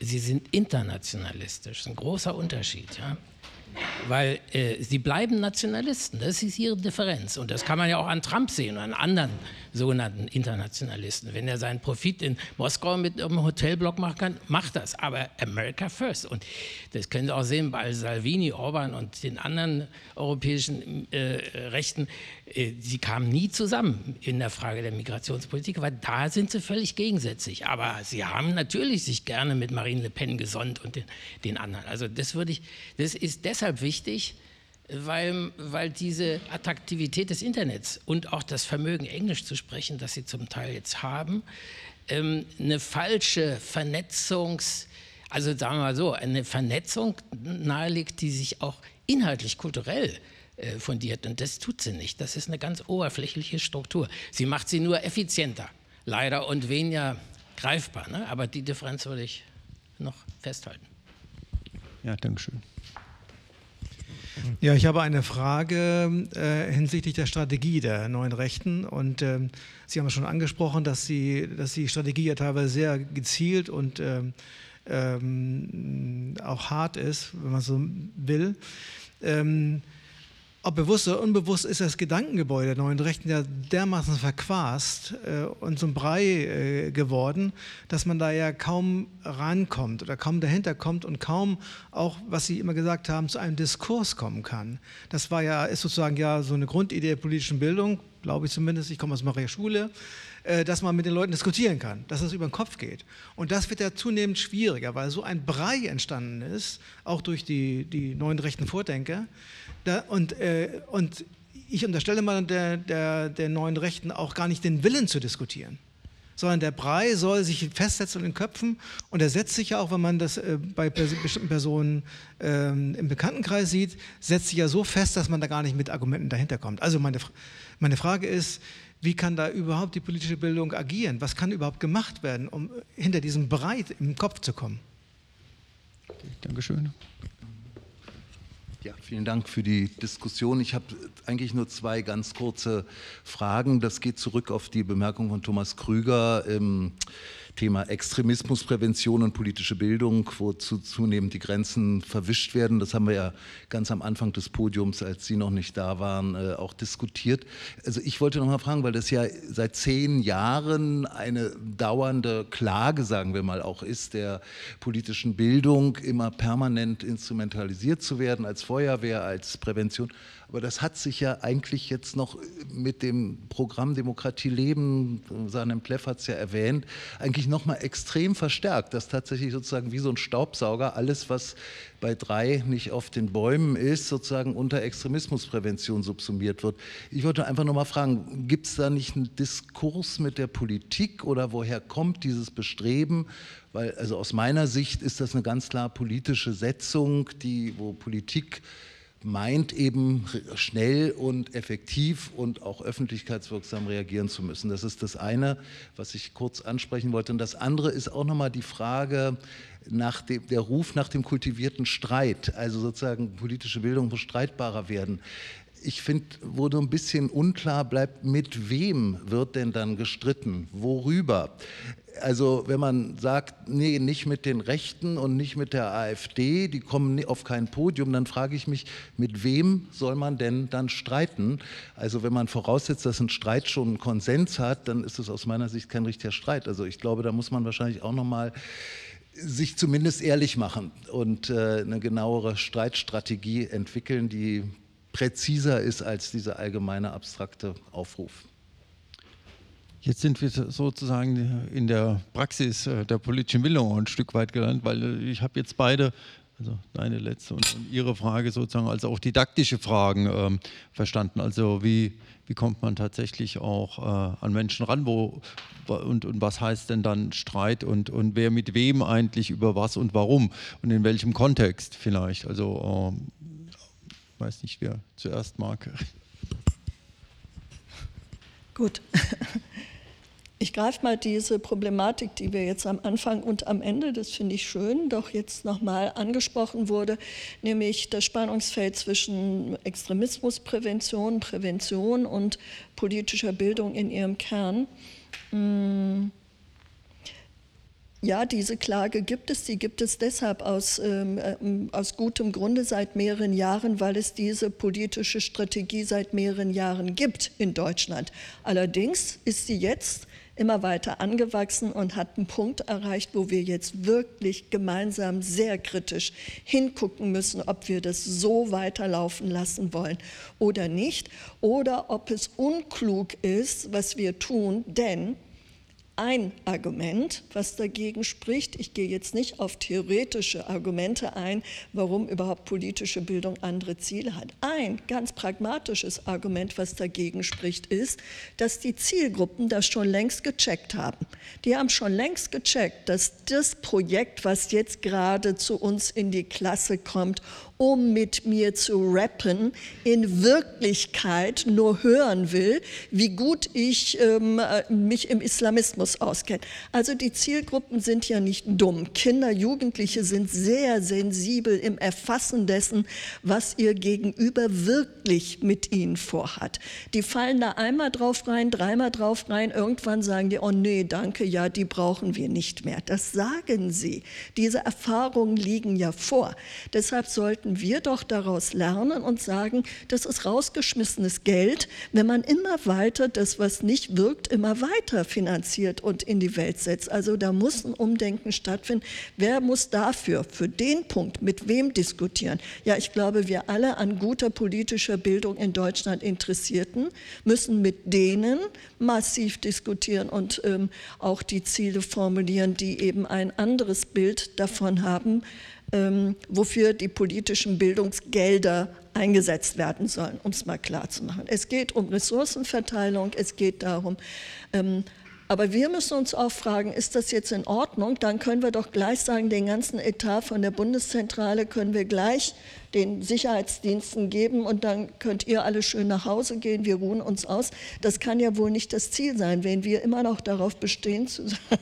Sie sind internationalistisch. Das ist ein großer Unterschied. Ja? Weil äh, sie bleiben Nationalisten, das ist ihre Differenz. Und das kann man ja auch an Trump sehen und an anderen sogenannten Internationalisten. Wenn er seinen Profit in Moskau mit einem Hotelblock machen kann, macht das. Aber America first. Und das können Sie auch sehen bei Salvini, Orban und den anderen europäischen äh, Rechten. Äh, sie kamen nie zusammen in der Frage der Migrationspolitik, weil da sind sie völlig gegensätzlich. Aber sie haben natürlich sich gerne mit Marine Le Pen gesonnt und den, den anderen. Also das würde ich, das ist deshalb wichtig, weil, weil diese Attraktivität des Internets und auch das Vermögen, Englisch zu sprechen, das sie zum Teil jetzt haben, ähm, eine falsche Vernetzungs- also sagen wir mal so, eine Vernetzung nahelegt, die sich auch inhaltlich, kulturell äh, fundiert. Und das tut sie nicht. Das ist eine ganz oberflächliche Struktur. Sie macht sie nur effizienter, leider, und weniger greifbar. Ne? Aber die Differenz würde ich noch festhalten. Ja, danke schön. Ja, ich habe eine Frage äh, hinsichtlich der Strategie der neuen Rechten. Und äh, Sie haben es schon angesprochen, dass, sie, dass die Strategie ja teilweise sehr gezielt und ähm, ähm auch hart ist, wenn man so will. Ähm, ob bewusst oder unbewusst ist das Gedankengebäude der neuen Rechten ja dermaßen verquast äh, und zum Brei äh, geworden, dass man da ja kaum rankommt oder kaum dahinter kommt und kaum auch, was Sie immer gesagt haben, zu einem Diskurs kommen kann. Das war ja, ist sozusagen ja so eine Grundidee der politischen Bildung, glaube ich zumindest, ich komme aus Maria Schule, äh, dass man mit den Leuten diskutieren kann, dass es über den Kopf geht. Und das wird ja zunehmend schwieriger, weil so ein Brei entstanden ist, auch durch die, die neuen rechten Vordenker, da, und, äh, und ich unterstelle mal der, der, der neuen Rechten auch gar nicht den Willen zu diskutieren sondern der Brei soll sich festsetzen in den Köpfen und er setzt sich ja auch, wenn man das äh, bei bestimmten Personen ähm, im Bekanntenkreis sieht, setzt sich ja so fest, dass man da gar nicht mit Argumenten dahinter kommt. Also meine, meine Frage ist, wie kann da überhaupt die politische Bildung agieren? Was kann überhaupt gemacht werden, um hinter diesem Brei im Kopf zu kommen? Dankeschön. Ja, vielen Dank für die Diskussion. Ich habe eigentlich nur zwei ganz kurze Fragen. Das geht zurück auf die Bemerkung von Thomas Krüger. Ähm, Thema Extremismusprävention und politische Bildung, wozu zunehmend die Grenzen verwischt werden. Das haben wir ja ganz am Anfang des Podiums, als Sie noch nicht da waren, äh, auch diskutiert. Also ich wollte noch mal fragen, weil das ja seit zehn Jahren eine dauernde Klage, sagen wir mal, auch ist, der politischen Bildung immer permanent instrumentalisiert zu werden als Feuerwehr, als Prävention. Aber das hat sich ja eigentlich jetzt noch mit dem Programm Demokratie leben, seinem Pleff hat es ja erwähnt, eigentlich noch mal extrem verstärkt, dass tatsächlich sozusagen wie so ein Staubsauger alles, was bei drei nicht auf den Bäumen ist, sozusagen unter Extremismusprävention subsumiert wird. Ich wollte einfach noch mal fragen, gibt es da nicht einen Diskurs mit der Politik oder woher kommt dieses Bestreben? Weil also aus meiner Sicht ist das eine ganz klar politische Setzung, die, wo Politik meint eben schnell und effektiv und auch öffentlichkeitswirksam reagieren zu müssen. Das ist das eine, was ich kurz ansprechen wollte. Und das andere ist auch nochmal die Frage nach dem, der Ruf nach dem kultivierten Streit, also sozusagen politische Bildung muss streitbarer werden ich finde, wo so ein bisschen unklar bleibt, mit wem wird denn dann gestritten, worüber also wenn man sagt, nee, nicht mit den Rechten und nicht mit der AfD, die kommen auf kein Podium, dann frage ich mich, mit wem soll man denn dann streiten? Also wenn man voraussetzt, dass ein Streit schon einen Konsens hat, dann ist es aus meiner Sicht kein richtiger Streit. Also ich glaube, da muss man wahrscheinlich auch nochmal sich zumindest ehrlich machen und äh, eine genauere Streitstrategie entwickeln, die präziser ist als dieser allgemeine abstrakte Aufruf. Jetzt sind wir sozusagen in der Praxis äh, der politischen Bildung ein Stück weit gelandet, weil äh, ich habe jetzt beide, also deine letzte und, Ihre Frage sozusagen, als auch didaktische Fragen ähm, verstanden. Also wie, wie kommt man tatsächlich auch äh, an Menschen ran wo, und, und was heißt denn dann Streit und, und wer mit wem eigentlich über was und warum und in welchem Kontext vielleicht. Also ähm, ich weiß nicht, wer zuerst mag. Gut. Ich greife mal diese Problematik, die wir jetzt am Anfang und am Ende, das finde ich schön, doch jetzt nochmal angesprochen wurde, nämlich das Spannungsfeld zwischen Extremismusprävention, Prävention und politischer Bildung in ihrem Kern. Hm. Ja, diese Klage gibt es. Sie gibt es deshalb aus, ähm, äh, aus gutem Grunde seit mehreren Jahren, weil es diese politische Strategie seit mehreren Jahren gibt in Deutschland. Allerdings ist sie jetzt immer weiter angewachsen und hat einen Punkt erreicht, wo wir jetzt wirklich gemeinsam sehr kritisch hingucken müssen, ob wir das so weiterlaufen lassen wollen oder nicht, oder ob es unklug ist, was wir tun, denn ein Argument, was dagegen spricht. Ich gehe jetzt nicht auf theoretische Argumente ein, warum überhaupt politische Bildung andere Ziele hat. Ein ganz pragmatisches Argument, was dagegen spricht, ist, dass die Zielgruppen das schon längst gecheckt haben. Die haben schon längst gecheckt, dass das Projekt, was jetzt gerade zu uns in die Klasse kommt um mit mir zu rappen, in Wirklichkeit nur hören will, wie gut ich ähm, äh, mich im Islamismus auskenne. Also die Zielgruppen sind ja nicht dumm. Kinder, Jugendliche sind sehr sensibel im Erfassen dessen, was ihr Gegenüber wirklich mit ihnen vorhat. Die fallen da einmal drauf rein, dreimal drauf rein, irgendwann sagen die, oh nee, danke, ja, die brauchen wir nicht mehr. Das sagen sie. Diese Erfahrungen liegen ja vor. Deshalb sollten sollten wir doch daraus lernen und sagen, das ist rausgeschmissenes Geld, wenn man immer weiter das, was nicht wirkt, immer weiter finanziert und in die Welt setzt. Also da muss ein Umdenken stattfinden. Wer muss dafür, für den Punkt, mit wem diskutieren? Ja, ich glaube, wir alle an guter politischer Bildung in Deutschland Interessierten müssen mit denen massiv diskutieren und ähm, auch die Ziele formulieren, die eben ein anderes Bild davon haben, ähm, wofür die politischen Bildungsgelder eingesetzt werden sollen, um es mal klar zu machen. Es geht um Ressourcenverteilung, es geht darum, ähm, Aber wir müssen uns auch fragen, ist das jetzt in Ordnung? Dann können wir doch gleich sagen, den ganzen Etat von der Bundeszentrale können wir gleich den Sicherheitsdiensten geben und dann könnt ihr alle schön nach Hause gehen, wir ruhen uns aus. Das kann ja wohl nicht das Ziel sein. Wenn wir immer noch darauf bestehen,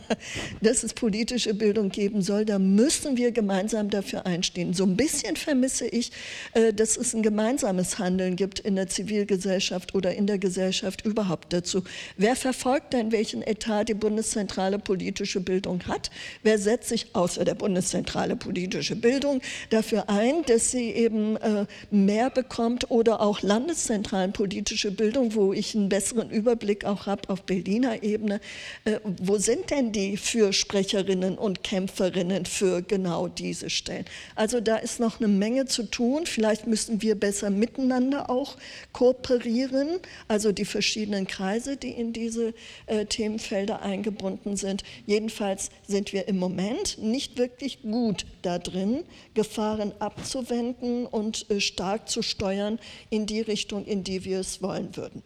dass es politische Bildung geben soll, dann müssen wir gemeinsam dafür einstehen. So ein bisschen vermisse ich, äh, dass es ein gemeinsames Handeln gibt in der Zivilgesellschaft oder in der Gesellschaft überhaupt dazu. Wer verfolgt denn, welchen Etat die Bundeszentrale politische Bildung hat? Wer setzt sich außer der Bundeszentrale politische Bildung dafür ein, dass sie eben äh, mehr bekommt oder auch landeszentralen politische Bildung, wo ich einen besseren Überblick auch habe auf Berliner Ebene. Äh, wo sind denn die Fürsprecherinnen und Kämpferinnen für genau diese Stellen? Also da ist noch eine Menge zu tun. Vielleicht müssen wir besser miteinander auch kooperieren, also die verschiedenen Kreise, die in diese äh, Themenfelder eingebunden sind. Jedenfalls sind wir im Moment nicht wirklich gut da drin, Gefahren abzuwenden lenken und äh, stark zu steuern in die Richtung, in die wir es wollen würden.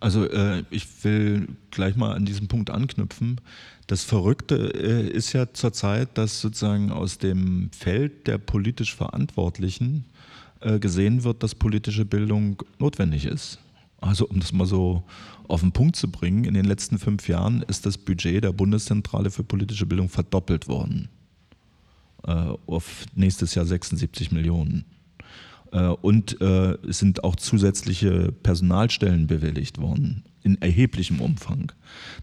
Also äh, ich will gleich mal an diesem Punkt anknüpfen. Das Verrückte äh, ist ja zurzeit, dass sozusagen aus dem Feld der politisch Verantwortlichen gesehen wird, dass politische Bildung notwendig ist. Also um das mal so auf den Punkt zu bringen, in den letzten fünf Jahren ist das Budget der Bundeszentrale für politische Bildung verdoppelt worden auf nächstes Jahr 76 Millionen. Äh, und äh, es sind auch zusätzliche Personalstellen bewilligt worden, in erheblichem Umfang.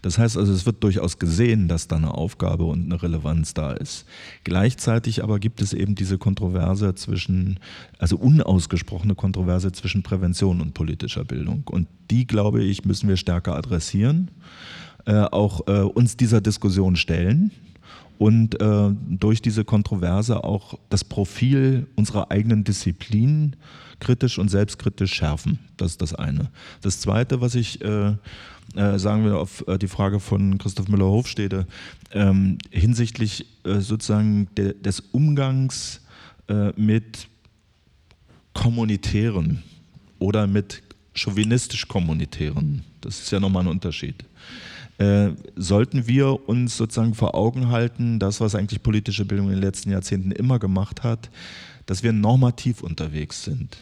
Das heißt also, es wird durchaus gesehen, dass da eine Aufgabe und eine Relevanz da ist. Gleichzeitig aber gibt es eben diese Kontroverse zwischen, also unausgesprochene Kontroverse zwischen Prävention und politischer Bildung. Und die, glaube ich, müssen wir stärker adressieren, auch uns dieser Diskussion stellen und äh, durch diese Kontroverse auch das Profil unserer eigenen Disziplin kritisch und selbstkritisch schärfen. Das ist das eine. Das zweite, was ich äh, äh, sagen will auf äh, die Frage von Christoph Müller-Hofstede ähm, hinsichtlich äh, sozusagen de, des Umgangs äh, mit Kommunitären oder mit chauvinistisch-kommunitären. Das ist ja nochmal ein Unterschied. Äh, sollten wir uns sozusagen vor Augen halten, das, was eigentlich politische Bildung in den letzten Jahrzehnten immer gemacht hat, dass wir normativ unterwegs sind.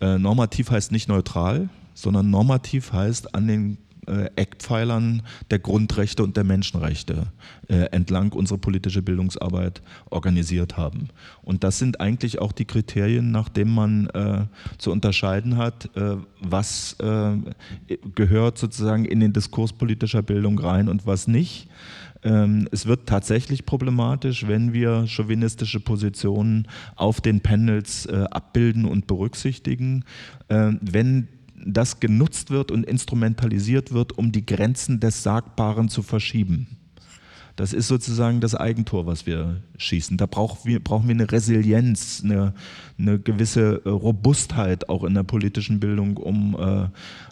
Äh, normativ heißt nicht neutral, sondern normativ heißt an den äh, Eckpfeilern der Grundrechte und der Menschenrechte äh, entlang unsere politische Bildungsarbeit organisiert haben. Und das sind eigentlich auch die Kriterien, nach denen man äh, zu unterscheiden hat, äh, was äh, gehört sozusagen in den Diskurs politischer Bildung rein und was nicht. Ähm, es wird tatsächlich problematisch, wenn wir chauvinistische Positionen auf den Panels äh, abbilden und berücksichtigen. wenn das genutzt wird und instrumentalisiert wird, um die Grenzen des Sagbaren zu verschieben. Das ist sozusagen das Eigentor, was wir schießen. Da brauchen wir, eine Resilienz, eine, eine gewisse äh, Robustheit auch in der politischen Bildung, um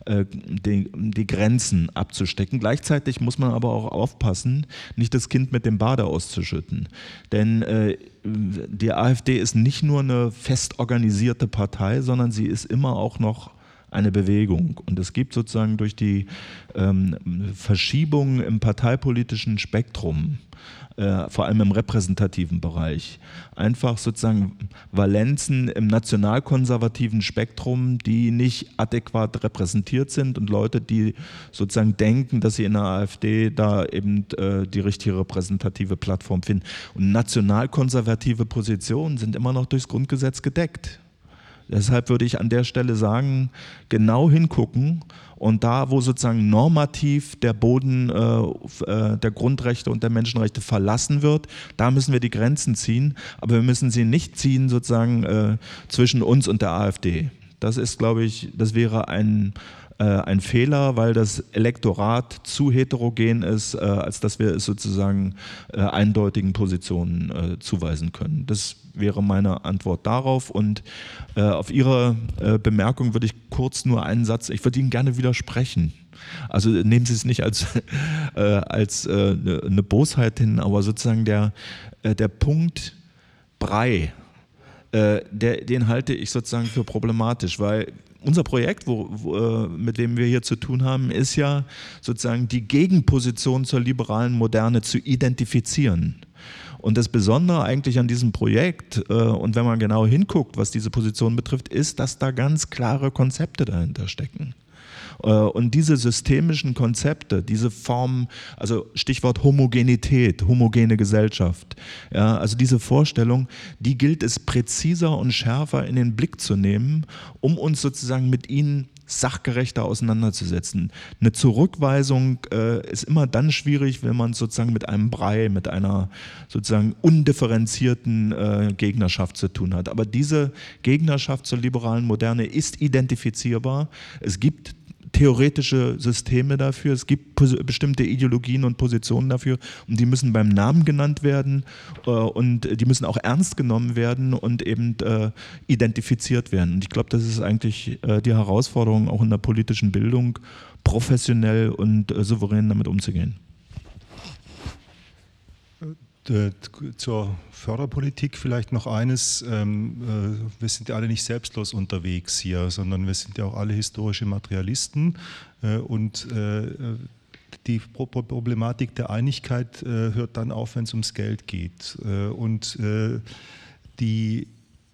äh, äh, die, die, Grenzen abzustecken. Gleichzeitig muss man aber auch aufpassen, nicht das Kind mit dem Bade auszuschütten. Denn äh, die AfD ist nicht nur eine fest organisierte Partei, sondern sie ist immer auch noch eine Bewegung. Und es gibt sozusagen durch die ähm, Verschiebung im parteipolitischen Spektrum, äh, vor allem im repräsentativen Bereich, einfach sozusagen Valenzen im nationalkonservativen Spektrum, die nicht adäquat repräsentiert sind und Leute, die sozusagen denken, dass sie in der AfD da eben äh, die richtige repräsentative Plattform finden. Und nationalkonservative Positionen sind immer noch durchs Grundgesetz gedeckt. Deshalb würde ich an der Stelle sagen, genau hingucken und da, wo sozusagen normativ der Boden äh, äh, der Grundrechte und der Menschenrechte verlassen wird, da müssen wir die Grenzen ziehen, aber wir müssen sie nicht ziehen sozusagen äh, zwischen uns und der AfD. Das ist, glaube ich, das wäre ein, äh, ein Fehler, weil das Elektorat zu heterogen ist, äh, als dass wir es sozusagen äh, eindeutigen Positionen zuweisen können. Das wäre meine Antwort darauf. Und äh, auf Ihre äh, Bemerkung würde ich kurz nur einen Satz, ich würde Ihnen gerne widersprechen. Also nehmen Sie es nicht als, äh, als äh, ne, eine Bosheit hin, aber sozusagen der, äh, der Punkt Brei äh, der, den halte ich sozusagen für problematisch, weil unser Projekt, wo, wo, äh, mit dem wir hier zu tun haben, ist ja sozusagen die Gegenposition zur liberalen Moderne zu identifizieren. Und das Besondere eigentlich an diesem Projekt, äh, und wenn man genau hinguckt, was diese Position betrifft, ist, dass da ganz klare Konzepte dahinter stecken. Äh, und diese systemischen Konzepte, diese Formen, also Stichwort Homogenität, homogene Gesellschaft, ja, also diese Vorstellung, die gilt es präziser und schärfer in den Blick zu nehmen, um uns sozusagen mit ihnen sachgerechter auseinanderzusetzen. Eine Zurückweisung äh, ist immer dann schwierig, wenn man sozusagen mit einem Brei, mit einer sozusagen undifferenzierten äh, Gegnerschaft zu tun hat. Aber diese Gegnerschaft zur liberalen Moderne ist identifizierbar. Es gibt theoretische Systeme dafür, es gibt bestimmte Ideologien und Positionen dafür und die müssen beim Namen genannt werden äh, und die müssen auch ernst genommen werden und eben äh, identifiziert werden. Und ich glaube, das ist eigentlich äh, die Herausforderung auch in der politischen Bildung, professionell und äh, souverän damit umzugehen. Äh, zur Förderpolitik vielleicht noch eines. Ähm, äh, wir sind ja alle nicht selbstlos unterwegs hier, sondern wir sind ja auch alle historische Materialisten äh, und die Problematik der Einigkeit hört dann auf, wenn es ums Geld geht. Und die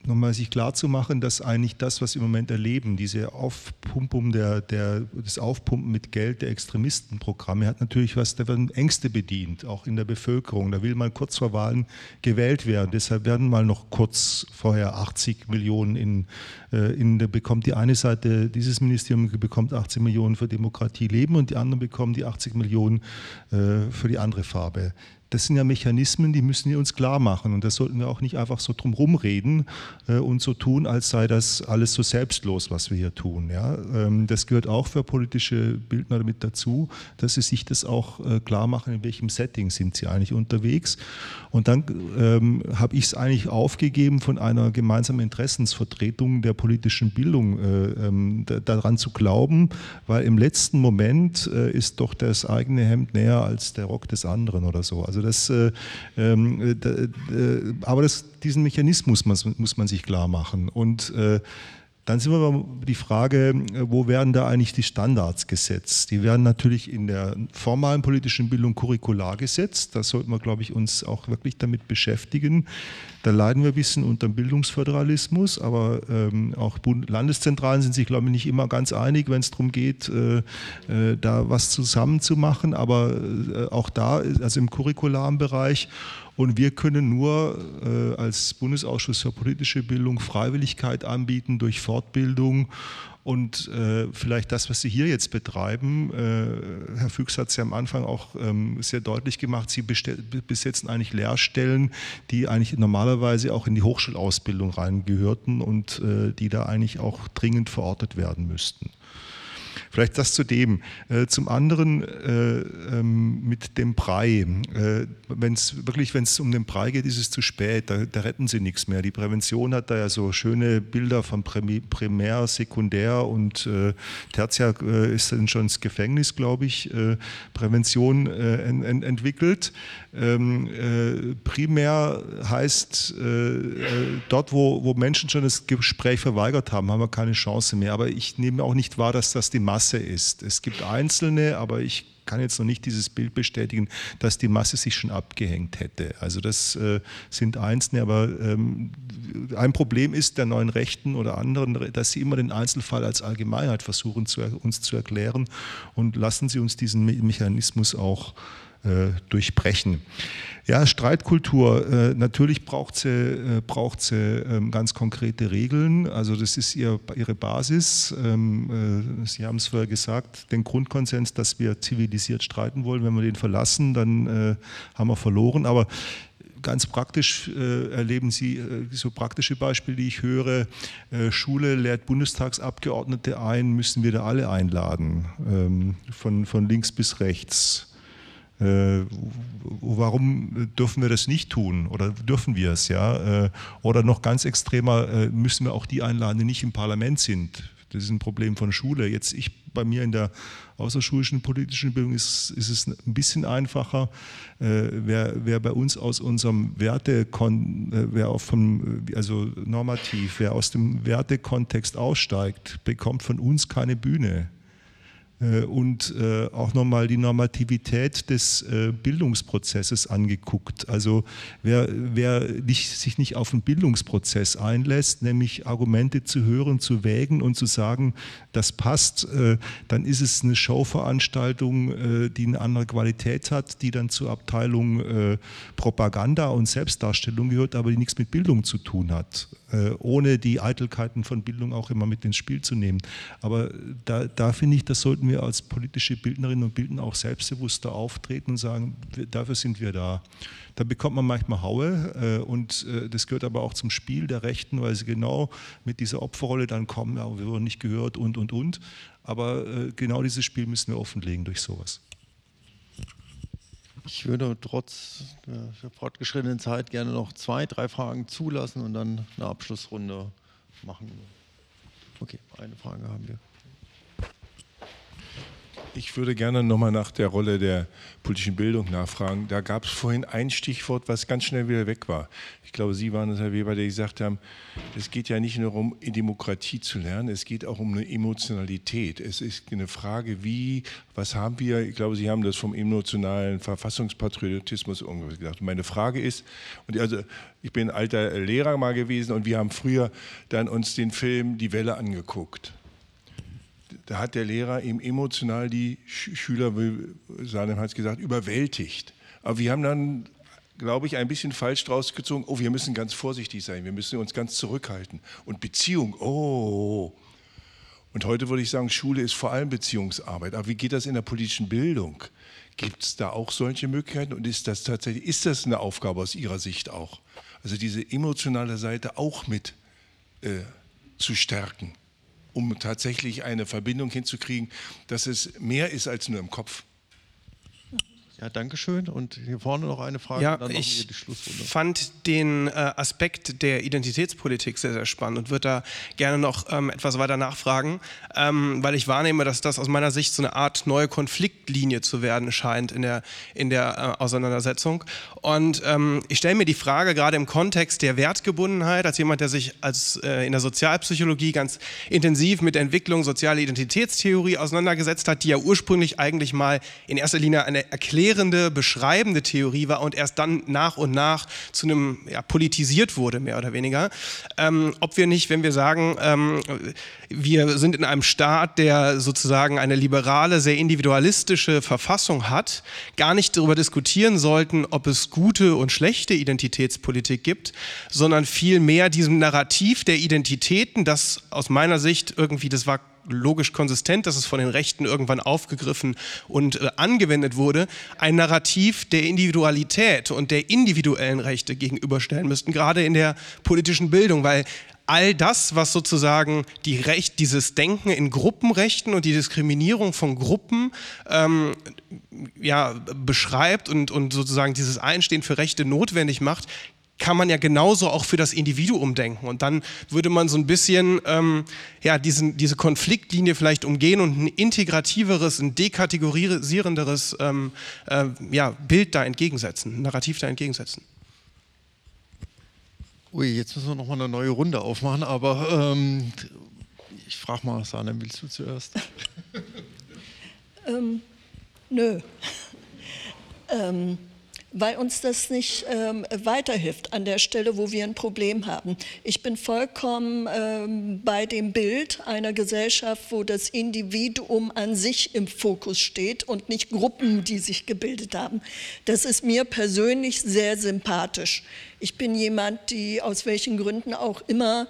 nochmal sich klar zu machen, dass eigentlich das, was wir im Moment erleben, diese Aufpumpung der, der, das Aufpumpen mit Geld der Extremistenprogramme, hat natürlich was, da werden Ängste bedient, auch in der Bevölkerung. Da will man kurz vor Wahlen gewählt werden. Deshalb werden mal noch kurz vorher 80 Millionen in, äh, in bekommt die eine Seite, dieses Ministerium bekommt 80 Millionen für Demokratie leben und die anderen bekommen die 80 Millionen äh, für die andere Farbe das sind ja Mechanismen, die müssen wir uns klar machen. Und das sollten wir auch nicht einfach so drum reden äh, und so tun, als sei das alles so selbstlos, was wir hier tun. Ja? Ähm, das gehört auch für politische Bildner mit dazu, dass sie sich das auch äh, klar machen, in welchem Setting sind sie eigentlich unterwegs. Und dann ähm, habe ich es eigentlich aufgegeben, von einer gemeinsamen Interessensvertretung der politischen Bildung äh, ähm, daran zu glauben, weil im letzten Moment äh, ist doch das eigene Hemd näher als der Rock des anderen oder so. Also das, äh, ähm, äh, äh, aber das, diesen Mechanismus muss, muss man sich klar machen. Und äh, dann sind wir bei die Frage, wo werden da eigentlich die Standards gesetzt? Die werden natürlich in der formalen politischen Bildung curricular gesetzt. Da sollten wir, glaube ich, uns auch wirklich damit beschäftigen. Da leiden wir ein bisschen unter Bildungsföderalismus, aber ähm, auch Bund Landeszentralen sind sich, glaube ich, nicht immer ganz einig, wenn es darum geht, äh, äh, da was zusammenzumachen. Aber äh, auch da, also im curricularen Bereich, und wir können nur äh, als Bundesausschuss für politische Bildung Freiwilligkeit anbieten durch Fortbildung und äh, vielleicht das, was Sie hier jetzt betreiben. Äh, Herr Füchs hat es ja am Anfang auch ähm, sehr deutlich gemacht. Sie besetzen eigentlich Lehrstellen, die eigentlich normalerweise auch in die Hochschulausbildung reingehörten und äh, die da eigentlich auch dringend verortet werden müssten. Vielleicht das zu dem. Äh, zum anderen äh, ähm, mit dem Brei. Äh, wenn es wirklich, wenn um den Brei geht, ist es zu spät. Da, da, retten sie nichts mehr. Die Prävention hat da ja so schöne Bilder von Primär, Sekundär und äh, Tertiär ist dann schon ins Gefängnis, glaube ich, Prävention en, en, entwickelt. Ähm, äh, primär heißt, dort, wo, wo Menschen schon das Gespräch verweigert haben, haben wir keine Chance mehr. Aber ich nehme auch nicht wahr, dass das die Masse ist. Es gibt Einzelne, aber ich kann jetzt noch nicht dieses Bild bestätigen, dass die Masse sich schon abgehängt hätte. Also das äh, sind Einzelne, aber ähm, ein Problem ist der neuen Rechten oder anderen, dass sie immer den Einzelfall als Allgemeinheit versuchen zu, uns zu erklären und lassen sie uns diesen Mechanismus auch äh, durchbrechen. Ja, Streitkultur, äh, natürlich braucht sie, äh, braucht sie ähm, ganz konkrete Regeln. Also das ist ihr, ihre Basis. Ähm, sie haben es vorher gesagt, den Grundkonsens, dass wir zivilisiert streiten wollen. Wenn wir den verlassen, dann haben wir verloren. Aber ganz praktisch äh, erleben Sie äh, so praktische Beispiele, die ich höre. Äh, Schule lehrt Bundestagsabgeordnete ein, müssen wir da alle einladen, ähm, von, von links bis rechts. Äh, warum dürfen wir das nicht tun oder dürfen wir es? Ja? Äh, oder noch ganz extremer, äh, müssen wir auch die einladen, die nicht im Parlament sind. Das ist ein Problem von Schule. Jetzt ich bei mir in der außerschulischen politischen Bildung ist, ist es ein bisschen einfacher. Äh, wer, wer bei uns aus unserem Werte, äh, wer auch vom, also normativ, wer aus dem Wertekontext aussteigt, bekommt von uns keine Bühne. Äh, und äh, auch nochmal die Normativität des äh, Bildungsprozesses angeguckt. Also wer, wer nicht, sich nicht auf einen Bildungsprozess einlässt, nämlich Argumente zu hören, zu wägen und zu sagen, das passt, dann ist es eine Showveranstaltung, die eine andere Qualität hat, die dann zur Abteilung Propaganda und Selbstdarstellung gehört, aber die nichts mit Bildung zu tun hat, ohne die Eitelkeiten von Bildung auch immer mit ins Spiel zu nehmen. Aber da, da finde ich, das sollten wir als politische Bildnerinnen und Bildner auch selbstbewusster auftreten und sagen, dafür sind wir da. Da bekommt man manchmal Haue äh, und äh, das gehört aber auch zum Spiel der Rechten, weil sie genau mit dieser Opferrolle dann kommen, ja, wir wurden nicht gehört und, und, und. Aber äh, genau dieses Spiel müssen wir offenlegen durch sowas. Ich würde trotz der fortgeschrittenen Zeit gerne noch zwei, drei Fragen zulassen und dann eine Abschlussrunde machen. Okay, eine Frage haben wir. Ich würde gerne nochmal nach der Rolle der politischen Bildung nachfragen. Da gab es vorhin ein Stichwort, was ganz schnell wieder weg war. Ich glaube, Sie waren es, Herr Weber, der gesagt haben, es geht ja nicht nur um Demokratie zu lernen, es geht auch um eine Emotionalität. Es ist eine Frage, wie, was haben wir, ich glaube, Sie haben das vom emotionalen Verfassungspatriotismus irgendwas gesagt. meine Frage ist, und also ich bin alter Lehrer mal gewesen und wir haben früher dann uns den Film Die Welle angeguckt da hat der Lehrer eben emotional die Schüler, Sanem hat es gesagt, überwältigt. Aber wir haben dann, glaube ich, ein bisschen falsch draus gezogen, oh, wir müssen ganz vorsichtig sein, wir müssen uns ganz zurückhalten. Und Beziehung, oh. Und heute würde ich sagen, Schule ist vor allem Beziehungsarbeit. Aber wie geht das in der politischen Bildung? Gibt es da auch solche Möglichkeiten? Und ist das tatsächlich, ist das eine Aufgabe aus Ihrer Sicht auch? Also diese emotionale Seite auch mit äh, zu stärken? Um tatsächlich eine Verbindung hinzukriegen, dass es mehr ist als nur im Kopf. Ja, danke schön. Und hier vorne noch eine Frage. Ja, ich fand den äh, Aspekt der Identitätspolitik sehr, sehr spannend und würde da gerne noch ähm, etwas weiter nachfragen, ähm, weil ich wahrnehme, dass das aus meiner Sicht so eine Art neue Konfliktlinie zu werden scheint in der, in der äh, Auseinandersetzung. Und ähm, ich stelle mir die Frage gerade im Kontext der Wertgebundenheit, als jemand, der sich als, äh, in der Sozialpsychologie ganz intensiv mit der Entwicklung sozialer Identitätstheorie auseinandergesetzt hat, die ja ursprünglich eigentlich mal in erster Linie eine erklärende, beschreibende Theorie war und erst dann nach und nach zu einem ja, politisiert wurde, mehr oder weniger. Ähm, ob wir nicht, wenn wir sagen, ähm, wir sind in einem Staat, der sozusagen eine liberale, sehr individualistische Verfassung hat, gar nicht darüber diskutieren sollten, ob es gute und schlechte Identitätspolitik gibt, sondern vielmehr diesem Narrativ der Identitäten, das aus meiner Sicht irgendwie, das war logisch konsistent, dass es von den Rechten irgendwann aufgegriffen und äh, angewendet wurde, ein Narrativ der Individualität und der individuellen Rechte gegenüberstellen müssten, gerade in der politischen Bildung, weil all das, was sozusagen die Recht, dieses Denken in Gruppenrechten und die Diskriminierung von Gruppen ähm, ja, beschreibt und, und sozusagen dieses Einstehen für Rechte notwendig macht, kann man ja genauso auch für das Individuum denken. Und dann würde man so ein bisschen ähm, ja, diesen, diese Konfliktlinie vielleicht umgehen und ein integrativeres, ein dekategorisierenderes ähm, äh, ja, Bild da entgegensetzen, ein Narrativ da entgegensetzen. Ui, jetzt müssen wir nochmal eine neue Runde aufmachen, aber ähm, ich frage mal, Sana, willst du zuerst? ähm, nö. ähm, weil uns das nicht ähm, weiterhilft an der Stelle, wo wir ein Problem haben. Ich bin vollkommen ähm, bei dem Bild einer Gesellschaft, wo das Individuum an sich im Fokus steht und nicht Gruppen, die sich gebildet haben. Das ist mir persönlich sehr sympathisch. Ich bin jemand, die aus welchen Gründen auch immer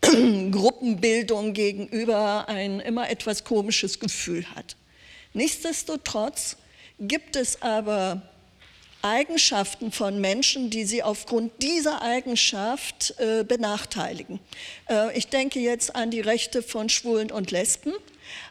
Gruppenbildung gegenüber ein immer etwas komisches Gefühl hat. Nichtsdestotrotz gibt es aber Eigenschaften von Menschen, die sie aufgrund dieser Eigenschaft äh, benachteiligen. Äh, ich denke jetzt an die Rechte von Schwulen und Lesben.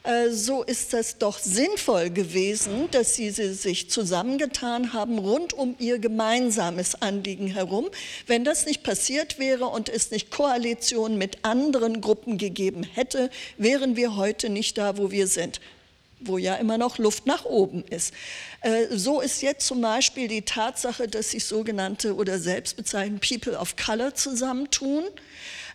Äh, so ist es doch sinnvoll gewesen, dass sie sich zusammengetan haben rund um ihr gemeinsames Anliegen herum. Wenn das nicht passiert wäre und es nicht Koalitionen mit anderen Gruppen gegeben hätte, wären wir heute nicht da, wo wir sind wo ja immer noch Luft nach oben ist. Äh, so ist jetzt zum Beispiel die Tatsache, dass sich sogenannte oder selbstbezeichnete People of Color zusammentun,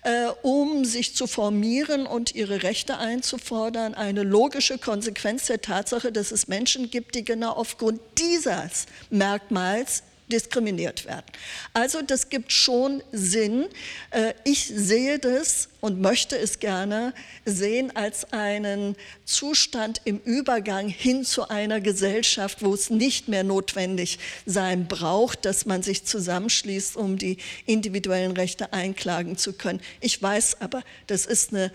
äh, um sich zu formieren und ihre Rechte einzufordern, eine logische Konsequenz der Tatsache, dass es Menschen gibt, die genau aufgrund dieses Merkmals diskriminiert werden. Also das gibt schon Sinn. Äh, ich sehe das und möchte es gerne sehen als einen Zustand im Übergang hin zu einer Gesellschaft, wo es nicht mehr notwendig sein braucht, dass man sich zusammenschließt, um die individuellen Rechte einklagen zu können. Ich weiß aber, das ist eine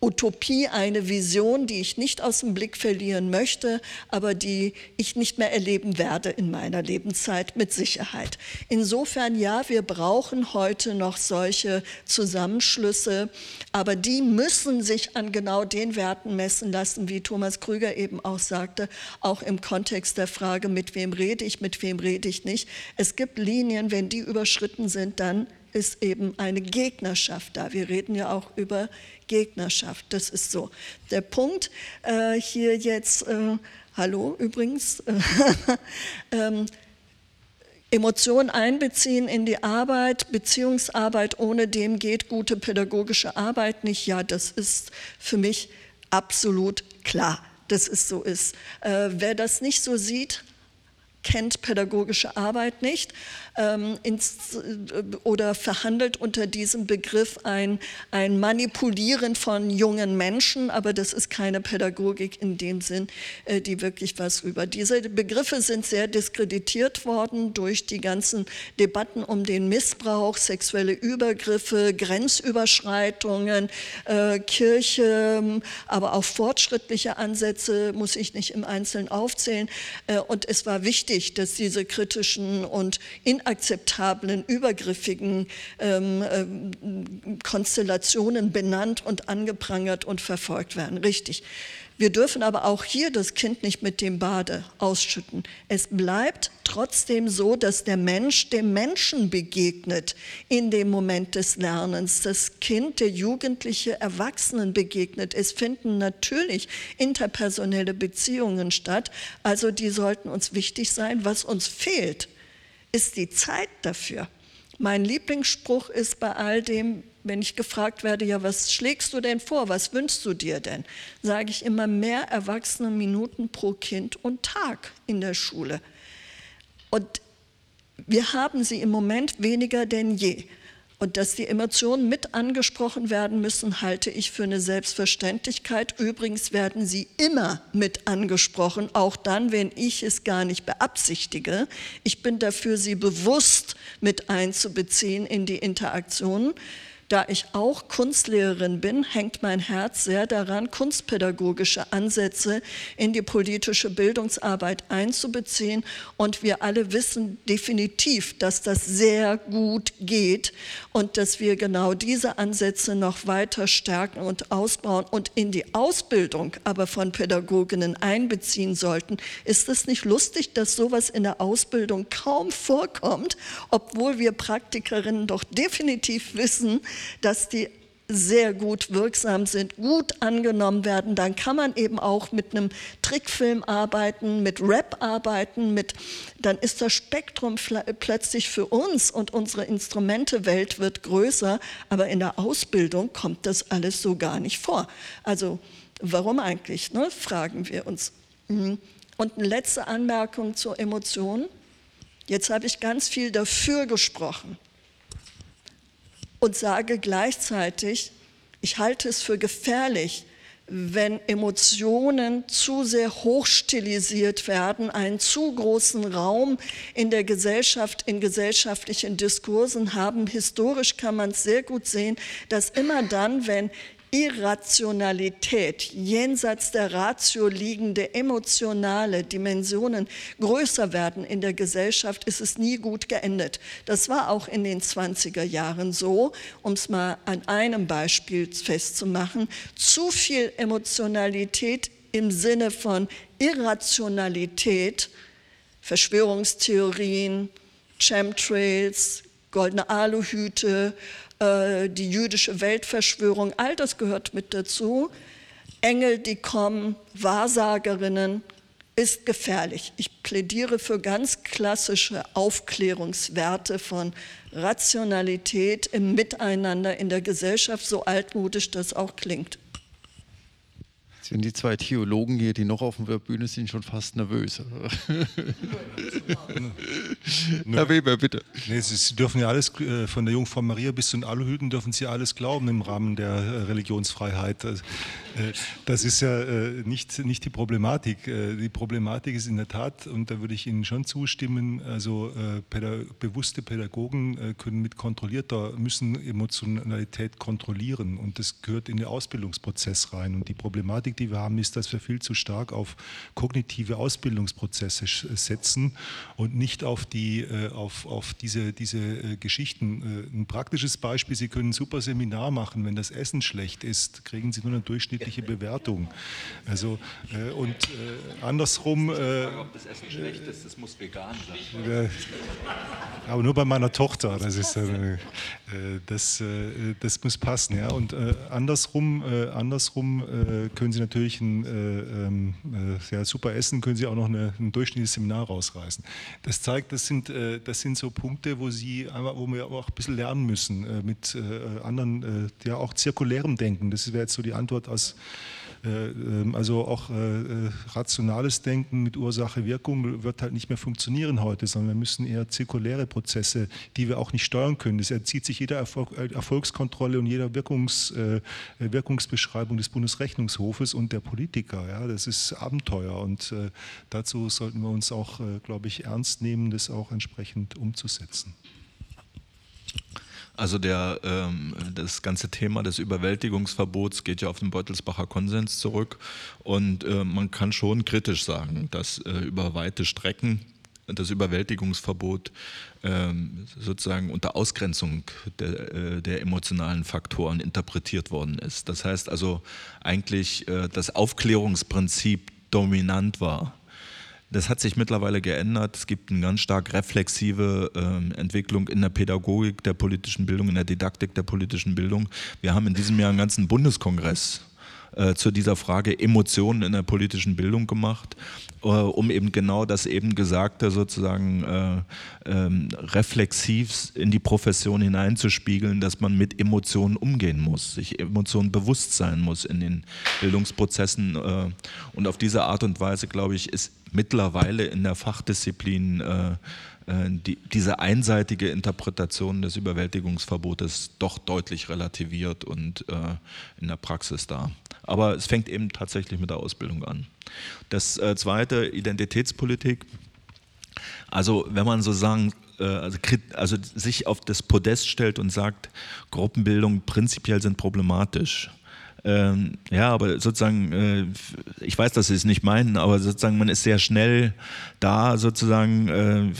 Utopie, eine Vision, die ich nicht aus dem Blick verlieren möchte, aber die ich nicht mehr erleben werde in meiner Lebenszeit mit Sicherheit. Insofern ja, wir brauchen heute noch solche Zusammenschlüsse, aber die müssen sich an genau den Werten messen lassen, wie Thomas Krüger eben auch sagte, auch im Kontext der Frage, mit wem rede ich, mit wem rede ich nicht. Es gibt Linien, wenn die überschritten sind, dann ist eben eine Gegnerschaft da. Wir reden ja auch über Gegnerschaft. Das ist so. Der Punkt äh, hier jetzt, äh, hallo übrigens, ähm, Emotionen einbeziehen in die Arbeit, Beziehungsarbeit, ohne dem geht gute pädagogische Arbeit nicht. Ja, das ist für mich absolut klar, dass es so ist. Äh, wer das nicht so sieht, kennt pädagogische Arbeit nicht ähm, ins, äh, oder verhandelt unter diesem Begriff ein, ein Manipulieren von jungen Menschen, aber das ist keine Pädagogik in dem Sinn, äh, die wirklich was über. Diese Begriffe sind sehr diskreditiert worden durch die ganzen Debatten um den Missbrauch, sexuelle Übergriffe, Grenzüberschreitungen, äh, Kirche, aber auch fortschrittliche Ansätze muss ich nicht im Einzelnen aufzählen. Äh, und es war wichtig, dass diese kritischen und in inakzeptablen, übergriffigen ähm, ähm, Konstellationen benannt und angeprangert und verfolgt werden. Richtig. Wir dürfen aber auch hier das Kind nicht mit dem Bade ausschütten. Es bleibt trotzdem so, dass der Mensch dem Menschen begegnet in dem Moment des Lernens. Das Kind, der Jugendliche, Erwachsenen begegnet. Es finden natürlich interpersonelle Beziehungen statt. Also die sollten uns wichtig sein. Was uns fehlt, ist die Zeit dafür. Mein Lieblingsspruch ist bei all dem, wenn ich gefragt werde, ja, was schlägst du denn vor, was wünschst du dir denn, sage ich immer mehr erwachsene Minuten pro Kind und Tag in der Schule. Und wir haben sie im Moment weniger denn je. Und dass die Emotionen mit angesprochen werden müssen, halte ich für eine Selbstverständlichkeit. Übrigens werden sie immer mit angesprochen, auch dann, wenn ich es gar nicht beabsichtige. Ich bin dafür, sie bewusst mit einzubeziehen in die Interaktionen. Da ich auch Kunstlehrerin bin, hängt mein Herz sehr daran, kunstpädagogische Ansätze in die politische Bildungsarbeit einzubeziehen. Und wir alle wissen definitiv, dass das sehr gut geht und dass wir genau diese Ansätze noch weiter stärken und ausbauen und in die Ausbildung aber von Pädagoginnen einbeziehen sollten. Ist es nicht lustig, dass sowas in der Ausbildung kaum vorkommt, obwohl wir Praktikerinnen doch definitiv wissen, dass die sehr gut wirksam sind, gut angenommen werden, dann kann man eben auch mit einem Trickfilm arbeiten, mit Rap arbeiten, mit, dann ist das Spektrum plötzlich für uns und unsere Instrumentewelt wird größer, aber in der Ausbildung kommt das alles so gar nicht vor. Also warum eigentlich, ne, fragen wir uns. Mhm. Und eine letzte Anmerkung zur Emotion. Jetzt habe ich ganz viel dafür gesprochen und sage gleichzeitig, ich halte es für gefährlich, wenn Emotionen zu sehr hochstilisiert werden, einen zu großen Raum in der Gesellschaft, in gesellschaftlichen Diskursen haben. Historisch kann man es sehr gut sehen, dass immer dann, wenn Irrationalität, jenseits der Ratio liegende emotionale Dimensionen größer werden in der Gesellschaft, ist es nie gut geendet. Das war auch in den 20er Jahren so, um es mal an einem Beispiel festzumachen. Zu viel Emotionalität im Sinne von Irrationalität, Verschwörungstheorien, Chemtrails, goldene Aluhüte, äh, die jüdische Weltverschwörung, all das gehört mit dazu. Engel, die kommen, Wahrsagerinnen, ist gefährlich. Ich plädiere für ganz klassische Aufklärungswerte von Rationalität im Miteinander in der Gesellschaft, so altmodisch das auch klingt sind die zwei Theologen hier, die noch auf der Bühne sind, schon fast nervös. Herr Weber, bitte. Nee, Sie dürfen ja alles, äh, von der Jungfrau Maria bis zu den Aluhüten dürfen Sie alles glauben im Rahmen der äh, Religionsfreiheit. Äh, das ist ja äh, nicht, nicht die Problematik. Äh, die Problematik ist in der Tat, und da würde ich Ihnen schon zustimmen, also Pädag bewusste Pädagogen können mit kontrollierter, müssen Emotionalität kontrollieren und das gehört in den Ausbildungsprozess rein. Und die Problematik, die wir haben, ist, dass wir viel zu stark auf kognitive Ausbildungsprozesse setzen und nicht auf, die, auf, auf diese, diese Geschichten. Ein praktisches Beispiel, Sie können ein super Seminar machen, wenn das Essen schlecht ist, kriegen Sie nur eine durchschnittliche durchschnittliche Bewertung. Also, äh, und äh, andersrum. Äh, ob das Essen schlecht ist, das muss vegan sein. Äh, aber nur bei meiner Tochter. Das, ist, äh, äh, das, das muss passen. Ja? Und andersrum, andersrum können Sie natürlich ein ähm, ja, super Essen, können Sie auch noch eine, ein durchschnittliches Seminar rausreißen. Das zeigt, das sind, das sind so Punkte, wo, Sie, wo wir auch ein bisschen lernen müssen mit anderen, ja auch zirkulärem Denken. Das wäre jetzt so die Antwort aus äh, ähm, also auch äh, äh, rationales Denken mit Ursache-Wirkung wird halt nicht mehr funktionieren heute, sondern wir müssen eher zirkuläre Prozesse, die wir auch nicht steuern können. Das erzieht sich jeder Erfolg, Erfolgskontrolle und jeder Wirkungs, Wirkungsbeschreibung des Bundesrechnungshofes und der Politiker. Ja, das ist Abenteuer und dazu sollten wir uns auch, glaube ich, ernst nehmen, das auch entsprechend umzusetzen. Also der, ähm, das ganze Thema des Überwältigungsverbots geht ja auf den Beutelsbacher Konsens zurück und äh, man kann schon kritisch sagen, dass äh, über weite Strecken das Überwältigungsverbot ähm, sozusagen unter Ausgrenzung der, äh, der, emotionalen Faktoren interpretiert worden ist. Das heißt also eigentlich äh, das Aufklärungsprinzip dominant war das hat sich mittlerweile geändert. Es gibt eine ganz stark reflexive äh, Entwicklung in der Pädagogik der politischen Bildung, in der Didaktik der politischen Bildung. Wir haben in diesem Jahr einen ganzen Bundeskongress äh, zu dieser Frage Emotionen in der politischen Bildung gemacht, äh, um eben genau das eben Gesagte sozusagen äh, ähm, reflexiv in die Profession hineinzuspiegeln, dass man mit Emotionen umgehen muss, sich Emotionen bewusst sein muss in den Bildungsprozessen. Äh, und auf diese Art und Weise, glaube ich, ist mittlerweile in der Fachdisziplin äh, äh, die, diese einseitige Interpretation des Überwältigungsverbotes doch deutlich relativiert und äh, in der Praxis da. Aber es fängt eben tatsächlich mit der Ausbildung an. Das äh, zweite, Identitätspolitik. Also wenn man so sagen, äh, also, also sich auf das Podest stellt und sagt, Gruppenbildung prinzipiell sind problematisch, ähm, ja, aber sozusagen, äh, ich weiß, dass Sie es nicht meinen, aber sozusagen man ist sehr schnell da, sozusagen äh,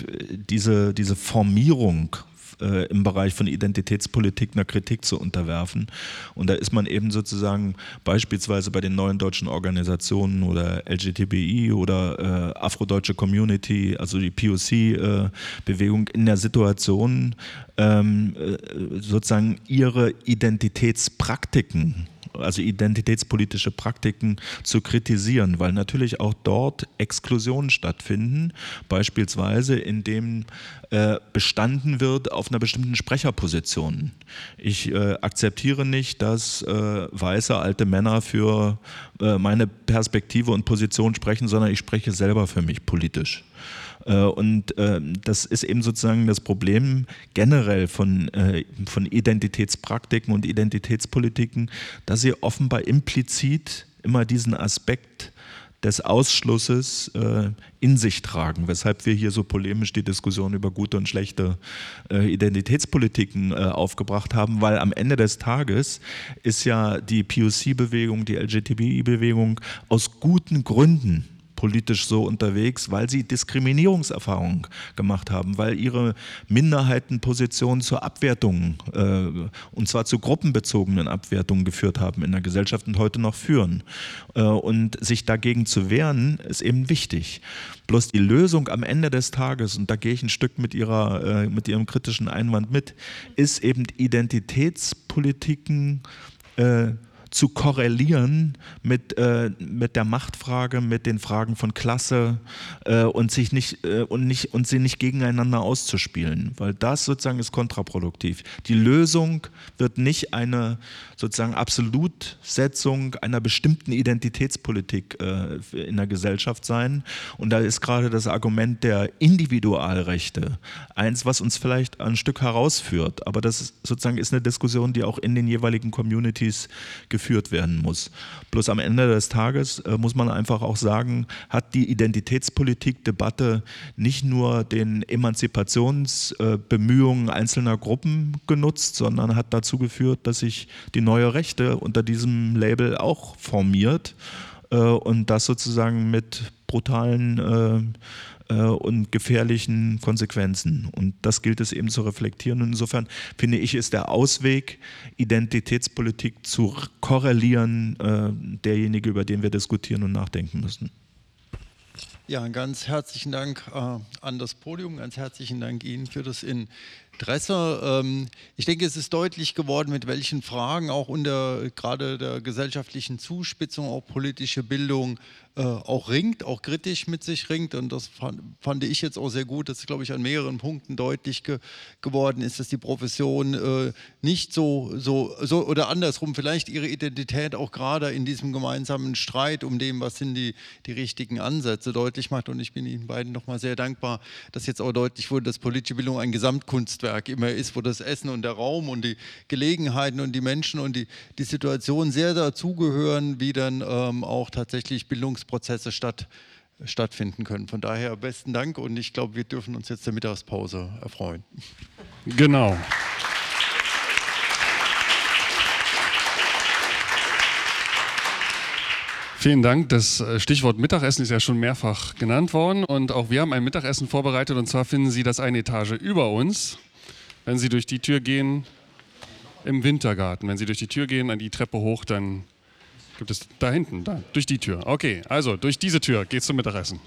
diese, diese Formierung äh, im Bereich von Identitätspolitik einer Kritik zu unterwerfen. Und da ist man eben sozusagen beispielsweise bei den neuen deutschen Organisationen oder LGTBI oder äh, Afrodeutsche Community, also die POC-Bewegung, äh, in der Situation, ähm, äh, sozusagen ihre Identitätspraktiken also identitätspolitische Praktiken zu kritisieren, weil natürlich auch dort Exklusionen stattfinden, beispielsweise indem äh, bestanden wird auf einer bestimmten Sprecherposition. Ich äh, akzeptiere nicht, dass äh, weiße alte Männer für äh, meine Perspektive und Position sprechen, sondern ich spreche selber für mich politisch. Äh, und äh, das ist eben sozusagen das Problem generell von, äh, von Identitätspraktiken und Identitätspolitiken, dass sie offenbar implizit immer diesen Aspekt des Ausschlusses äh, in sich tragen, weshalb wir hier so polemisch die Diskussion über gute und schlechte äh, Identitätspolitiken äh, aufgebracht haben, weil am Ende des Tages ist ja die POC-Bewegung, die LGTBI-Bewegung aus guten Gründen politisch so unterwegs, weil sie Diskriminierungserfahrungen gemacht haben, weil ihre Minderheitenpositionen zur Abwertung äh, und zwar zu gruppenbezogenen Abwertungen geführt haben in der Gesellschaft und heute noch führen. Äh, und sich dagegen zu wehren, ist eben wichtig. Bloß die Lösung am Ende des Tages, und da gehe ich ein Stück mit, ihrer, äh, mit Ihrem kritischen Einwand mit, ist eben Identitätspolitiken, äh, zu korrelieren mit, äh, mit der Machtfrage, mit den Fragen von Klasse äh, und, sich nicht, äh, und, nicht, und sie nicht gegeneinander auszuspielen, weil das sozusagen ist kontraproduktiv. Die Lösung wird nicht eine sozusagen Absolutsetzung einer bestimmten Identitätspolitik äh, in der Gesellschaft sein. Und da ist gerade das Argument der Individualrechte eins, was uns vielleicht ein Stück herausführt, aber das ist, sozusagen ist eine Diskussion, die auch in den jeweiligen Communities geführt werden muss. Bloß am Ende des Tages äh, muss man einfach auch sagen, hat die Identitätspolitik-Debatte nicht nur den Emanzipationsbemühungen äh, einzelner Gruppen genutzt, sondern hat dazu geführt, dass sich die neue Rechte unter diesem Label auch formiert äh, und das sozusagen mit brutalen äh, und gefährlichen Konsequenzen. Und das gilt es eben zu reflektieren. Und insofern finde ich, ist der Ausweg, Identitätspolitik zu korrelieren, äh, derjenige, über den wir diskutieren und nachdenken müssen. Ja, ganz herzlichen Dank äh, an das Podium, ganz herzlichen Dank Ihnen für das Interesse. Ähm, ich denke, es ist deutlich geworden, mit welchen Fragen auch unter gerade der gesellschaftlichen Zuspitzung, auch politische Bildung äh, auch ringt, auch kritisch mit sich ringt. Und das fand, fand ich jetzt auch sehr gut, dass, glaube ich, an mehreren Punkten deutlich ge geworden ist, dass die Profession äh, nicht so, so, so oder andersrum vielleicht ihre Identität auch gerade in diesem gemeinsamen Streit um dem, was sind die, die richtigen Ansätze, deutlich macht. Und ich bin Ihnen beiden nochmal sehr dankbar, dass jetzt auch deutlich wurde, dass politische Bildung ein Gesamtkunstwerk immer ist, wo das Essen und der Raum und die Gelegenheiten und die Menschen und die, die Situation sehr dazugehören, wie dann ähm, auch tatsächlich Bildungs Prozesse statt, stattfinden können. Von daher besten Dank und ich glaube, wir dürfen uns jetzt der Mittagspause erfreuen. Genau. Vielen Dank. Das äh, Stichwort Mittagessen ist ja schon mehrfach genannt worden und auch wir haben ein Mittagessen vorbereitet und zwar finden Sie das eine Etage über uns. Wenn Sie durch die Tür gehen, im Wintergarten, wenn Sie durch die Tür gehen, an die Treppe hoch, dann Gibt es da hinten, da, durch die Tür. Okay, also durch diese Tür geht's zum Mittagessen.